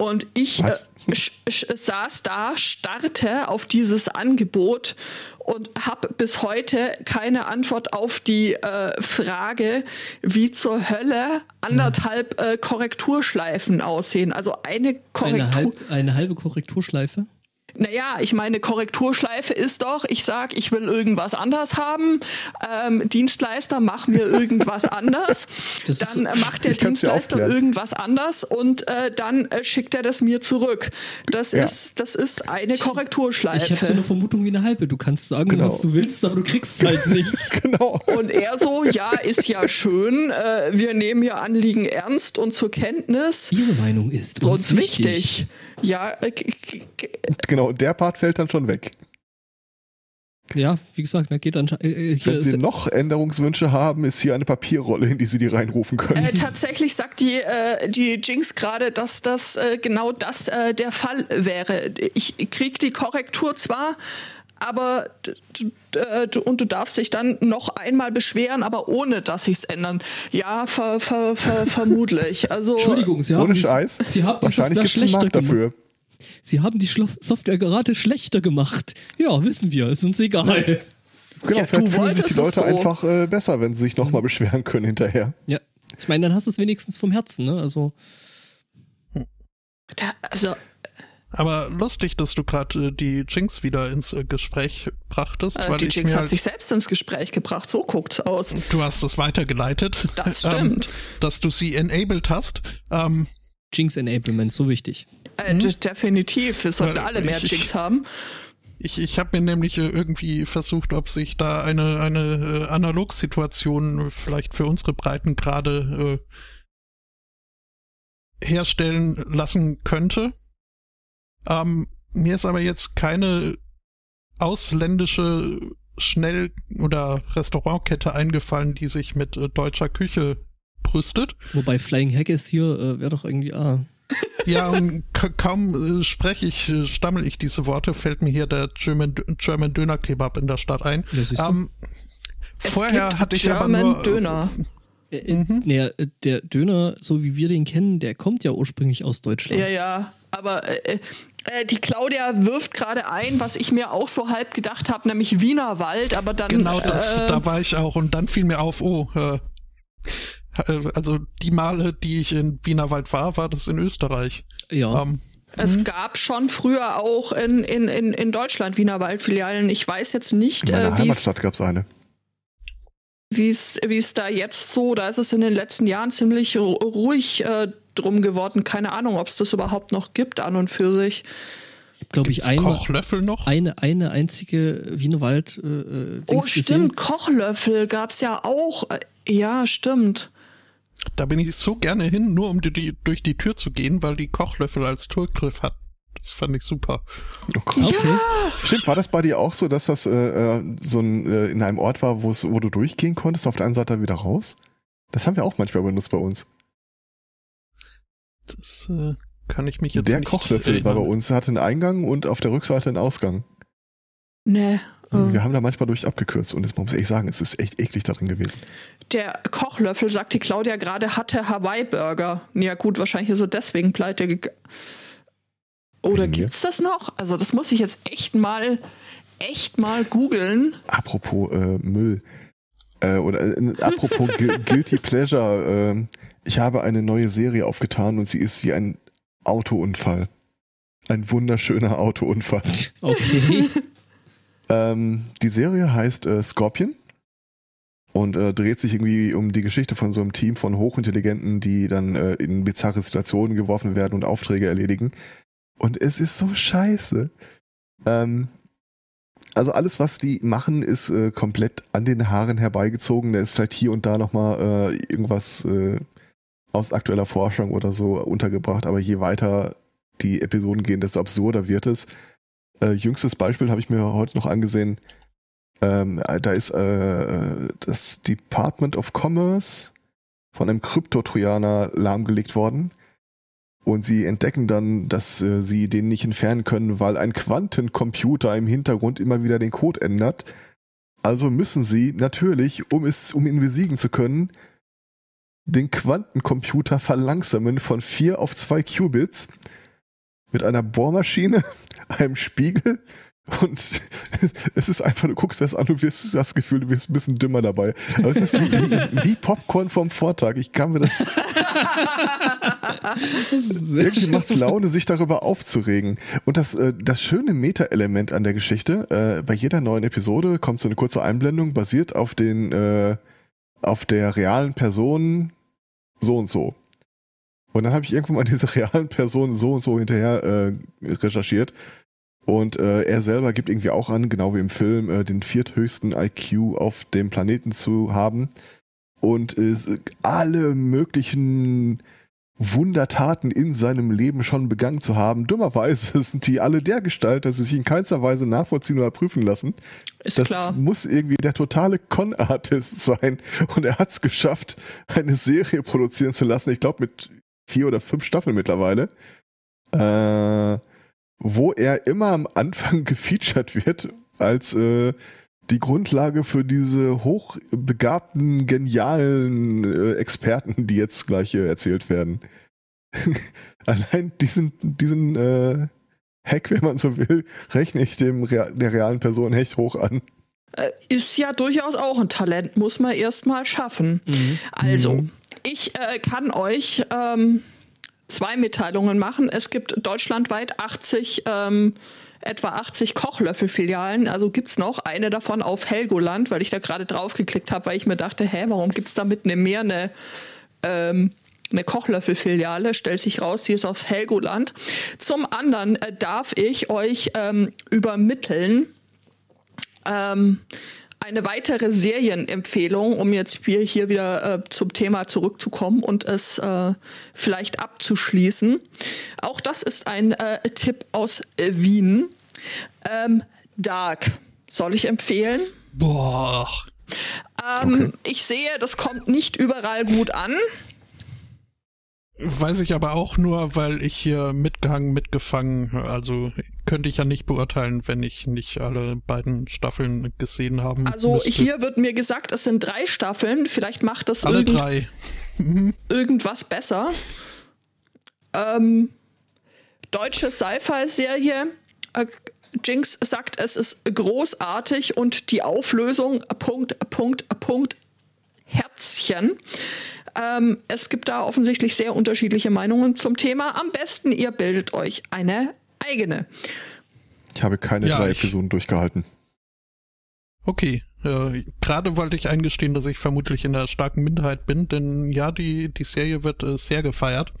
[SPEAKER 3] Und ich äh, saß da, starrte auf dieses Angebot und habe bis heute keine Antwort auf die äh, Frage, wie zur Hölle anderthalb äh, Korrekturschleifen aussehen. Also eine Korrektur.
[SPEAKER 1] Eine, halb, eine halbe Korrekturschleife?
[SPEAKER 3] Naja, ich meine, Korrekturschleife ist doch, ich sag, ich will irgendwas anders haben. Ähm, Dienstleister, mach mir irgendwas anders. Das dann äh, macht der Dienstleister irgendwas anders und äh, dann äh, schickt er das mir zurück. Das ja. ist, das ist eine Korrekturschleife.
[SPEAKER 1] Ich habe so eine Vermutung wie eine halbe. Du kannst sagen, genau. was du willst, aber du kriegst es halt nicht.
[SPEAKER 3] genau. Und er so, ja, ist ja schön. Äh, wir nehmen ja Anliegen ernst und zur Kenntnis.
[SPEAKER 1] Ihre Meinung ist uns wichtig. wichtig.
[SPEAKER 3] Ja, äh,
[SPEAKER 4] genau, der Part fällt dann schon weg.
[SPEAKER 1] Ja, wie gesagt, da geht dann.
[SPEAKER 4] Äh, äh Wenn Sie noch Änderungswünsche haben, ist hier eine Papierrolle, in die Sie die reinrufen können.
[SPEAKER 3] Äh, tatsächlich sagt die, äh, die Jinx gerade, dass das äh, genau das äh, der Fall wäre. Ich krieg die Korrektur zwar, aber und du darfst dich dann noch einmal beschweren, aber ohne dass sich's ändern. Ja, ver, ver, ver, vermutlich. Also
[SPEAKER 1] Entschuldigung, Sie haben
[SPEAKER 4] ohne
[SPEAKER 1] die,
[SPEAKER 4] Scheiß.
[SPEAKER 1] Sie haben
[SPEAKER 4] Wahrscheinlich
[SPEAKER 1] die
[SPEAKER 4] Software schlechter dafür.
[SPEAKER 1] Sie haben die Software gerade schlechter gemacht. Ja, wissen wir, ist uns egal.
[SPEAKER 4] Genau, ja, vielleicht fühlen sich die Leute so. einfach äh, besser, wenn sie sich nochmal beschweren können hinterher.
[SPEAKER 1] Ja. Ich meine, dann hast du es wenigstens vom Herzen, ne? Also.
[SPEAKER 3] Da, also.
[SPEAKER 2] Aber lustig, dass du gerade äh, die Jinx wieder ins äh, Gespräch brachtest.
[SPEAKER 3] Äh, die Jinx hat halt sich selbst ins Gespräch gebracht, so guckt's aus.
[SPEAKER 2] Du hast es weitergeleitet.
[SPEAKER 3] Das stimmt.
[SPEAKER 2] Ähm, dass du sie enabled hast. Ähm,
[SPEAKER 1] Jinx Enablement, so wichtig.
[SPEAKER 3] Äh, hm? Definitiv, wir sollten alle mehr ich, Jinx haben.
[SPEAKER 2] Ich, ich habe mir nämlich äh, irgendwie versucht, ob sich da eine, eine äh, Analogsituation vielleicht für unsere Breiten gerade äh, herstellen lassen könnte. Ähm, mir ist aber jetzt keine ausländische Schnell- oder Restaurantkette eingefallen, die sich mit äh, deutscher Küche brüstet.
[SPEAKER 1] Wobei Flying Haggis hier äh, wäre doch irgendwie ah.
[SPEAKER 2] Ja, und kaum äh, spreche ich, äh, stammel ich diese Worte, fällt mir hier der German, German Döner Kebab in der Stadt ein.
[SPEAKER 1] Ja, ähm,
[SPEAKER 2] vorher hatte ich
[SPEAKER 3] German
[SPEAKER 2] aber nur
[SPEAKER 3] Döner.
[SPEAKER 1] Äh, äh mhm. nee, der Döner, so wie wir den kennen, der kommt ja ursprünglich aus Deutschland.
[SPEAKER 3] Ja, ja, aber äh, äh, die Claudia wirft gerade ein, was ich mir auch so halb gedacht habe, nämlich Wienerwald, aber dann.
[SPEAKER 2] Genau, das, äh, da war ich auch und dann fiel mir auf, oh, äh, also die Male, die ich in Wienerwald war, war das in Österreich.
[SPEAKER 1] Ja. Ähm,
[SPEAKER 3] es mhm. gab schon früher auch in, in, in, in Deutschland Wienerwald-Filialen. Ich weiß jetzt nicht,
[SPEAKER 4] in meiner äh, Heimatstadt gab es eine.
[SPEAKER 3] Wie es da jetzt so, da ist es in den letzten Jahren ziemlich ruhig äh, drum geworden. Keine Ahnung, ob es das überhaupt noch gibt an und für sich.
[SPEAKER 1] Glaube ich, eine,
[SPEAKER 2] Kochlöffel noch?
[SPEAKER 1] Eine, eine einzige Wienerwald. Äh, äh
[SPEAKER 3] oh, stimmt, gesehen. Kochlöffel gab es ja auch. Ja, stimmt.
[SPEAKER 2] Da bin ich so gerne hin, nur um die, durch die Tür zu gehen, weil die Kochlöffel als Türgriff hat. Das fand ich super.
[SPEAKER 4] Oh Gott. Okay. Ja. Stimmt, war das bei dir auch so, dass das äh, äh so ein, äh, in einem Ort war, wo du durchgehen konntest, auf der einen Seite wieder raus? Das haben wir auch manchmal benutzt bei uns.
[SPEAKER 2] Das äh, kann ich mich jetzt
[SPEAKER 4] Der
[SPEAKER 2] nicht
[SPEAKER 4] Kochlöffel erinnern. war bei uns, hatte einen Eingang und auf der Rückseite einen Ausgang.
[SPEAKER 3] Nee.
[SPEAKER 4] Oh. Wir haben da manchmal durch abgekürzt und das muss ich echt sagen, es ist echt eklig darin gewesen.
[SPEAKER 3] Der Kochlöffel, sagt die Claudia gerade, hatte Hawaii-Burger. Ja gut, wahrscheinlich ist er deswegen pleite gegangen. Oder gibt's das noch? Also das muss ich jetzt echt mal, echt mal googeln.
[SPEAKER 4] Apropos äh, Müll. Äh, oder äh, apropos Guilty Pleasure. Äh, ich habe eine neue Serie aufgetan und sie ist wie ein Autounfall. Ein wunderschöner Autounfall.
[SPEAKER 1] Okay.
[SPEAKER 4] ähm, die Serie heißt äh, Scorpion und äh, dreht sich irgendwie um die Geschichte von so einem Team von Hochintelligenten, die dann äh, in bizarre Situationen geworfen werden und Aufträge erledigen. Und es ist so scheiße. Ähm, also alles, was die machen, ist äh, komplett an den Haaren herbeigezogen. Da ist vielleicht hier und da nochmal äh, irgendwas äh, aus aktueller Forschung oder so untergebracht, aber je weiter die Episoden gehen, desto absurder wird es. Äh, jüngstes Beispiel habe ich mir heute noch angesehen. Ähm, da ist äh, das Department of Commerce von einem Kryptotrojaner lahmgelegt worden. Und sie entdecken dann, dass äh, sie den nicht entfernen können, weil ein Quantencomputer im Hintergrund immer wieder den Code ändert. Also müssen sie natürlich, um es, um ihn besiegen zu können, den Quantencomputer verlangsamen von 4 auf 2 Qubits mit einer Bohrmaschine, einem Spiegel und es ist einfach, du guckst das an und wirst das Gefühl, du wirst ein bisschen dümmer dabei. Aber es ist wie, wie, wie Popcorn vom Vortag. Ich kann mir das. irgendwie macht es Laune, sich darüber aufzuregen. Und das, äh, das schöne Meta-Element an der Geschichte, äh, bei jeder neuen Episode kommt so eine kurze Einblendung, basiert auf den, äh, auf der realen Person so und so. Und dann habe ich irgendwann mal diese realen Personen so und so hinterher äh, recherchiert und äh, er selber gibt irgendwie auch an, genau wie im Film, äh, den vierthöchsten IQ auf dem Planeten zu haben. Und äh, alle möglichen Wundertaten in seinem Leben schon begangen zu haben. Dummerweise sind die alle der Gestalt, dass sie sich in keinster Weise nachvollziehen oder prüfen lassen.
[SPEAKER 3] Ist
[SPEAKER 4] das
[SPEAKER 3] klar.
[SPEAKER 4] muss irgendwie der totale Con-Artist sein. Und er hat es geschafft, eine Serie produzieren zu lassen. Ich glaube mit vier oder fünf Staffeln mittlerweile. Äh, wo er immer am Anfang gefeatured wird als äh, die Grundlage für diese hochbegabten, genialen äh, Experten, die jetzt gleich hier erzählt werden. Allein diesen, diesen äh, Hack, wenn man so will, rechne ich dem Rea der realen Person echt hoch an.
[SPEAKER 3] Äh, ist ja durchaus auch ein Talent, muss man erstmal schaffen. Also, ich äh, kann euch ähm, zwei Mitteilungen machen. Es gibt deutschlandweit 80, ähm, etwa 80 Kochlöffelfilialen. Also gibt's noch eine davon auf Helgoland, weil ich da gerade drauf geklickt habe, weil ich mir dachte, hä, warum gibt's da mitten im Meer eine, ähm, eine Kochlöffelfiliale? Stellt sich raus, sie ist aus Helgoland. Zum anderen äh, darf ich euch ähm, übermitteln, ähm, eine weitere Serienempfehlung, um jetzt hier, hier wieder äh, zum Thema zurückzukommen und es äh, vielleicht abzuschließen. Auch das ist ein äh, Tipp aus äh, Wien. Ähm, Dark soll ich empfehlen.
[SPEAKER 2] Boah.
[SPEAKER 3] Ähm, Ich sehe, das kommt nicht überall gut an.
[SPEAKER 2] Weiß ich aber auch nur, weil ich hier mitgehangen, mitgefangen, also könnte ich ja nicht beurteilen, wenn ich nicht alle beiden Staffeln gesehen haben
[SPEAKER 3] Also
[SPEAKER 2] müsste.
[SPEAKER 3] hier wird mir gesagt, es sind drei Staffeln. Vielleicht macht das
[SPEAKER 2] alle
[SPEAKER 3] irgend
[SPEAKER 2] drei.
[SPEAKER 3] irgendwas besser. Ähm, deutsche Sci-Fi-Serie. Äh, Jinx sagt, es ist großartig und die Auflösung, Punkt, Punkt, Punkt, Herzchen. Ähm, es gibt da offensichtlich sehr unterschiedliche Meinungen zum Thema. Am besten, ihr bildet euch eine eigene.
[SPEAKER 4] Ich habe keine
[SPEAKER 2] Ja,
[SPEAKER 4] drei
[SPEAKER 2] ich-
[SPEAKER 4] Episoden durchgehalten.
[SPEAKER 2] Okay, äh, gerade wollte ich eingestehen, dass ich vermutlich in der starken Minderheit bin, denn ja, die, die Serie wird äh, sehr gefeiert.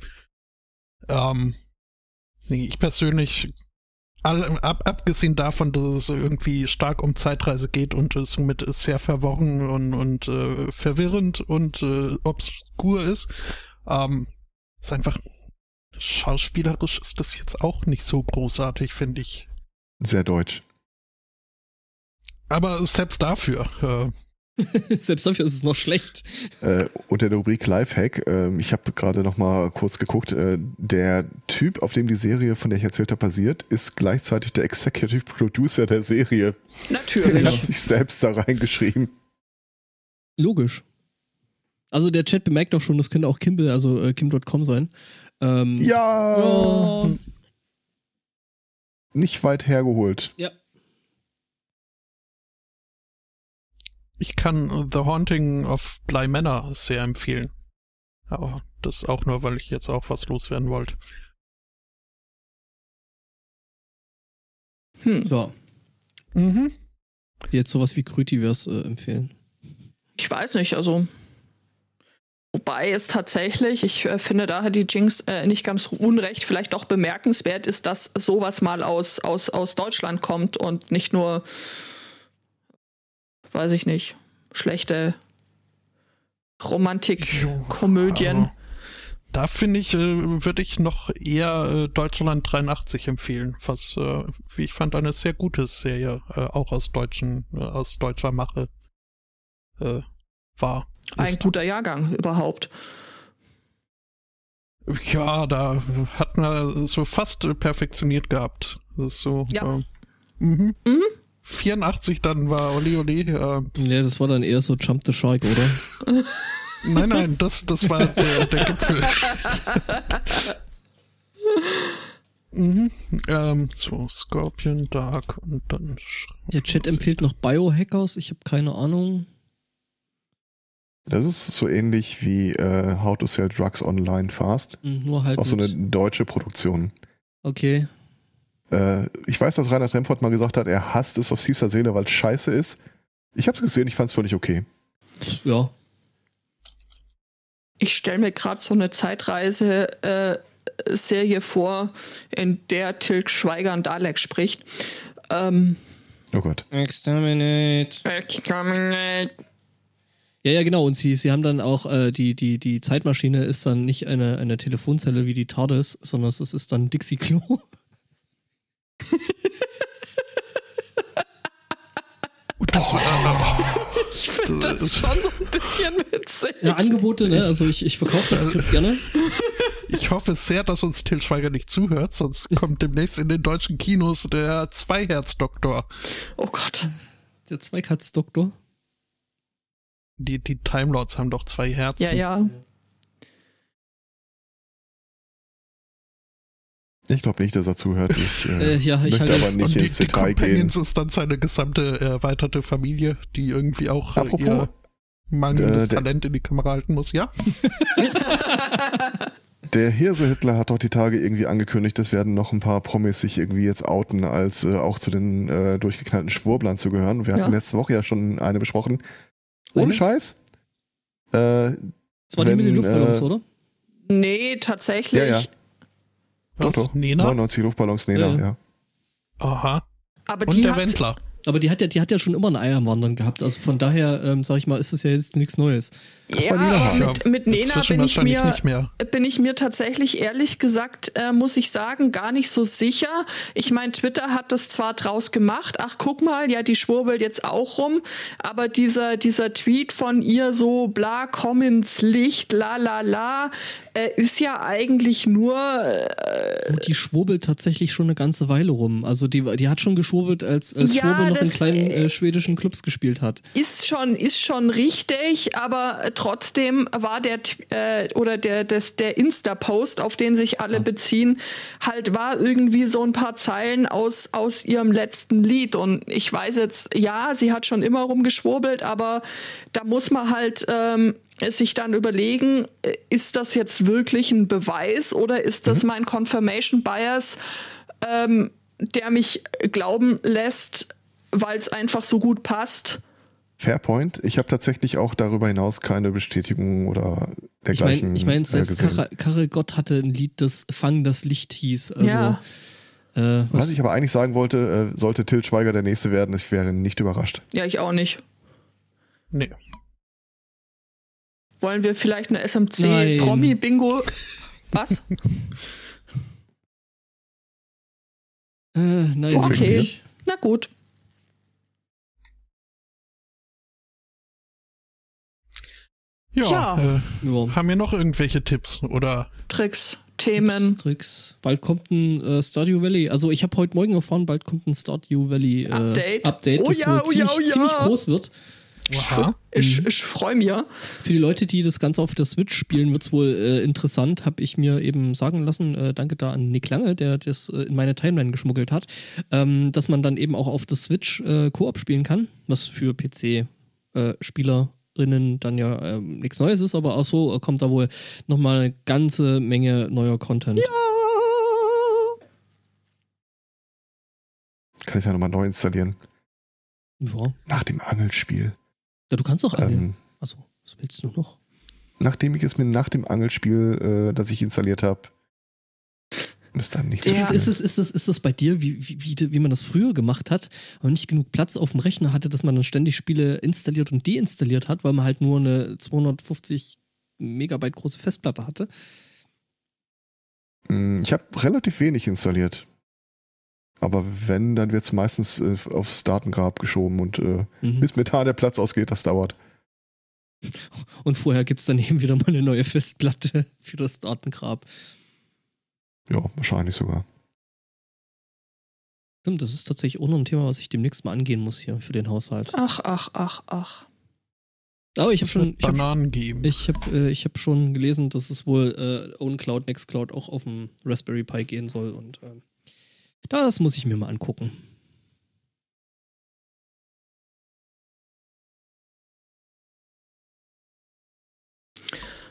[SPEAKER 2] Ähm, nee, ich persönlich, all, ab, abgesehen davon, dass es irgendwie stark um Zeitreise geht und es somit sehr verworren und, und äh, verwirrend und äh, obskur ist, ähm, ist einfach schauspielerisch ist das jetzt auch nicht so großartig, finde ich.
[SPEAKER 4] Sehr deutsch.
[SPEAKER 2] Aber selbst dafür, äh,
[SPEAKER 1] Selbst dafür ist es noch schlecht.
[SPEAKER 4] Äh, unter der Rubrik Lifehack, äh, ich habe gerade noch mal kurz geguckt, äh, der Typ, auf dem die Serie, von der ich erzählt habe, basiert, ist gleichzeitig der Executive Producer der Serie. Er
[SPEAKER 3] Natürlich.
[SPEAKER 4] hat sich selbst da reingeschrieben.
[SPEAKER 1] Logisch. Also der Chat bemerkt doch schon, das könnte auch Kimball, also äh, Kim.com sein. Ähm,
[SPEAKER 4] Ja,
[SPEAKER 1] ja.
[SPEAKER 4] nicht weit hergeholt.
[SPEAKER 1] ja.
[SPEAKER 2] Ich kann The Haunting of Bly Manor sehr empfehlen. Aber das auch nur, weil ich jetzt auch was loswerden wollte.
[SPEAKER 3] Hm.
[SPEAKER 1] Ja.
[SPEAKER 2] Mhm.
[SPEAKER 1] Jetzt sowas wie Krütiverse äh, empfehlen.
[SPEAKER 3] Ich weiß nicht, also. Wobei es tatsächlich, ich äh, finde, da hat die Jinx äh, nicht ganz unrecht, vielleicht auch bemerkenswert ist, dass sowas mal aus, aus, aus Deutschland kommt und nicht nur, weiß ich nicht, schlechte Romantik-Komödien.
[SPEAKER 2] Aber Da finde ich, äh, würde ich noch eher äh, Deutschland 83 empfehlen, was, äh, wie ich fand, eine sehr gute Serie, äh, auch aus deutschen, aus deutscher Mache war.
[SPEAKER 3] Ein
[SPEAKER 2] Ist.
[SPEAKER 3] guter Jahrgang überhaupt.
[SPEAKER 2] Ja, da hat man so fast perfektioniert gehabt. Das ist so.
[SPEAKER 3] Ja.
[SPEAKER 2] Äh, mhm.
[SPEAKER 3] Mhm.
[SPEAKER 2] 84 dann war Oli Oli. Äh,
[SPEAKER 1] Ja, das war dann eher so Jump the Shark, oder?
[SPEAKER 2] nein, nein, das, das war der, der Gipfel. mhm. ähm, so, Scorpion, Dark und dann.
[SPEAKER 1] Der Chat empfiehlt noch Biohackers, ich habe keine Ahnung.
[SPEAKER 4] Das ist so ähnlich wie äh, How to Sell Drugs Online Fast.
[SPEAKER 1] Hm, Nur halt.
[SPEAKER 4] Auch so eine
[SPEAKER 1] mit-
[SPEAKER 4] deutsche Produktion.
[SPEAKER 1] okay.
[SPEAKER 4] Äh, ich weiß, dass Rainer Remford mal gesagt hat, er hasst es auf tiefster Seele, weil es scheiße ist. Ich habe es gesehen, ich fand es völlig okay.
[SPEAKER 1] Ja.
[SPEAKER 3] Ich stelle mir gerade so eine Zeitreise-Serie vor, in der Tilg Schweiger und Dalek spricht. Ähm,
[SPEAKER 1] Hm.
[SPEAKER 4] Oh Gott.
[SPEAKER 1] Exterminate.
[SPEAKER 3] Exterminate.
[SPEAKER 1] Ja, ja, genau. Und sie, sie haben dann auch, äh, die, die, die Zeitmaschine ist dann nicht eine, eine Telefonzelle wie die TARDIS, sondern es ist dann Dixie-Klo.
[SPEAKER 2] Das war,
[SPEAKER 3] Ich finde das schon so ein bisschen witzig.
[SPEAKER 1] Ja, Angebote, ne? Also ich, ich verkaufe das Skript gerne.
[SPEAKER 2] ich hoffe sehr, dass uns Till Schweiger nicht zuhört, sonst kommt demnächst in den deutschen Kinos der Zweiherz-Doktor.
[SPEAKER 3] Oh Gott.
[SPEAKER 1] Der Zweikatz-Doktor.
[SPEAKER 2] Die, die Timelords haben doch zwei Herzen.
[SPEAKER 3] Ja, ja.
[SPEAKER 4] Ich glaube nicht, dass er zuhört. Ich
[SPEAKER 1] Äh,
[SPEAKER 4] äh,
[SPEAKER 1] ja, ich
[SPEAKER 4] möchte
[SPEAKER 1] halte
[SPEAKER 4] aber
[SPEAKER 1] es-
[SPEAKER 4] nicht
[SPEAKER 2] die,
[SPEAKER 4] ins
[SPEAKER 2] die
[SPEAKER 4] Detail gehen.
[SPEAKER 2] Companions ist dann seine gesamte erweiterte Familie, die irgendwie auch äh,
[SPEAKER 4] Apropos,
[SPEAKER 2] ihr mangelndes
[SPEAKER 4] äh, der-
[SPEAKER 2] Talent in die Kamera halten muss. Ja,
[SPEAKER 4] Der Hirse-Hitler hat doch die Tage irgendwie angekündigt, es werden noch ein paar Promis sich irgendwie jetzt outen, als äh, auch zu den äh, durchgeknallten Schwurblern zu gehören. Wir hatten
[SPEAKER 3] Ja.
[SPEAKER 4] letzte Woche ja schon eine besprochen. Ohne? Scheiß. Äh,
[SPEAKER 1] Das war die mit den
[SPEAKER 4] Wenn,
[SPEAKER 1] Luftballons,
[SPEAKER 4] äh,
[SPEAKER 1] oder?
[SPEAKER 3] Nee, tatsächlich.
[SPEAKER 4] ja, ja. Doch, doch.
[SPEAKER 2] Nena?
[SPEAKER 4] 99 Luftballons, Nena,
[SPEAKER 1] Ja,
[SPEAKER 4] ja.
[SPEAKER 2] Aha.
[SPEAKER 3] Aber
[SPEAKER 2] Und
[SPEAKER 3] die
[SPEAKER 2] der
[SPEAKER 3] hat,
[SPEAKER 2] Wendler.
[SPEAKER 1] Aber die hat ja, die hat ja schon immer ein Ei am Wandern gehabt. Also von daher, ähm, sag ich mal, ist es ja jetzt nichts Neues.
[SPEAKER 4] Das
[SPEAKER 3] ja,
[SPEAKER 4] war
[SPEAKER 3] mit, mit Nena bin ich mir
[SPEAKER 2] nicht mehr.
[SPEAKER 3] bin ich mir tatsächlich ehrlich gesagt, äh, muss ich sagen, gar nicht so sicher. Ich meine, Twitter hat das zwar draus gemacht, ach guck mal, ja, die schwurbelt jetzt auch rum, aber dieser, dieser Tweet von ihr so, bla, komm ins Licht, la la la, äh, ist ja eigentlich nur, äh,
[SPEAKER 1] Und die schwurbelt tatsächlich schon eine ganze Weile rum. Also die, die hat schon geschwurbelt, als, als
[SPEAKER 3] Ja,
[SPEAKER 1] Schwurbel noch in kleinen
[SPEAKER 3] äh,
[SPEAKER 1] äh, schwedischen Clubs gespielt hat.
[SPEAKER 3] ist schon, ist schon richtig, aber äh, trotzdem war der äh, oder der, das, der Insta-Post, auf den sich alle beziehen, halt war irgendwie so ein paar Zeilen aus, aus ihrem letzten Lied. Und ich weiß jetzt, ja, sie hat schon immer rumgeschwurbelt, aber da muss man halt ähm, sich dann überlegen, äh, ist das jetzt wirklich ein Beweis oder ist das mein Confirmation Bias, ähm, der mich glauben lässt, weil es einfach so gut passt?
[SPEAKER 4] Fairpoint. Ich habe tatsächlich auch darüber hinaus keine Bestätigung oder
[SPEAKER 1] Ich
[SPEAKER 4] dergleichen
[SPEAKER 1] meine, ich mein,
[SPEAKER 4] äh,
[SPEAKER 1] selbst
[SPEAKER 4] gesehen.
[SPEAKER 1] Karel, Karel Gott hatte ein Lied, das Fang das Licht hieß. Also,
[SPEAKER 3] Ja.
[SPEAKER 1] äh, was,
[SPEAKER 4] Was ich aber eigentlich sagen wollte, äh, sollte Til Schweiger der Nächste werden, ich wäre nicht überrascht.
[SPEAKER 3] Ja, ich auch nicht.
[SPEAKER 2] Nee.
[SPEAKER 3] Wollen wir vielleicht eine
[SPEAKER 1] Nein.
[SPEAKER 3] SMC-Promi-Bingo? Was?
[SPEAKER 1] äh, nein,
[SPEAKER 3] Okay. Na gut.
[SPEAKER 2] Ja,
[SPEAKER 3] Ja.
[SPEAKER 2] Äh,
[SPEAKER 1] Ja.
[SPEAKER 2] haben wir noch irgendwelche Tipps oder
[SPEAKER 3] Tricks, Themen.
[SPEAKER 1] Tricks. Bald kommt ein äh, Stardew Valley. Also ich habe heute Morgen erfahren, bald kommt ein Stardew Valley äh,
[SPEAKER 3] Update.
[SPEAKER 1] Update
[SPEAKER 3] Oh
[SPEAKER 1] das
[SPEAKER 3] ja,
[SPEAKER 1] wohl
[SPEAKER 3] oh
[SPEAKER 1] ziemlich,
[SPEAKER 3] oh ja.
[SPEAKER 1] ziemlich groß wird.
[SPEAKER 2] Aha.
[SPEAKER 3] Ich, ich freue mich.
[SPEAKER 1] Für die Leute, die das Ganze auf der Switch spielen, wird's wohl äh, interessant, habe ich mir eben sagen lassen, äh, danke da an Nick Lange, der das äh, in meine Timeline geschmuggelt hat, ähm, dass man dann eben auch auf der Switch äh, Koop spielen kann, was für PC-Spielerinnen dann ja ähm, nichts Neues ist, aber auch so äh, kommt da wohl nochmal eine ganze Menge neuer Content.
[SPEAKER 4] Kann ich ja nochmal neu installieren.
[SPEAKER 1] Ja.
[SPEAKER 4] Nach dem Angelspiel.
[SPEAKER 1] ja du kannst auch angeln.
[SPEAKER 4] Ähm,
[SPEAKER 1] Also, was willst du noch?
[SPEAKER 4] nachdem ich es mir nach dem Angelspiel, äh, das ich installiert habe, müsste dann nichts
[SPEAKER 1] Ist,
[SPEAKER 3] Ja.
[SPEAKER 1] es, ist, es, ist, das, ist das bei dir, wie, wie, wie, man das früher gemacht hat und nicht genug Platz auf dem Rechner hatte, dass man dann ständig Spiele installiert und deinstalliert hat, weil man halt nur eine 250 Megabyte große Festplatte hatte?
[SPEAKER 4] Mm, Ich habe relativ wenig installiert. Aber wenn, dann wird es meistens äh, aufs Datengrab geschoben und äh,
[SPEAKER 1] Mhm.
[SPEAKER 4] bis mir da der Platz ausgeht, das dauert.
[SPEAKER 1] Und vorher gibt es dann eben wieder mal eine neue Festplatte für das Datengrab.
[SPEAKER 4] Ja, wahrscheinlich sogar.
[SPEAKER 1] Stimmt, das ist tatsächlich auch noch ein Thema, was ich demnächst mal angehen muss hier für den Haushalt.
[SPEAKER 3] Ach, ach, ach, ach.
[SPEAKER 1] Aber ich habe schon, ich hab,
[SPEAKER 2] Bananen geben.
[SPEAKER 1] ich hab, äh, ich hab schon gelesen, dass es wohl äh, OwnCloud, Nextcloud auch auf dem Raspberry Pi gehen soll und ähm, das muss ich mir mal angucken.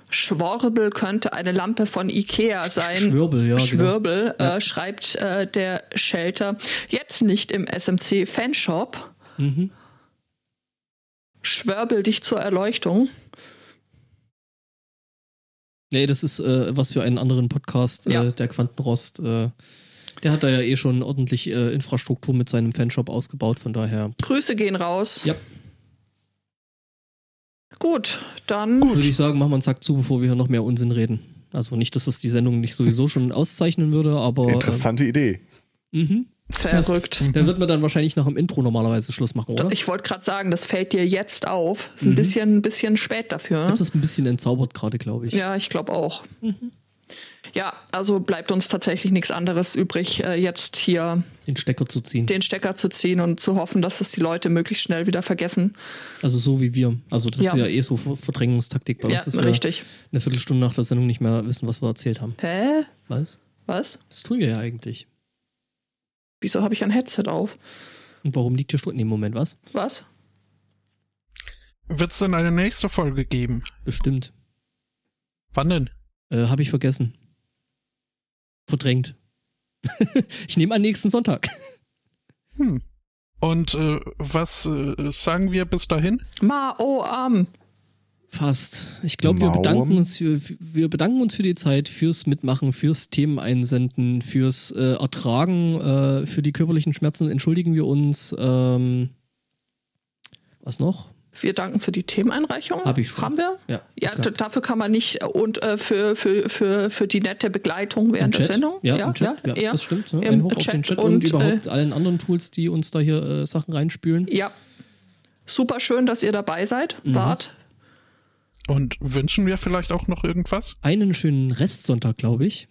[SPEAKER 3] Schworbel könnte eine Lampe von Ikea sein.
[SPEAKER 1] Schwurbel, ja. Genau.
[SPEAKER 3] Schwurbel,
[SPEAKER 1] Ja.
[SPEAKER 3] äh, schreibt äh, der Shelter. Jetzt nicht im SMC Fanshop.
[SPEAKER 1] Mhm.
[SPEAKER 3] Schwörbel dich zur Erleuchtung.
[SPEAKER 1] Nee, das ist äh, was für einen anderen Podcast,
[SPEAKER 3] Ja.
[SPEAKER 1] äh, der Quantenrost. Äh, der hat da ja eh schon ordentlich äh, Infrastruktur mit seinem Fanshop ausgebaut, von daher.
[SPEAKER 3] Grüße gehen raus.
[SPEAKER 1] Ja.
[SPEAKER 3] Gut, dann
[SPEAKER 1] Würde ich sagen, machen wir einen Zack zu, bevor wir hier noch mehr Unsinn reden. Also nicht, dass das die Sendung nicht sowieso schon auszeichnen würde, aber.
[SPEAKER 4] Interessante Idee.
[SPEAKER 1] Äh, mhm.
[SPEAKER 3] verrückt.
[SPEAKER 1] Dann wird man dann wahrscheinlich nach dem Intro normalerweise Schluss machen, oder?
[SPEAKER 3] Ich wollte gerade sagen, das fällt dir jetzt auf. Ist
[SPEAKER 1] Mhm.
[SPEAKER 3] ein bisschen, ein bisschen spät dafür.
[SPEAKER 1] Ich
[SPEAKER 3] Ne?
[SPEAKER 1] habe das ein bisschen entzaubert gerade, glaube ich.
[SPEAKER 3] Ja, ich glaube auch.
[SPEAKER 1] Mhm.
[SPEAKER 3] Ja, also bleibt uns tatsächlich nichts anderes übrig, äh, jetzt hier
[SPEAKER 1] Den Stecker zu ziehen.
[SPEAKER 3] den Stecker zu ziehen und zu hoffen, dass es die Leute möglichst schnell wieder vergessen.
[SPEAKER 1] also so wie wir. Also das
[SPEAKER 3] Ja.
[SPEAKER 1] ist ja eh so Ver- Verdrängungstaktik bei
[SPEAKER 3] Ja,
[SPEAKER 1] uns, dass wir
[SPEAKER 3] richtig.
[SPEAKER 1] eine Viertelstunde nach der Sendung nicht mehr wissen, was wir erzählt haben.
[SPEAKER 3] Hä?
[SPEAKER 1] Was?
[SPEAKER 3] Was?
[SPEAKER 1] Das tun wir ja eigentlich.
[SPEAKER 3] Wieso habe ich ein Headset auf?
[SPEAKER 1] Und warum liegt hier Stunden im Moment was?
[SPEAKER 3] Was?
[SPEAKER 2] Wird es denn eine nächste Folge geben?
[SPEAKER 1] Bestimmt.
[SPEAKER 2] Wann denn?
[SPEAKER 1] Äh, habe ich vergessen. Verdrängt. ich nehme an nächsten Sonntag.
[SPEAKER 2] Hm. Und äh, was äh, sagen wir bis dahin?
[SPEAKER 3] Ma, oh, am.
[SPEAKER 1] Fast. Ich glaube, wir bedanken uns für, wir bedanken uns für die Zeit, fürs Mitmachen, fürs Themen einsenden, fürs äh, Ertragen, äh, für die körperlichen Schmerzen entschuldigen wir uns. Ähm, was noch?
[SPEAKER 3] Wir danken für die Themeneinreichung.
[SPEAKER 1] Hab ich schon.
[SPEAKER 3] Haben wir?
[SPEAKER 1] Ja.
[SPEAKER 3] Ja, dafür kann man nicht. Und äh, für, für, für, für die nette Begleitung während der
[SPEAKER 1] Chat?
[SPEAKER 3] Sendung.
[SPEAKER 1] Ja, im Chat. Ja,
[SPEAKER 3] ja.
[SPEAKER 1] das stimmt. Ne?
[SPEAKER 3] Im
[SPEAKER 1] Ein Hoch auf
[SPEAKER 3] Chat
[SPEAKER 1] den Chat und,
[SPEAKER 3] und,
[SPEAKER 1] überhaupt
[SPEAKER 3] äh,
[SPEAKER 1] allen anderen Tools, die uns da hier äh, Sachen reinspülen.
[SPEAKER 3] Ja. Super schön, dass ihr dabei seid,
[SPEAKER 1] Mhm.
[SPEAKER 3] wart.
[SPEAKER 2] Und wünschen wir vielleicht auch noch irgendwas?
[SPEAKER 1] Einen schönen Restsonntag, glaube ich.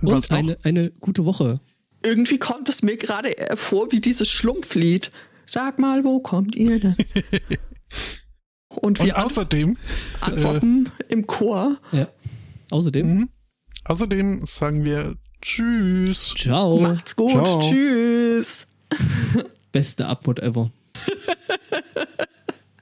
[SPEAKER 1] Und
[SPEAKER 2] noch?
[SPEAKER 1] eine, eine gute Woche.
[SPEAKER 3] Irgendwie kommt es mir gerade äh, vor wie dieses Schlumpflied. Sag mal, wo kommt ihr denn? Und
[SPEAKER 2] Und
[SPEAKER 3] wir an
[SPEAKER 2] außerdem,
[SPEAKER 3] antworten im Chor.
[SPEAKER 1] Ja. Außerdem,
[SPEAKER 2] mhm. außerdem sagen wir Tschüss.
[SPEAKER 1] ciao.
[SPEAKER 3] Macht's gut.
[SPEAKER 4] Ciao.
[SPEAKER 3] Tschüss.
[SPEAKER 1] Beste Upload ever.